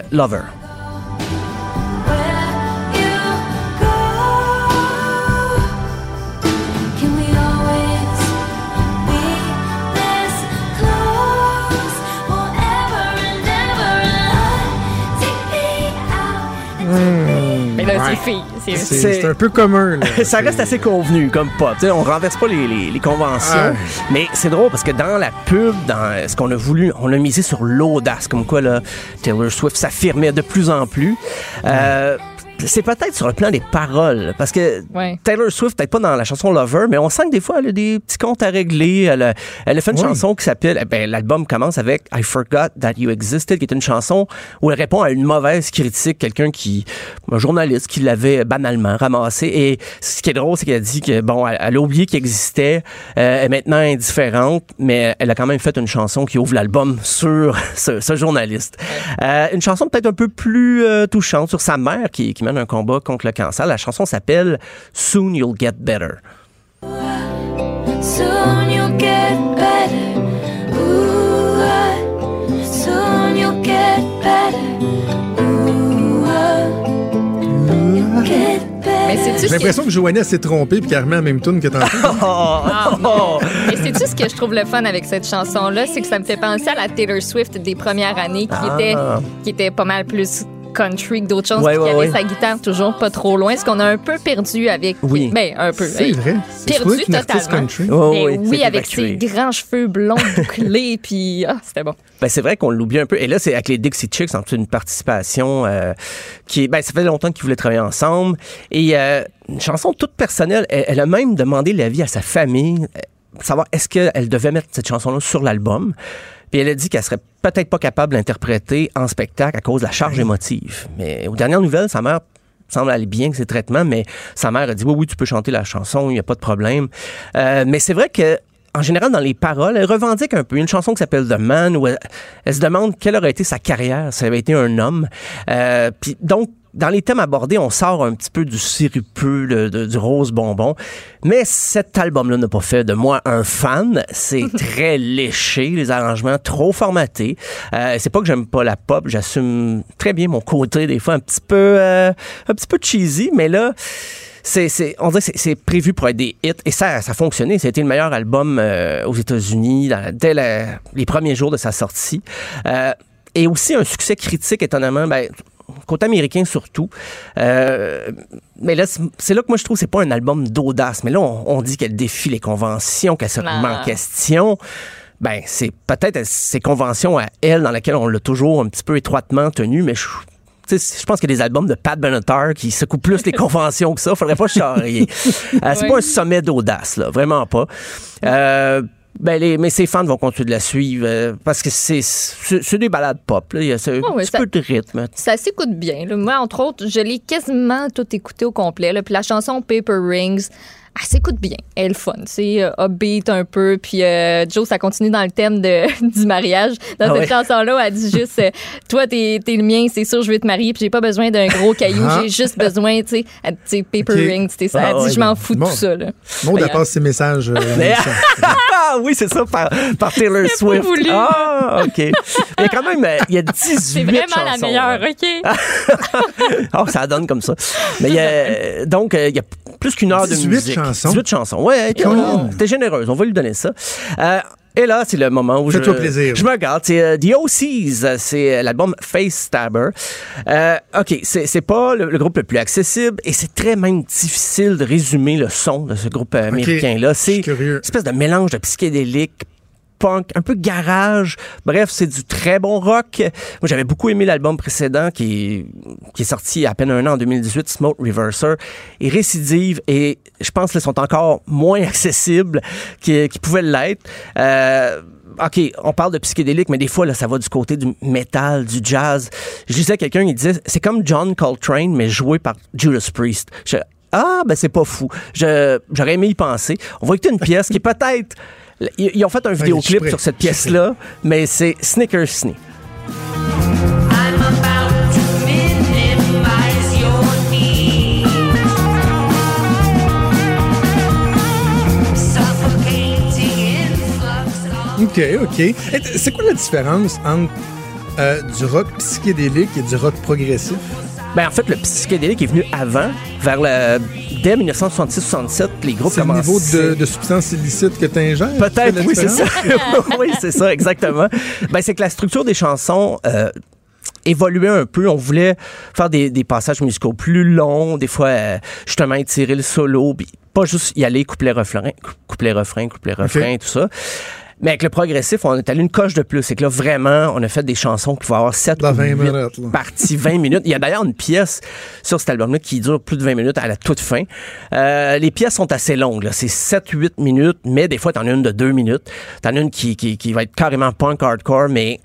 Lover. Mais là, Ouais. c'est fille. Un peu commun. Là. ça reste assez convenu comme pop. Tu sais, on renverse pas les, les- les conventions. Ah. Mais c'est drôle parce que dans la pub, dans ce qu'on a voulu, on a misé sur l'audace. Comme quoi, là, Taylor Swift s'affirmait de plus en plus. Euh, c'est peut-être sur le plan des paroles. Parce que Ouais. Taylor Swift, peut-être pas dans la chanson Lover, mais on sent que des fois, elle a des petits comptes à régler. Elle a, elle a fait une Oui. chanson qui s'appelle, eh ben, l'album commence avec I Forgot That You Existed, qui est une chanson où elle répond à une mauvaise critique, quelqu'un qui, un journaliste qui l'avait banalement ramassé. Et ce qui est drôle, c'est qu'elle dit que, bon, elle, elle a oublié qu'il existait, euh, elle est maintenant indifférente, mais elle a quand même fait une chanson qui ouvre l'album sur ce, ce journaliste. Euh, une chanson peut-être un peu plus euh, touchante sur sa mère qui, qui mène un combat contre le cancer. La chanson s'appelle Soon You'll Get Better. Soon you'll get better. Ooh, soon you'll get better. Ooh, you'll get better. Mais c'est-tu J'ai l'impression que Joanna s'est trompée puis qu'elle remet la même tune que tantôt. Ah, non. Mais c'est-tu ce que je trouve le fun avec cette chanson-là? C'est que ça me fait penser à la Taylor Swift des premières années qui, Ah. était, qui était pas mal plus country que d'autres choses, Ouais, qui ouais, avait ouais. sa guitare toujours pas trop loin, ce qu'on a un peu perdu avec... Oui. Ben, un peu. C'est Hey, vrai. Perdu totalement. country. Oh, Ben oui, oui, avec ses grands cheveux blonds bouclés, puis ah, c'était bon. Ben, c'est vrai qu'on l'oublie un peu. Et là, c'est avec les Dixie Chicks, en fait, une participation euh, qui est, ben, ça fait longtemps qu'ils voulaient travailler ensemble. Et euh, une chanson toute personnelle. Elle, elle a même demandé l'avis à sa famille, euh, savoir est-ce qu'elle devait mettre cette chanson-là sur l'album. Puis elle a dit qu'elle serait peut-être pas capable d'interpréter en spectacle à cause de la charge émotive. Mais aux dernières nouvelles, sa mère semble aller bien avec ses traitements, mais sa mère a dit oui, oui, tu peux chanter la chanson, il n'y a pas de problème. Euh, mais c'est vrai que en général, dans les paroles, elle revendique un peu une chanson qui s'appelle The Man, où elle, elle se demande quelle aurait été sa carrière si elle avait été un homme. Euh, puis donc, dans les thèmes abordés, on sort un petit peu du sirupeux, le- de- du rose bonbon. Mais cet album-là n'a pas fait de moi un fan. C'est très léché, les arrangements trop formatés. Euh, c'est pas que j'aime pas la pop, j'assume très bien mon côté des fois un petit peu, euh, un petit peu cheesy, mais là c'est, c'est, on dirait que c'est, prévu pour être des hits et ça, ça a fonctionné. Ça a été le meilleur album euh, aux États-Unis dès la- les premiers jours de sa sortie. Euh, et aussi un succès critique, étonnamment, ben, côté américain surtout. Euh, mais là, c'est- là que moi je trouve que c'est pas un album d'audace. Mais là, on, on dit qu'elle défie les conventions, qu'elle se remet en question. Ben, c'est peut-être ces conventions à elle dans lesquelles on l'a toujours un petit peu étroitement tenu, mais je, je pense qu'il y a des albums de Pat Benatar qui secouent plus les conventions que ça. Faudrait pas charrier. Euh, c'est pas un sommet d'audace, là. Vraiment pas. Euh, ben les, mais ses fans vont continuer de la suivre euh, parce que c'est, c'est, des balades pop. Là. Il y a ce, Oh, un petit ça- peu de rythme. Ça s'écoute bien. là. Moi, entre autres, je l'ai quasiment tout écouté au complet. là. Puis la chanson Paper Rings, elle s'écoute bien. Elle est le fun. C'est euh, upbeat un peu. Puis euh, Joe, ça continue dans le thème de, du mariage. Dans Ah cette ouais. chanson-là, elle dit juste euh, Toi, t'es, t'es le mien, c'est sûr, je veux te marier. Puis j'ai pas besoin d'un gros caillou. Ah. J'ai juste besoin, tu sais, sais, Paper Ok. Rings. tu sais, ça. Ah elle dit ouais. Je m'en fous de Bon. tout ça. Là. Maud, elle Regarde. passe ses messages. euh. Ah oui, c'est ça, par, par Taylor Swift. voulu. Ah, OK. Il y a quand même, euh, il y a 18 C'est vraiment la meilleure, là. OK? Oh, ça donne comme ça. Mais il y a, donc, euh, il y a plus qu'une heure de 18 musique. chansons? 18 chansons. Ouais, t'es généreuse. On va lui donner ça. Euh, et là, c'est le moment où je, plaisir. je me regarde. C'est euh, The OCs. C'est euh, l'album Face Stabber. Euh, OK, c'est pas le, le groupe le plus accessible et c'est très même difficile de résumer le son de ce groupe euh, américain-là. C'est une espèce de mélange de psychédélique, un peu garage. Bref, c'est du très bon rock. Moi, j'avais beaucoup aimé l'album précédent qui qui est sorti il y a à peine un an en 2018, Smoke Reverser. Et Récidive, et je pense qu'ils sont encore moins accessibles qu'ils pouvaient l'être. Euh, OK, on parle de psychédélique, mais des fois, là, ça va du côté du métal, du jazz. Je disais à quelqu'un, il disait, c'est comme John Coltrane, mais joué par Judas Priest. Je- ah, ben c'est pas fou. J'aurais aimé y penser. On va écouter une pièce qui est peut-être... Ils ils ont fait un vidéoclip sur cette pièce-là, mais c'est Snicker Snee. OK, OK. C'est quoi la différence entre euh, du rock psychédélique et du rock progressif? Ben, en fait, le psychédélique est venu avant, vers le, dès 1966-67, les groupes C'est le niveau de, de substances illicites que tu ingères? Peut-être, oui, c'est ça. oui, c'est ça, exactement. Ben, c'est que la structure des chansons euh, évoluait un peu. On voulait faire des, des passages musicaux plus longs, des fois, euh, justement, étirer le solo, puis pas juste y aller couplet-refrain, cou- couplet-refrain, couplet-refrain, tout ça. Mais avec le progressif, on est allé une coche de plus. C'est que là, vraiment, on a fait des chansons qui vont avoir 7 Dans ou 20 8 minutes, là. parties, 20 minutes. Il y a d'ailleurs une pièce sur cet album-là qui dure plus de 20 minutes à la toute fin. Euh, les pièces sont assez longues. C'est 7-8 minutes, mais des fois, t'en as une de 2 minutes. T'en as une qui, qui, qui va être carrément punk hardcore, mais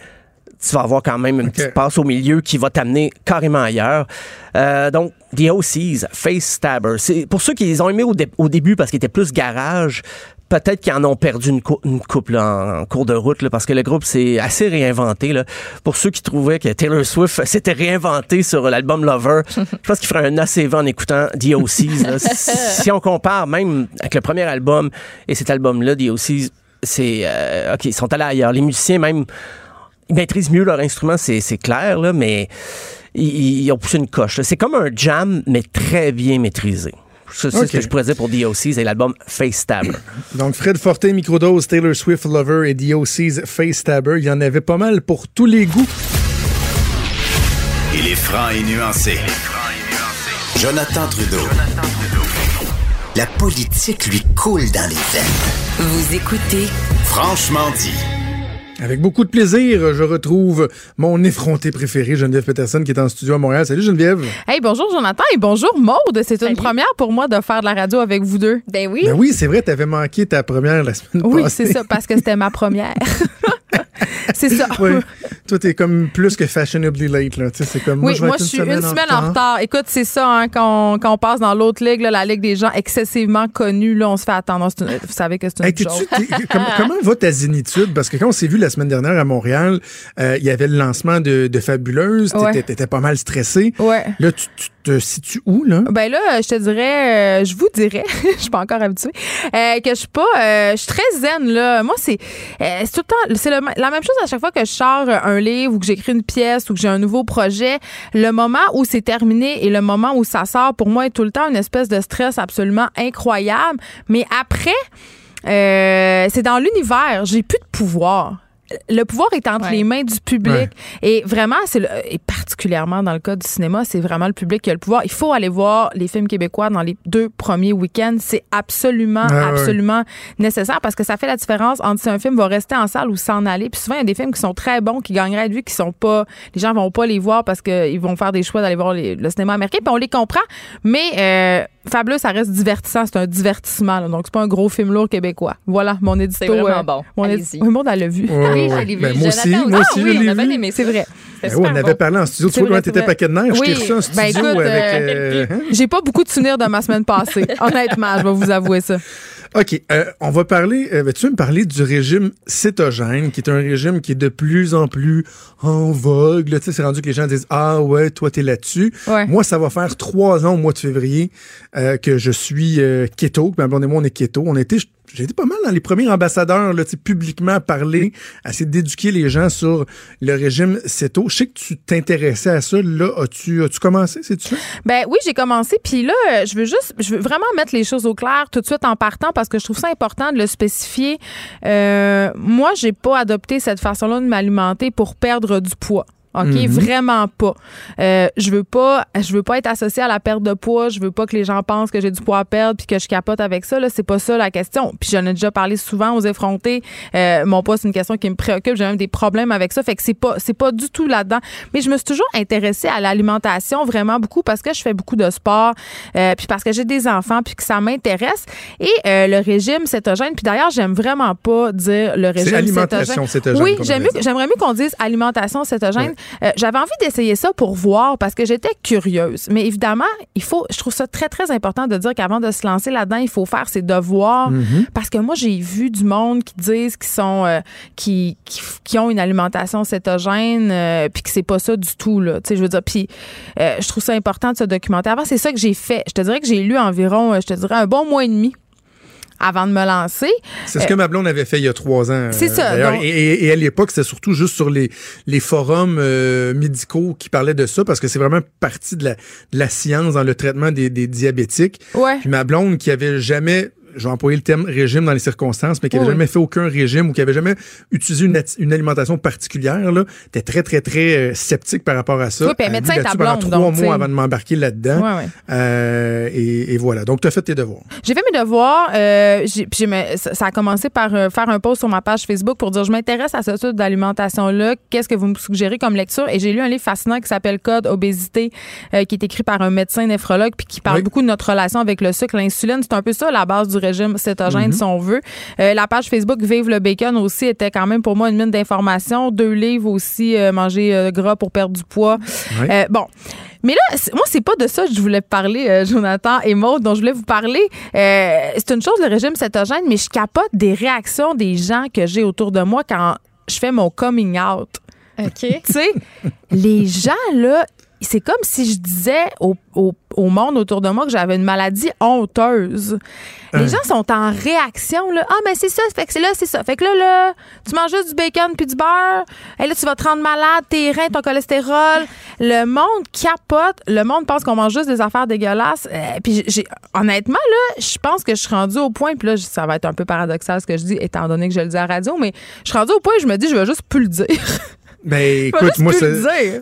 tu vas avoir quand même une petite passe au milieu qui va t'amener carrément ailleurs. Euh, donc, The OCs, Face Stabber. C'est pour ceux qui les ont aimés au, dé- au début parce qu'ils étaient plus garage. Peut-être qu'ils en ont perdu une, cou- une couple là, en, en cours de route là, parce que le groupe s'est assez réinventé. Là. Pour ceux qui trouvaient que Taylor Swift s'était réinventé sur l'album Lover, je pense qu'il ferait un ACV en écoutant The OCs. si on compare même avec le premier album et cet album-là, The OCs, c'est euh, ok, ils sont allés ailleurs. Les musiciens même ils maîtrisent mieux leur instrument, c'est clair, là, mais ils, ils ont poussé une coche. C'est comme un jam, mais très bien maîtrisé. Ça, C'est ce que je pourrais dire pour DOC, c'est l'album Face Stabber. Donc, Fred Forte, Microdose, Taylor Swift Lover et The OC's Face Stabber. Il y en avait pas mal pour tous les goûts. Il est franc et nuancé. Jonathan Trudeau. La politique lui coule dans les veines. Vous écoutez Franchement dit. Avec beaucoup de plaisir, je retrouve mon effronté préféré, Geneviève Peterson, qui est en studio à Montréal. Salut Geneviève. Hey, bonjour Jonathan et bonjour Maude. C'est une première pour moi de faire de la radio avec vous deux. Ben oui. Ben oui, c'est vrai, t'avais manqué ta première la semaine Oui, passée. c'est ça, parce que c'était ma première. c'est ça. Oui. Toi, t'es comme plus que fashionably late, là. Tu sais, c'est comme moi, Oui, je vais moi, être je suis une semaine en retard. Écoute, c'est ça, hein, quand, on, quand on passe dans l'autre ligue, là, la ligue des gens excessivement connus, là, on se fait attendre. Une- Vous savez que c'est une Hey, chose. comment, comment va ta zénitude? Parce que quand on s'est vu la semaine dernière à Montréal, euh, il y avait le lancement de, de Fabuleuse. T'étais, Ouais. pas mal stressé. Ouais. Là, tu, tu te situes où, là? Ben là, je te dirais, euh, je vous dirais, je suis pas encore habituée, euh, que je suis pas, je suis très zen là. Moi, c'est, c'est tout le temps, c'est la même chose à chaque fois que je sors euh, livre ou que j'écris une pièce ou que j'ai un nouveau projet. Le moment où c'est terminé et le moment où ça sort, pour moi, est tout le temps une espèce de stress absolument incroyable. Mais après, euh, c'est dans l'univers, j'ai plus de pouvoir. Le pouvoir est entre les mains du public. Ouais. Et vraiment, c'est le- et particulièrement dans le cas du cinéma, c'est vraiment le public qui a le pouvoir. Il faut aller voir les films québécois dans les deux premiers week-ends. C'est absolument, Ouais, ouais. absolument nécessaire parce que ça fait la différence entre si un film va rester en salle ou s'en aller. Puis souvent, il y a des films qui sont très bons, qui gagneraient être vus, qui sont pas. Les gens vont pas les voir parce qu'ils vont faire des choix d'aller voir les- le cinéma américain. Puis on les comprend. Mais euh, Fabuleux, ça reste divertissant. C'est un divertissement. là. Donc, c'est pas un gros film lourd québécois. Voilà, mon édito. C'est vraiment euh, bon. Mon édito. Oui, monde, elle l'a vu. Oui, je ouais. l'ai vu. Ben, moi aussi, moi Ah aussi, je oui, l'ai on a vu. aimé, C'est vrai. Ben oui, on avait parlé en studio. Tu vois comment t'étais paquet de neige? Je t'ai Oui. reçu en studio Ben, écoute, avec... euh, euh, hein? J'ai pas beaucoup de souvenirs de ma semaine passée. Honnêtement, je vais vous avouer ça. OK, euh, on va parler, euh, vas-tu me parler du régime cétogène, qui est un régime qui est de plus en plus en vogue. Là, Tu sais, c'est rendu que les gens disent Ah ouais, toi, t'es là-dessus. Ouais. Moi, ça va faire trois ans au mois de février euh, que je suis euh, keto, que ma blonde et moi, on est keto. On était, j'ai été pas mal dans les premiers ambassadeurs, là, tu sais, publiquement à parler, à essayer d'éduquer les gens sur le régime céto. Je sais que tu t'intéressais à ça. Là, as-tu as commencé, c'est-tu? Ben oui, j'ai commencé. Puis là, je veux juste, je veux vraiment mettre les choses au clair tout de suite en partant parce que je trouve ça important de le spécifier. Euh, moi, j'ai pas adopté cette façon-là de m'alimenter pour perdre du poids. OK, Mhm. vraiment pas. Euh, je veux pas je veux pas être associée à la perte de poids, je veux pas que les gens pensent que j'ai du poids à perdre puis que je capote avec ça là, c'est pas ça la question. Puis j'en ai déjà parlé souvent aux effrontés. Euh, mon poids c'est une question qui me préoccupe, j'ai même des problèmes avec ça, fait que c'est pas c'est pas du tout là-dedans. Mais je me suis toujours intéressée à l'alimentation vraiment beaucoup parce que je fais beaucoup de sport euh, puis parce que j'ai des enfants puis que ça m'intéresse et euh, le régime cétogène puis d'ailleurs, j'aime vraiment pas dire le régime alimentation cétogène Oui, j'aimerais mieux qu'on dise alimentation cétogène. Euh, J'avais envie d'essayer ça pour voir parce que j'étais curieuse. Mais évidemment, il faut, je trouve ça très, très important de dire qu'avant de se lancer là-dedans, il faut faire ses devoirs. Mhm. Parce que moi, j'ai vu du monde qui disent qu'ils sont, euh, qui, qui, qui ont une alimentation cétogène, euh, puis que c'est pas ça du tout, là. Tu sais, je veux dire, puis euh, je trouve ça important de se documenter. Avant, c'est ça que j'ai fait. Je te dirais que j'ai lu environ, je te dirais, un bon mois et demi avant de me lancer. C'est ce que ma blonde avait fait il y a trois ans. C'est euh, ça, d'ailleurs. donc- Et, et- et à l'époque, c'était surtout juste sur les, les forums euh, médicaux qui parlaient de ça parce que c'est vraiment partie de la, de la science dans le traitement des, des diabétiques. Ouais. Puis ma blonde qui avait jamais je vais employer le terme régime dans les circonstances, mais qui n'avait Oui. jamais fait aucun régime ou qui avait jamais utilisé une, ati- une alimentation particulière, là, t'es très, très, très euh, sceptique par rapport à ça. Oui, puis médecin là-dessus pendant blonde, trois donc, mois avant de m'embarquer là-dedans. Ouais, ouais. Euh, et, et voilà. Donc, tu as fait tes devoirs. J'ai fait mes devoirs. euh, puis ça, a commencé par faire un post sur ma page Facebook pour dire je m'intéresse à ce type d'alimentation-là. Qu'est-ce que vous me suggérez comme lecture? Et j'ai lu un livre fascinant qui s'appelle Code obésité, qui est écrit par un médecin néphrologue puis qui parle Oui. beaucoup de notre relation avec le sucre, l'insuline. C'est un peu ça la base du régime cétogène, Mhm. si on veut. Euh, la page Facebook Vive le bacon aussi était quand même pour moi une mine d'informations. Deux livres aussi, euh, manger euh, gras pour perdre du poids. Euh, bon. Mais là, moi, c'est pas de ça que je voulais parler, euh, Jonathan et Maud, dont je voulais vous parler. Euh, c'est une chose, le régime cétogène, mais je capote des réactions des gens que j'ai autour de moi quand je fais mon coming out. OK. Tu sais, les gens, là, c'est comme si je disais au, au- au monde autour de moi que j'avais une maladie honteuse. Les Hein. gens sont en réaction, là. Ah, mais c'est ça, fait que c'est là, c'est ça. Fait que là, là, tu manges juste du bacon puis du beurre. Et là, tu vas te rendre malade, tes reins, ton cholestérol. Le monde capote. Le monde pense qu'on mange juste des affaires dégueulasses. Euh, puis j'ai, honnêtement, là, je pense que je suis rendue au point, puis là, ça va être un peu paradoxal ce que je dis, étant donné que je le dis à la radio, mais je suis rendue au point où je me dis, je vais juste plus le dire. Ben, vais écoute,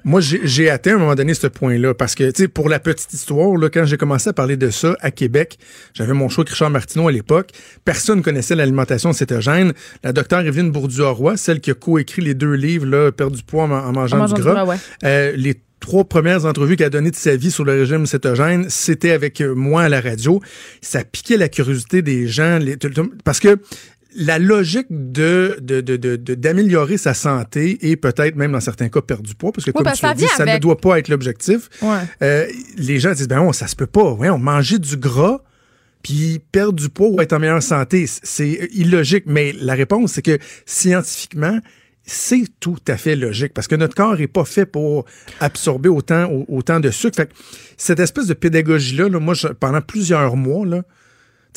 moi, j'ai atteint à un moment donné ce point-là parce que, tu sais, pour la petite histoire, là, quand j'ai commencé à parler de ça à Québec, j'avais mon choix avec Richard Martineau à l'époque. Personne connaissait l'alimentation cétogène. La docteure Evelyne Bourdieu-Roy, celle qui a coécrit les deux livres, là, Perdre du poids en, en mangeant, En mangeant du du gras, ouais. euh, les trois premières entrevues qu'elle a données de sa vie sur le régime cétogène, c'était avec euh, moi à la radio. Ça piquait la curiosité des gens les- parce que la logique de de- de- de- de- d'améliorer sa santé et peut-être même dans certains cas perdre du poids, parce que comme parce tu l'as ça dit, ça ne doit pas être l'objectif. Ouais. Euh, les gens disent, ben non, ça se peut pas. Ouais, on manger du gras, puis perdre du poids ou être en meilleure santé, c'est illogique. Mais la réponse, c'est que scientifiquement, c'est tout à fait logique parce que notre corps est pas fait pour absorber autant, au- autant de sucre. Fait que cette espèce de pédagogie-là, là, moi, je- pendant plusieurs mois, là,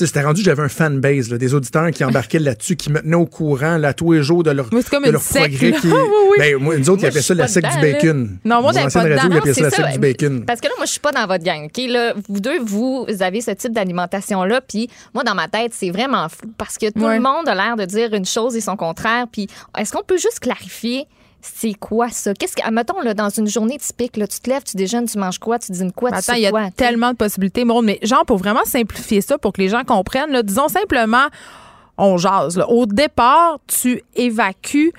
c'était rendu, j'avais un fanbase, des auditeurs qui embarquaient là-dessus, qui me tenaient au courant, là, tous les jours de leur, comme de leur progrès. Qui, Oui, oui. Ben, moi, nous autres, Moi, ils appelaient ça la secte du bacon. Non, moi, j'avais pas ils ça la c'est secte ça. du bacon. Parce que là, moi, je suis pas dans votre gang. OK? Là, vous deux, vous avez ce type d'alimentation-là. Puis moi, dans ma tête, c'est vraiment flou. Parce que tout Ouais. le monde a l'air de dire une chose et son contraire. Puis est-ce qu'on peut juste clarifier c'est quoi ça? Qu'est-ce que, admettons, là, dans une journée typique, là, tu te lèves, tu déjeunes, tu manges quoi, tu dînes quoi, tu Attends, sais il y a quoi? tellement de possibilités, Maud, mais genre, pour vraiment simplifier ça, pour que les gens comprennent, là, disons simplement, on jase. là. Au départ, tu évacues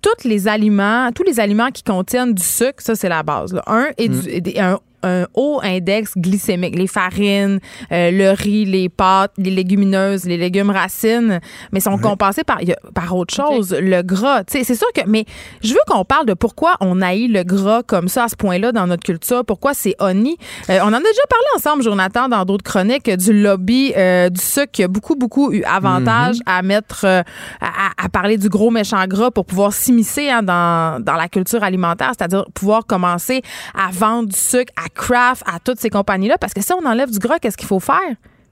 tous les aliments, tous les aliments qui contiennent du sucre, ça c'est la base. là. Un et du- et un, un haut index glycémique, les farines, euh, le riz, les pâtes, les légumineuses, les légumes racines, mais sont compensés par, il y a- par autre chose, le gras. Tu sais, C'est sûr que, mais je veux qu'on parle de pourquoi on haït le gras comme ça à ce point-là dans notre culture, pourquoi c'est honni. Euh, on en a déjà parlé ensemble, Jonathan, dans d'autres chroniques, du lobby euh, du sucre qui a beaucoup, beaucoup eu avantage à mettre, euh, à, à- à parler du gros méchant gras pour pouvoir s'immiscer hein, dans, dans la culture alimentaire, c'est-à-dire pouvoir commencer à vendre du sucre à Kraft, à toutes ces compagnies-là. Parce que si on enlève du gras, qu'est-ce qu'il faut faire?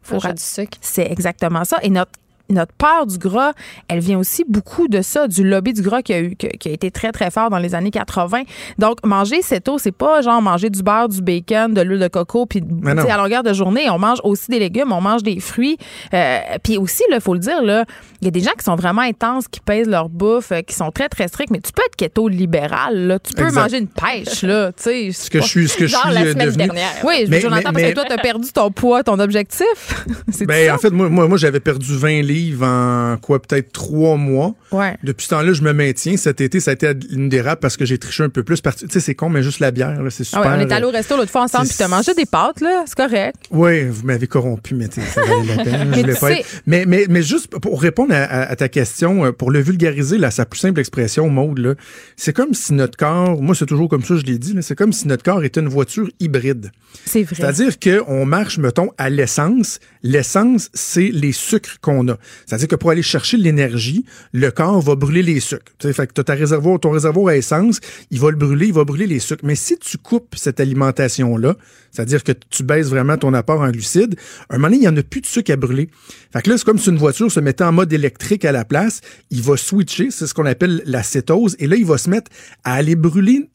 Faut Manger ra- du sucre. C'est exactement ça. Et notre notre peur du gras, elle vient aussi beaucoup de ça, du lobby du gras qui a, eu, qui, a été très, très fort dans les années 80. Donc, manger céto, c'est pas genre manger du beurre, du bacon, de l'huile de coco, puis tu à longueur de journée, on mange aussi des légumes, on mange des fruits. Euh, puis aussi, il faut le dire, là, il y a des gens qui sont vraiment intenses, qui pèsent leur bouffe, euh, qui sont très, très stricts, mais tu peux être keto libéral, là. Tu peux Exact. manger une pêche, là. Tu sais, Ce que je suis, ce que je suis la euh, semaine devenu. dernière. Oui, Mais- mais- parce que toi, t'as perdu ton poids, ton objectif. Ben, en fait, moi, moi, moi j'avais perdu 20 livres en quoi, peut-être trois mois. Ouais. Depuis ce temps-là, je me maintiens. Cet été, ça a été une dérape parce que j'ai triché un peu plus. Tu sais, c'est con, mais juste la bière, c'est Ah super. ouais, on est allé au resto l'autre fois ensemble, puis t'as mangé des pâtes, là. C'est correct. Oui, vous m'avez corrompu, mais ça valait la peine. Mais je voulais tu pas sais- être- mais, mais, mais juste pour répondre à, à- à ta question, euh, pour le vulgariser, là, sa plus simple expression, Maude, là, c'est comme si notre corps, moi c'est toujours comme ça, je l'ai dit, c'est comme si notre corps était une voiture hybride. C'est vrai. C'est-à-dire qu'on marche, mettons, à l'essence. L'essence, c'est les sucres qu'on a. C'est-à-dire que pour aller chercher l'énergie, le corps va brûler les sucres. Tu sais, fait que t'as ta réservoir, ton réservoir à essence, il va le brûler, il va brûler les sucres. Mais si tu coupes cette alimentation-là, c'est-à-dire que tu baisses vraiment ton apport en glucides, à un moment donné, il n'y en a plus de sucre à brûler. Fait que là, c'est comme si une voiture se mettait en mode électrique à la place. Il va switcher, c'est ce qu'on appelle la cétose. Et là, il va se mettre à aller brûler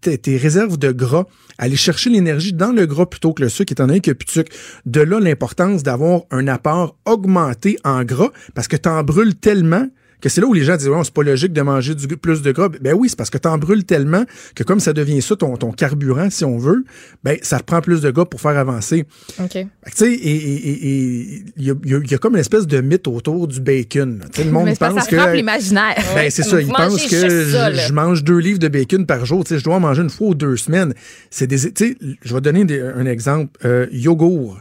tes, tes réserves de gras, aller chercher l'énergie dans le gras plutôt que le sucre, étant donné qu'il n'y plus de sucre. De là, l'importance d'avoir un apport augmenté en gras, parce que tu en brûles tellement que c'est là où les gens disent, ouais, c'est pas logique de manger du, plus de gras. Ben oui, c'est parce que tu en brûles tellement que comme ça devient ça, ton, ton carburant, si on veut, ben ça reprend plus de gras pour faire avancer. OK. Tu sais, et- il y a, il y a- il y a comme une espèce de mythe autour du bacon. sais, Le monde Mais pense ça frappe que... l'imaginaire. Ben, c'est ça. Ils pensent que ça, je, mange deux livres de bacon par jour. Tu sais, je dois en manger une fois ou deux semaines. C'est des, tu sais, je vais donner des- un exemple. Euh, yogourt.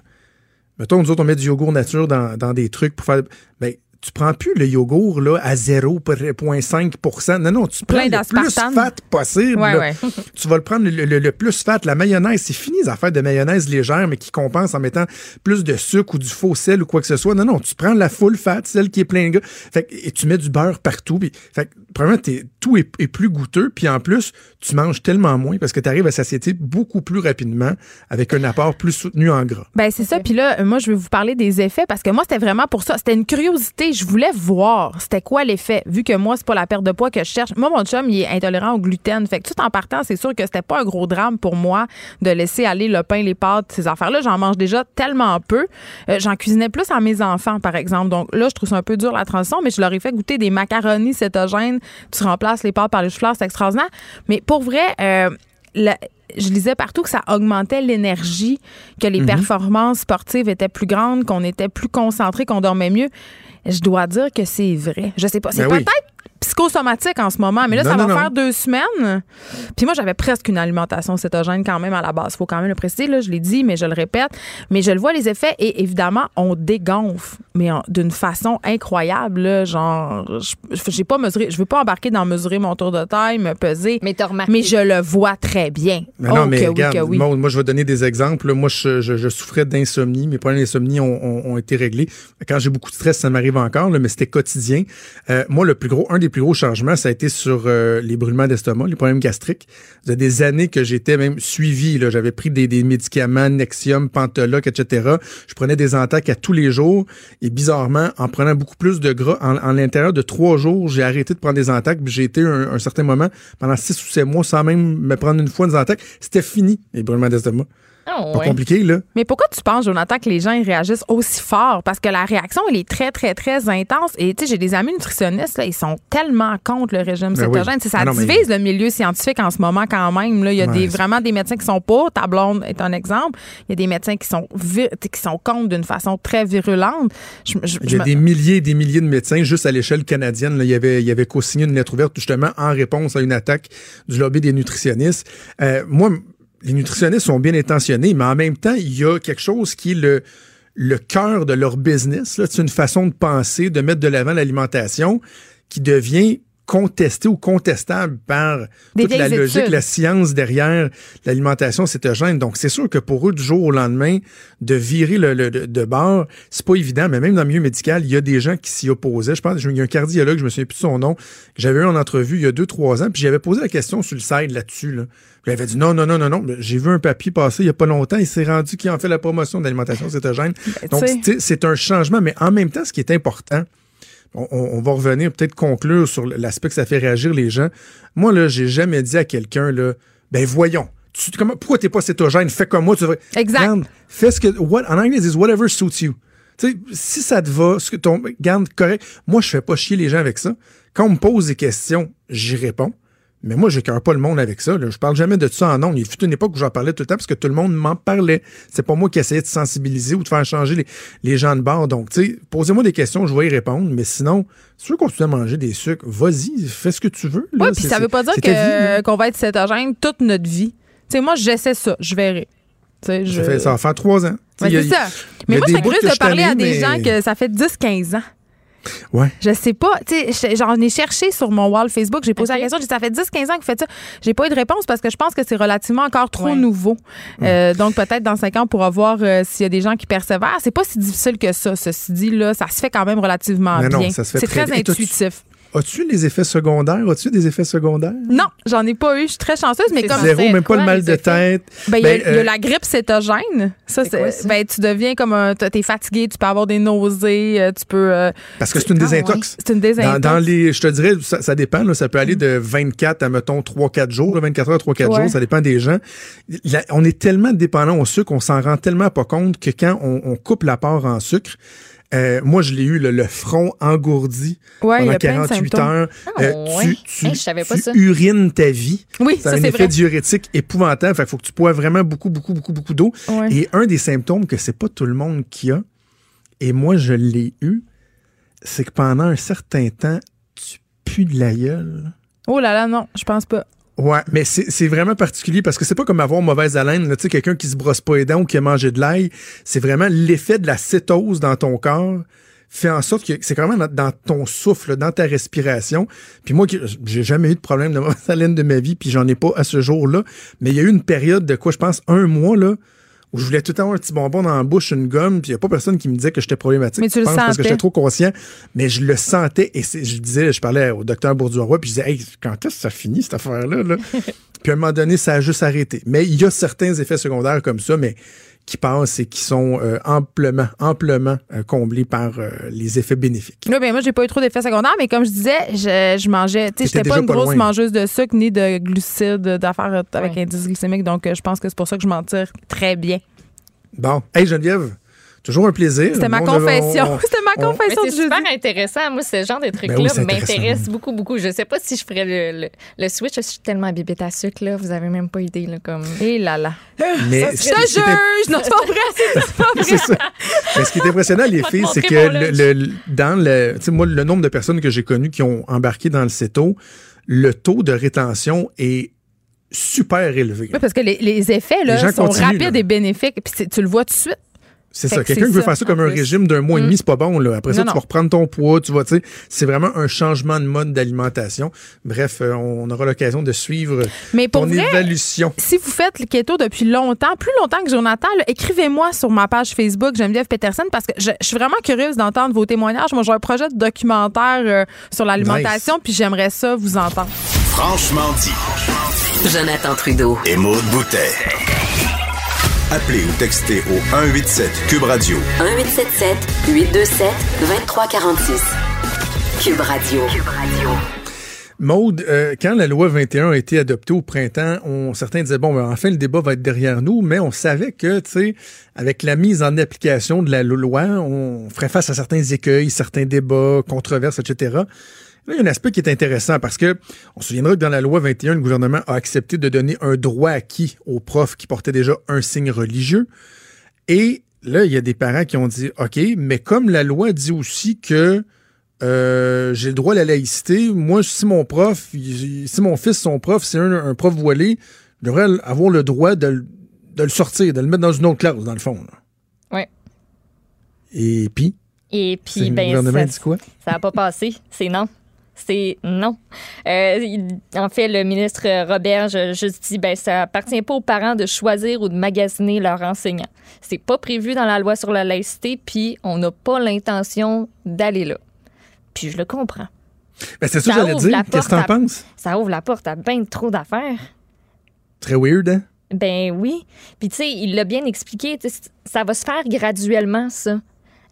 Mettons, nous autres, on met du yogourt nature dans, dans des trucs pour faire. Ben, tu prends plus le yogourt là, à 0,5% Non, non, tu prends Plein le plus fat possible. Ouais, ouais. tu vas le prendre le, le- le plus fat, la mayonnaise. C'est fini les affaires de mayonnaise légère, mais qui compense en mettant plus de sucre ou du faux sel ou quoi que ce soit. Non, non, tu prends la full fat, celle qui est plein de gras. Fait et tu mets du beurre partout. Puis, fait que, premièrement, t'es- tout est, plus goûteux. Puis en plus, tu manges tellement moins parce que tu arrives à satiété beaucoup plus rapidement avec un apport plus soutenu en gras. Ben c'est ça. Puis là, moi, je vais vous parler des effets parce que moi, c'était vraiment pour ça. C'était une curiosité. Je voulais voir c'était quoi l'effet. Vu que moi, c'est pas la perte de poids que je cherche. Moi, mon chum, il est intolérant au gluten. Fait que tout en partant, c'est sûr que c'était pas un gros drame pour moi de laisser aller le pain, les pâtes, ces affaires-là. J'en mange déjà tellement peu. Euh, J'en cuisinais plus à mes enfants, par exemple. Donc là, je trouve ça un peu dur la transition, mais je leur ai fait goûter des macaronis cétogènes. Tu remplaces les pâtes par les choux-fleurs, c'est extraordinaire. Mais pour vrai, euh, la- je lisais partout que ça augmentait l'énergie, que les Mhm. performances sportives étaient plus grandes, qu'on était plus concentré, qu'on dormait mieux. Je dois dire que c'est vrai. Je sais pas. C'est Ben oui. Psychosomatique en ce moment, mais là, Non, ça non, va non. faire deux semaines. Puis moi, j'avais presque une alimentation cétogène quand même à la base. faut quand même le préciser, là, je l'ai dit, mais je le répète. Mais je le vois, les effets, et évidemment, on dégonfle, mais d'une façon incroyable. là, genre, je- j'ai pas mesuré, je veux pas embarquer dans mesurer mon tour de taille, me peser. Mais t'as remarqué. Mais je le vois très bien. Mais oh, non, mais que regarde, oui, que oui. Maud, moi, je vais donner des exemples. Moi, je, je- je souffrais d'insomnie. Mes problèmes d'insomnie ont, ont- ont été réglés. Quand j'ai beaucoup de stress, ça m'arrive encore, là, mais c'était quotidien. Euh, moi, le plus gros, un des plus gros changements, ça a été sur euh, les brûlements d'estomac, les problèmes gastriques. Il y a des années que j'étais même suivi. J'avais pris des, médicaments, Nexium, Pantoloc, etc. Je prenais des entaques à tous les jours. Et bizarrement, en prenant beaucoup plus de gras, en, l'intérieur de trois jours, j'ai arrêté de prendre des puis J'ai été un, un certain moment, pendant six ou sept mois, sans même me prendre une fois des entaques. C'était fini, les brûlements d'estomac. Ah, Pas ouais. compliqué, là. Mais pourquoi tu penses, Jonathan, que les gens ils réagissent aussi fort? Parce que la réaction, elle est très, très, très intense. Et tu sais, j'ai des amis nutritionnistes, là, ils sont tellement contre le régime Ben oui. cétogène. Sais, Ça Ah non, mais- divise le milieu scientifique en ce moment quand même. Là. Il y a Ouais, des, vraiment des médecins qui sont pour. Ta blonde est un exemple. Il y a des médecins qui sont, qui sont contre d'une façon très virulente. Je- je- Il y a des milliers et des milliers de médecins, juste à l'échelle canadienne. Là, il y avait, il y avait co-signé une lettre ouverte justement en réponse à une attaque du lobby des nutritionnistes. Euh, moi, les nutritionnistes sont bien intentionnés, mais en même temps, il y a quelque chose qui est le, le cœur de leur business. C'est une façon de penser, de mettre de l'avant l'alimentation qui devient contestée ou contestable par Des toute la logique, la science derrière l'alimentation cétogène. Donc, c'est sûr que pour eux, du jour au lendemain, de virer le, le- de, bord, c'est pas évident. Mais même dans le milieu médical, il y a des gens qui s'y opposaient. Je pense qu'il y a un cardiologue, je me souviens plus de son nom, que j'avais eu en entrevue il y a deux, trois ans, puis j'avais posé la question sur le site là-dessus. Là. Puis il avait dit non, non, non, non, non. J'ai vu un papier passer il y a pas longtemps. Il s'est rendu qu'il en fait la promotion de l'alimentation cétogène. Donc, tu sais, c'est un changement, mais en même temps, ce qui est important, on, va revenir peut-être conclure sur l'aspect que ça fait réagir les gens. Moi, là, j'ai jamais dit à quelqu'un, là, ben voyons, tu, comment, pourquoi t'es pas cétogène? Fais comme moi. Tu devrais- Exact. Regarde, fais ce que. What, en anglais, ils disent whatever suits you. Si ça te va, ce que ton, garde correct. Moi, je fais pas chier les gens avec ça. Quand on me pose des questions, j'y réponds. Mais moi, je cœur pas le monde avec ça. Là. Je parle jamais de ça en nom. Il fut une époque où j'en parlais tout le temps parce que tout le monde m'en parlait. C'est pas moi qui essayais de sensibiliser ou de faire changer les, les gens de bord. Donc, tu sais, posez-moi des questions, je vais y répondre. Mais sinon, si tu veux continuer à manger des sucres, vas-y, fais ce que tu veux. Oui, puis ça veut pas dire que- qu'on va être cétogène toute notre vie. Tu sais, moi, j'essaie ça. Je verrai. Je... Ça, fait, ça va faire trois ans. A- c'est ça. Mais moi, curieux que de parler à des gens que ça fait 10-15 ans. Ouais. Je sais pas. Tu sais, j'en ai cherché sur mon wall Facebook. J'ai posé la question. J'ai dit, ça fait 10-15 ans que vous faites ça. J'ai pas eu de réponse parce que je pense que c'est relativement encore trop nouveau. Euh, donc, peut-être dans 5 ans, on pourra voir euh, s'il y a des gens qui persévèrent. C'est pas si difficile que ça. Ceci dit, là, ça se fait quand même relativement Mais bien. ça se fait C'est très très intuitif. As-tu les effets secondaires? As-tu des effets secondaires? Non, j'en ai pas eu. Je suis très chanceuse, mais comme Zéro, même pas le mal de tête. Ben, il y a- Ben, il y, a euh, la grippe cétogène. Ça, C'est quoi, c'est, ça? ben, tu deviens comme un, t'es fatigué, tu peux avoir des nausées, euh, tu peux. euh, Parce que c'est une Ah, désintox. ouais. C'est une désintox. dans les, je te dirais, ça, ça dépend, là, ça peut aller de 24 à, mettons, 3-4 jours, là, 24 heures, 3-4 Ouais. jours, ça dépend des gens. La- on est tellement dépendant au sucre, on s'en rend tellement pas compte que quand on, on coupe l'apport en sucre, euh, moi, je l'ai eu, le, le front engourdi Ouais, pendant a plein de 48 symptômes. heures. Ah, ouais. tu tu, Hey, je savais pas tu ça. urines ta vie. Oui, Ça un effet vrai. diurétique épouvantable. Fait faut que tu bois vraiment beaucoup, beaucoup, beaucoup, beaucoup d'eau. Ouais. Et un des symptômes que c'est pas tout le monde qui a, et moi je l'ai eu, c'est que pendant un certain temps, tu pues de la gueule. Oh là là, non, je pense pas. Ouais, mais c'est vraiment particulier parce que c'est pas comme avoir mauvaise haleine, tu sais, quelqu'un qui se brosse pas les dents ou qui a mangé de l'ail. C'est vraiment l'effet de la cétose dans ton corps fait en sorte que c'est vraiment dans, dans ton souffle, dans ta respiration. Puis moi, j'ai jamais eu de problème de mauvaise haleine de ma vie, puis j'en ai pas à ce jour-là. Mais il y a eu une période de quoi, je pense, un mois, là, où je voulais tout le temps avoir un petit bonbon dans la bouche, une gomme, puis il n'y a pas personne qui me disait que j'étais problématique. Mais tu je le pense, parce que j'étais trop conscient. Mais je le sentais, et je disais, je parlais au docteur Bourdieu-Roy, puis je disais, hey, quand est-ce que ça finit, cette affaire-là? Là? puis à un moment donné, ça a juste arrêté. Mais il y a certains effets secondaires comme ça, mais qui passent et qui sont euh, amplement, amplement euh, comblés par euh, les effets bénéfiques. Là, ben, moi, j'ai pas eu trop d'effets secondaires, mais comme je disais, je, je mangeais. Tu sais, j'étais pas une pas grosse loin. mangeuse de sucre ni de glucides, d'affaires avec Ouais. indice glycémique. Donc, euh, je pense que c'est pour ça que je m'en tire très bien. Bon. Hey Geneviève, toujours un plaisir. C'était ma confession. on- C'était ma on- confession c'est jeudi. super intéressant. Moi, ce genre de trucs-là Ben oui, intéressant. m'intéresse beaucoup, beaucoup. Je sais pas si je ferais le, le, le switch. Je suis tellement bibite à sucre, là. Vous avez même pas idée, là, comme... Et là là. Mais Je ce te juge! Non, c'est pas vrai, c'est pas vrai. C'est ça. Mais ce qui est impressionnant, les filles, c'est que le, dans le, tu sais, moi, le nombre de personnes que j'ai connues qui ont embarqué dans le CETO, le taux de rétention est super élevé. Oui, parce que les, les effets là, Les gens sont continuent, rapides là. et bénéfiques. Puis tu le vois tout de suite. C'est ça. que Quelqu'un qui veut faire ça comme un plus. régime d'un mois et demi, c'est pas bon. Là. Après ça, tu non. vas reprendre ton poids, tu vas, tu sais, c'est vraiment un changement de mode d'alimentation. Bref, euh, on aura l'occasion de suivre Mais pour ton vrai, évolution. si vous faites le keto depuis longtemps, plus longtemps que Jonathan, écrivez-moi sur ma page Facebook Geneviève Peterson parce que je, je suis vraiment curieuse d'entendre vos témoignages. Moi, j'ai un projet de documentaire euh, sur l'alimentation, puis j'aimerais ça vous entendre. Franchement dit. Jonathan Trudeau. Et Maude Boutet. Appelez ou textez au 187 Cube Radio 1877 827 2346. Cube Radio. Cube Radio. Maude, euh, quand la loi 21 a été adoptée au printemps, on, certains disaient, bon, ben, enfin, le débat va être derrière nous, mais on savait que, tu sais, avec la mise en application de la loi, on ferait face à certains écueils, certains débats, controverses, etc. Là, il y a un aspect qui est intéressant parce que on se souviendra que dans la loi 21, le gouvernement a accepté de donner un droit acquis aux profs qui portaient déjà un signe religieux. Et là, il y a des parents qui ont dit, OK, mais comme la loi dit aussi que euh, j'ai le droit à la laïcité, moi, si mon prof, si mon fils, son prof, c'est un, un prof voilé, je devrais avoir le droit de, le- de le sortir, de le mettre dans une autre classe, dans le fond. là. Ouais. Et puis, Et puis, le ben, gouvernement ça, dit quoi? ça n'a pas passé. C'est non. C'est non. Euh, il- en fait, le ministre Robert a juste dit ben ça appartient pas aux parents de choisir ou de magasiner leurs enseignants. C'est pas prévu dans la loi sur la laïcité, puis on n'a pas l'intention d'aller là. Puis je le comprends. Ben, c'est ça que j'allais ouvre la dire. Qu'est-ce que t'en porte à- penses? Ça ouvre la porte à bien trop d'affaires. Très weird, hein? Ben oui. Puis tu sais, il l'a bien expliqué, ça va se faire graduellement, ça.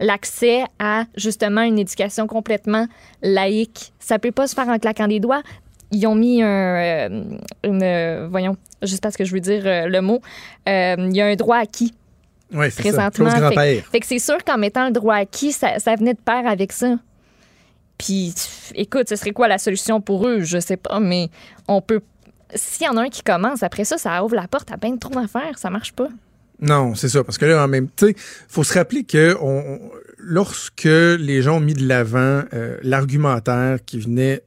L'accès à justement une éducation complètement laïque. Ça peut pas se faire en claquant des doigts. Ils ont mis un, euh, une, euh, voyons, juste parce que je veux dire euh, le mot, il y a un droit acquis Oui, c'est présentement. Fait, que c'est sûr qu'en mettant le droit acquis, ça, ça venait de pair avec ça. Puis, écoute, ce serait quoi la solution pour eux? Je sais pas, mais on peut. S'il y en a un qui commence, après ça, ça ouvre la porte à bien trop d'affaires. Ça marche pas. Non, c'est ça. Parce que là, en même temps, faut se rappeler que lorsque les gens ont mis de l'avant euh, l'argumentaire qui venait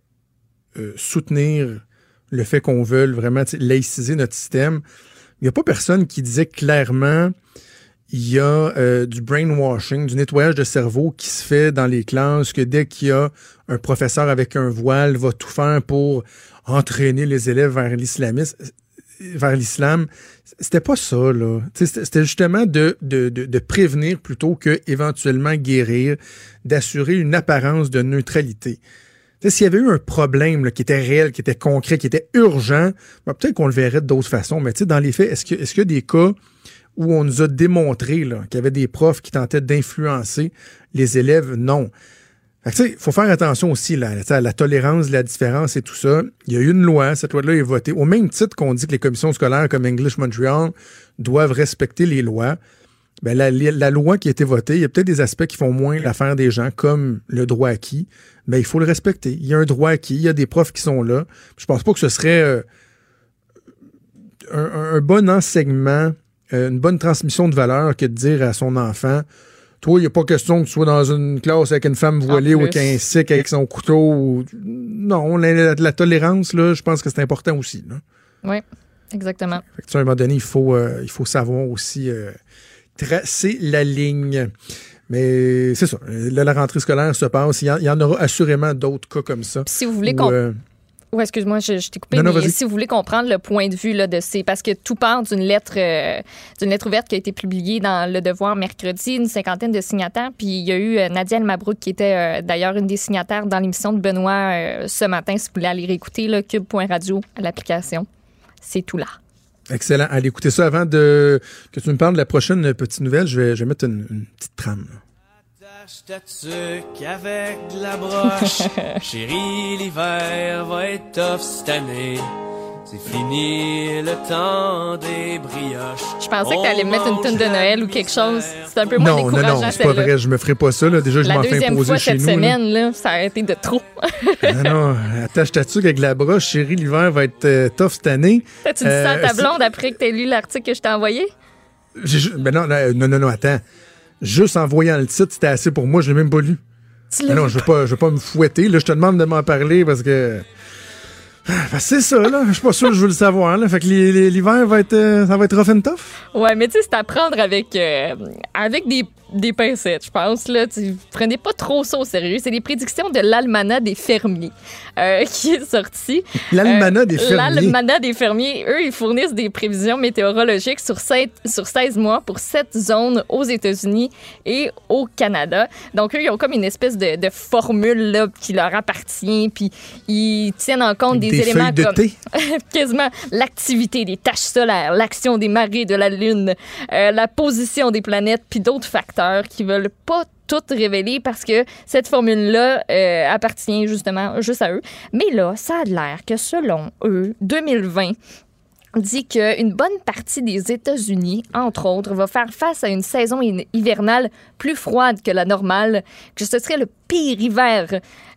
euh, soutenir le fait qu'on veuille vraiment laïciser notre système, il n'y a pas personne qui disait clairement il y a euh, du brainwashing, du nettoyage de cerveau qui se fait dans les classes, que dès qu'il y a un professeur avec un voile, va tout faire pour entraîner les élèves vers l'islamisme, vers l'islam. C'était pas ça, là. C'était justement de, de, prévenir plutôt que éventuellement guérir, d'assurer une apparence de neutralité. S'il y avait eu un problème qui était réel, qui était concret, qui était urgent, ben, peut-être qu'on le verrait d'autres façons. Mais dans les faits, est-ce qu'il y a des cas où on nous a démontré qu'il y avait des profs qui tentaient d'influencer les élèves? Non. Il faut faire attention aussi à la tolérance, la différence et tout ça. Il y a eu une loi, cette loi-là est votée. Au même titre qu'on dit que les commissions scolaires comme English Montreal doivent respecter les lois, ben, la, loi qui a été votée, il y a peut-être des aspects qui font moins l'affaire des gens, comme le droit acquis. Mais il faut le respecter. Il y a un droit acquis, il y a des profs qui sont là. Je pense pas que ce serait euh, un bon enseignement, euh, une bonne transmission de valeur que de dire à son enfant Toi, il n'y a pas question que tu sois dans une classe avec une femme voilée ou avec un sic avec son couteau. ou- Non, la, la- la tolérance, là, je pense que c'est important aussi. Là. Oui, exactement. Fait que, à un moment donné, il faut, euh, il faut savoir aussi euh, tracer la ligne. Mais c'est ça. Là, la rentrée scolaire se passe. Il y en, aura assurément d'autres cas comme ça. Si vous voulez qu'on euh, Oui, excuse-moi, je, je t'ai coupé, Non, non, mais si vous voulez comprendre le point de vue là, de ces. Parce que tout part d'une lettre, euh, d'une lettre ouverte qui a été publiée dans Le Devoir mercredi, une cinquantaine de signataires. Puis il y a eu euh, Nadia El Mabrouk qui était euh, d'ailleurs une des signataires dans l'émission de Benoît ce matin. Si vous voulez aller réécouter, là, cube.radio, l'application. C'est tout là. excellent. Allez écouter ça avant de que tu me parles de la prochaine petite nouvelle. Je vais, je vais mettre une, une petite trame. là. Attache ta tuque avec de la broche. Chérie, l'hiver va être tough cette année. C'est fini le temps des brioches. Je pensais que tu allais me mettre une tonne de Noël ou quelque chose. C'est un peu moins Non, non, décourageant, non, c'est pas vrai. Je me ferai pas ça. Là. Déjà, je m'en fais imposer fois chez cette nous. semaine, là, ça a été de trop. Non, non, attache ta tuque avec la broche. Chérie, l'hiver va être euh, tough cette année. T'as-tu dit ça à Euh, ta c'est- blonde après que t'aies lu l'article que je t'ai envoyé? Ben non, non, non, non, non, attends. Juste en voyant le titre, c'était assez pour moi. Je l'ai même pas lu. Mais non, je veux pas, je veux pas me fouetter. Là, je te demande de m'en parler parce que. Ah, ben, c'est ça, là. Je suis pas sûr que je veux le savoir, là. Fait que l'hiver va être, euh, ça va être rough and tough. Ouais, mais tu sais, c'est à prendre avec, euh, avec des, des pincettes, je pense. Là. Tu prenez pas trop ça au sérieux. C'est les prédictions de l'Almanach des fermiers euh, qui est sorti. L'Almanach des fermiers. L'Almanach des fermiers, eux, ils fournissent des prévisions météorologiques sur, sept- sur 16 mois pour 7 zones aux États-Unis et au Canada. Donc, eux, ils ont comme une espèce de, de formule là, qui leur appartient, puis ils tiennent en compte des, Des éléments de comme thé? quasiment l'activité des taches solaires, l'action des marées de la Lune, euh, la position des planètes, puis d'autres facteurs qui veulent pas tout révéler parce que cette formule-là euh, appartient justement juste à eux. Mais là, ça a l'air que selon eux, 2020 dit qu'une bonne partie des États-Unis, entre autres, va faire face à une saison hi- hivernale plus froide que la normale, que ce serait le pire hiver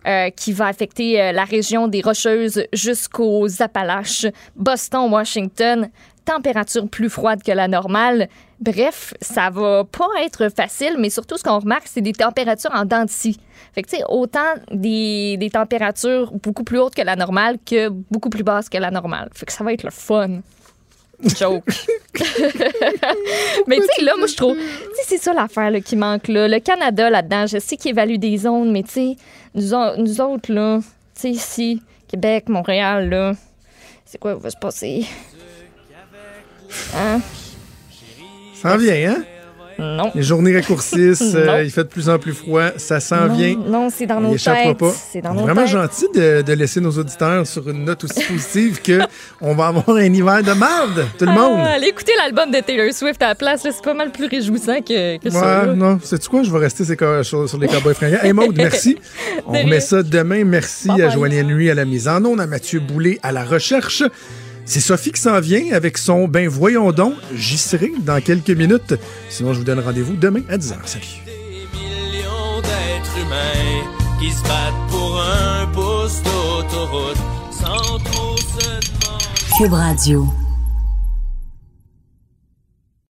euh, qui va affecter euh, la région des Rocheuses jusqu'aux Appalaches, Boston, Washington, température plus froide que la normale. Bref, ça va pas être facile, mais surtout ce qu'on remarque, c'est des températures en dents de scie. Fait que, tu sais, autant des, des températures beaucoup plus hautes que la normale que beaucoup plus basses que la normale. Fait que ça va être le fun. Joke. mais tu sais, là, moi, je trouve. Tu sais, c'est ça l'affaire qui manque là. Le Canada, là-dedans, je sais qu'il évalue des zones, mais tu sais, nous, nous autres, là, tu sais, ici, Québec, Montréal, là, c'est quoi qui va se passer? Hein? Ça en vient, hein? Non. Les journées raccourcissent, euh, il fait de plus en plus froid, ça s'en vient. non, c'est dans nos têtes. pas. C'est dans nos vraiment têtes. gentil de, de laisser nos auditeurs sur une note aussi positive que on va avoir un hiver de marde, tout le monde. Ah, allez écouter l'album de Taylor Swift à la place, là, c'est pas mal plus réjouissant que, que ça. Ouais, là. non, sais-tu quoi? Je vais rester sur, sur les cowboys fringants. Hey Maude, merci. On remet ça demain. Merci à. Joanie Nuit à la mise en onde, à Mathieu Boulay à la recherche. C'est Sophie qui s'en vient avec son Ben voyons donc, j'y serai dans quelques minutes. Sinon, je vous donne rendez-vous demain à 10h. Salut. millions d'êtres humains qui se battent pour un pouce d'autoroute sans trop se demander. Cube Radio.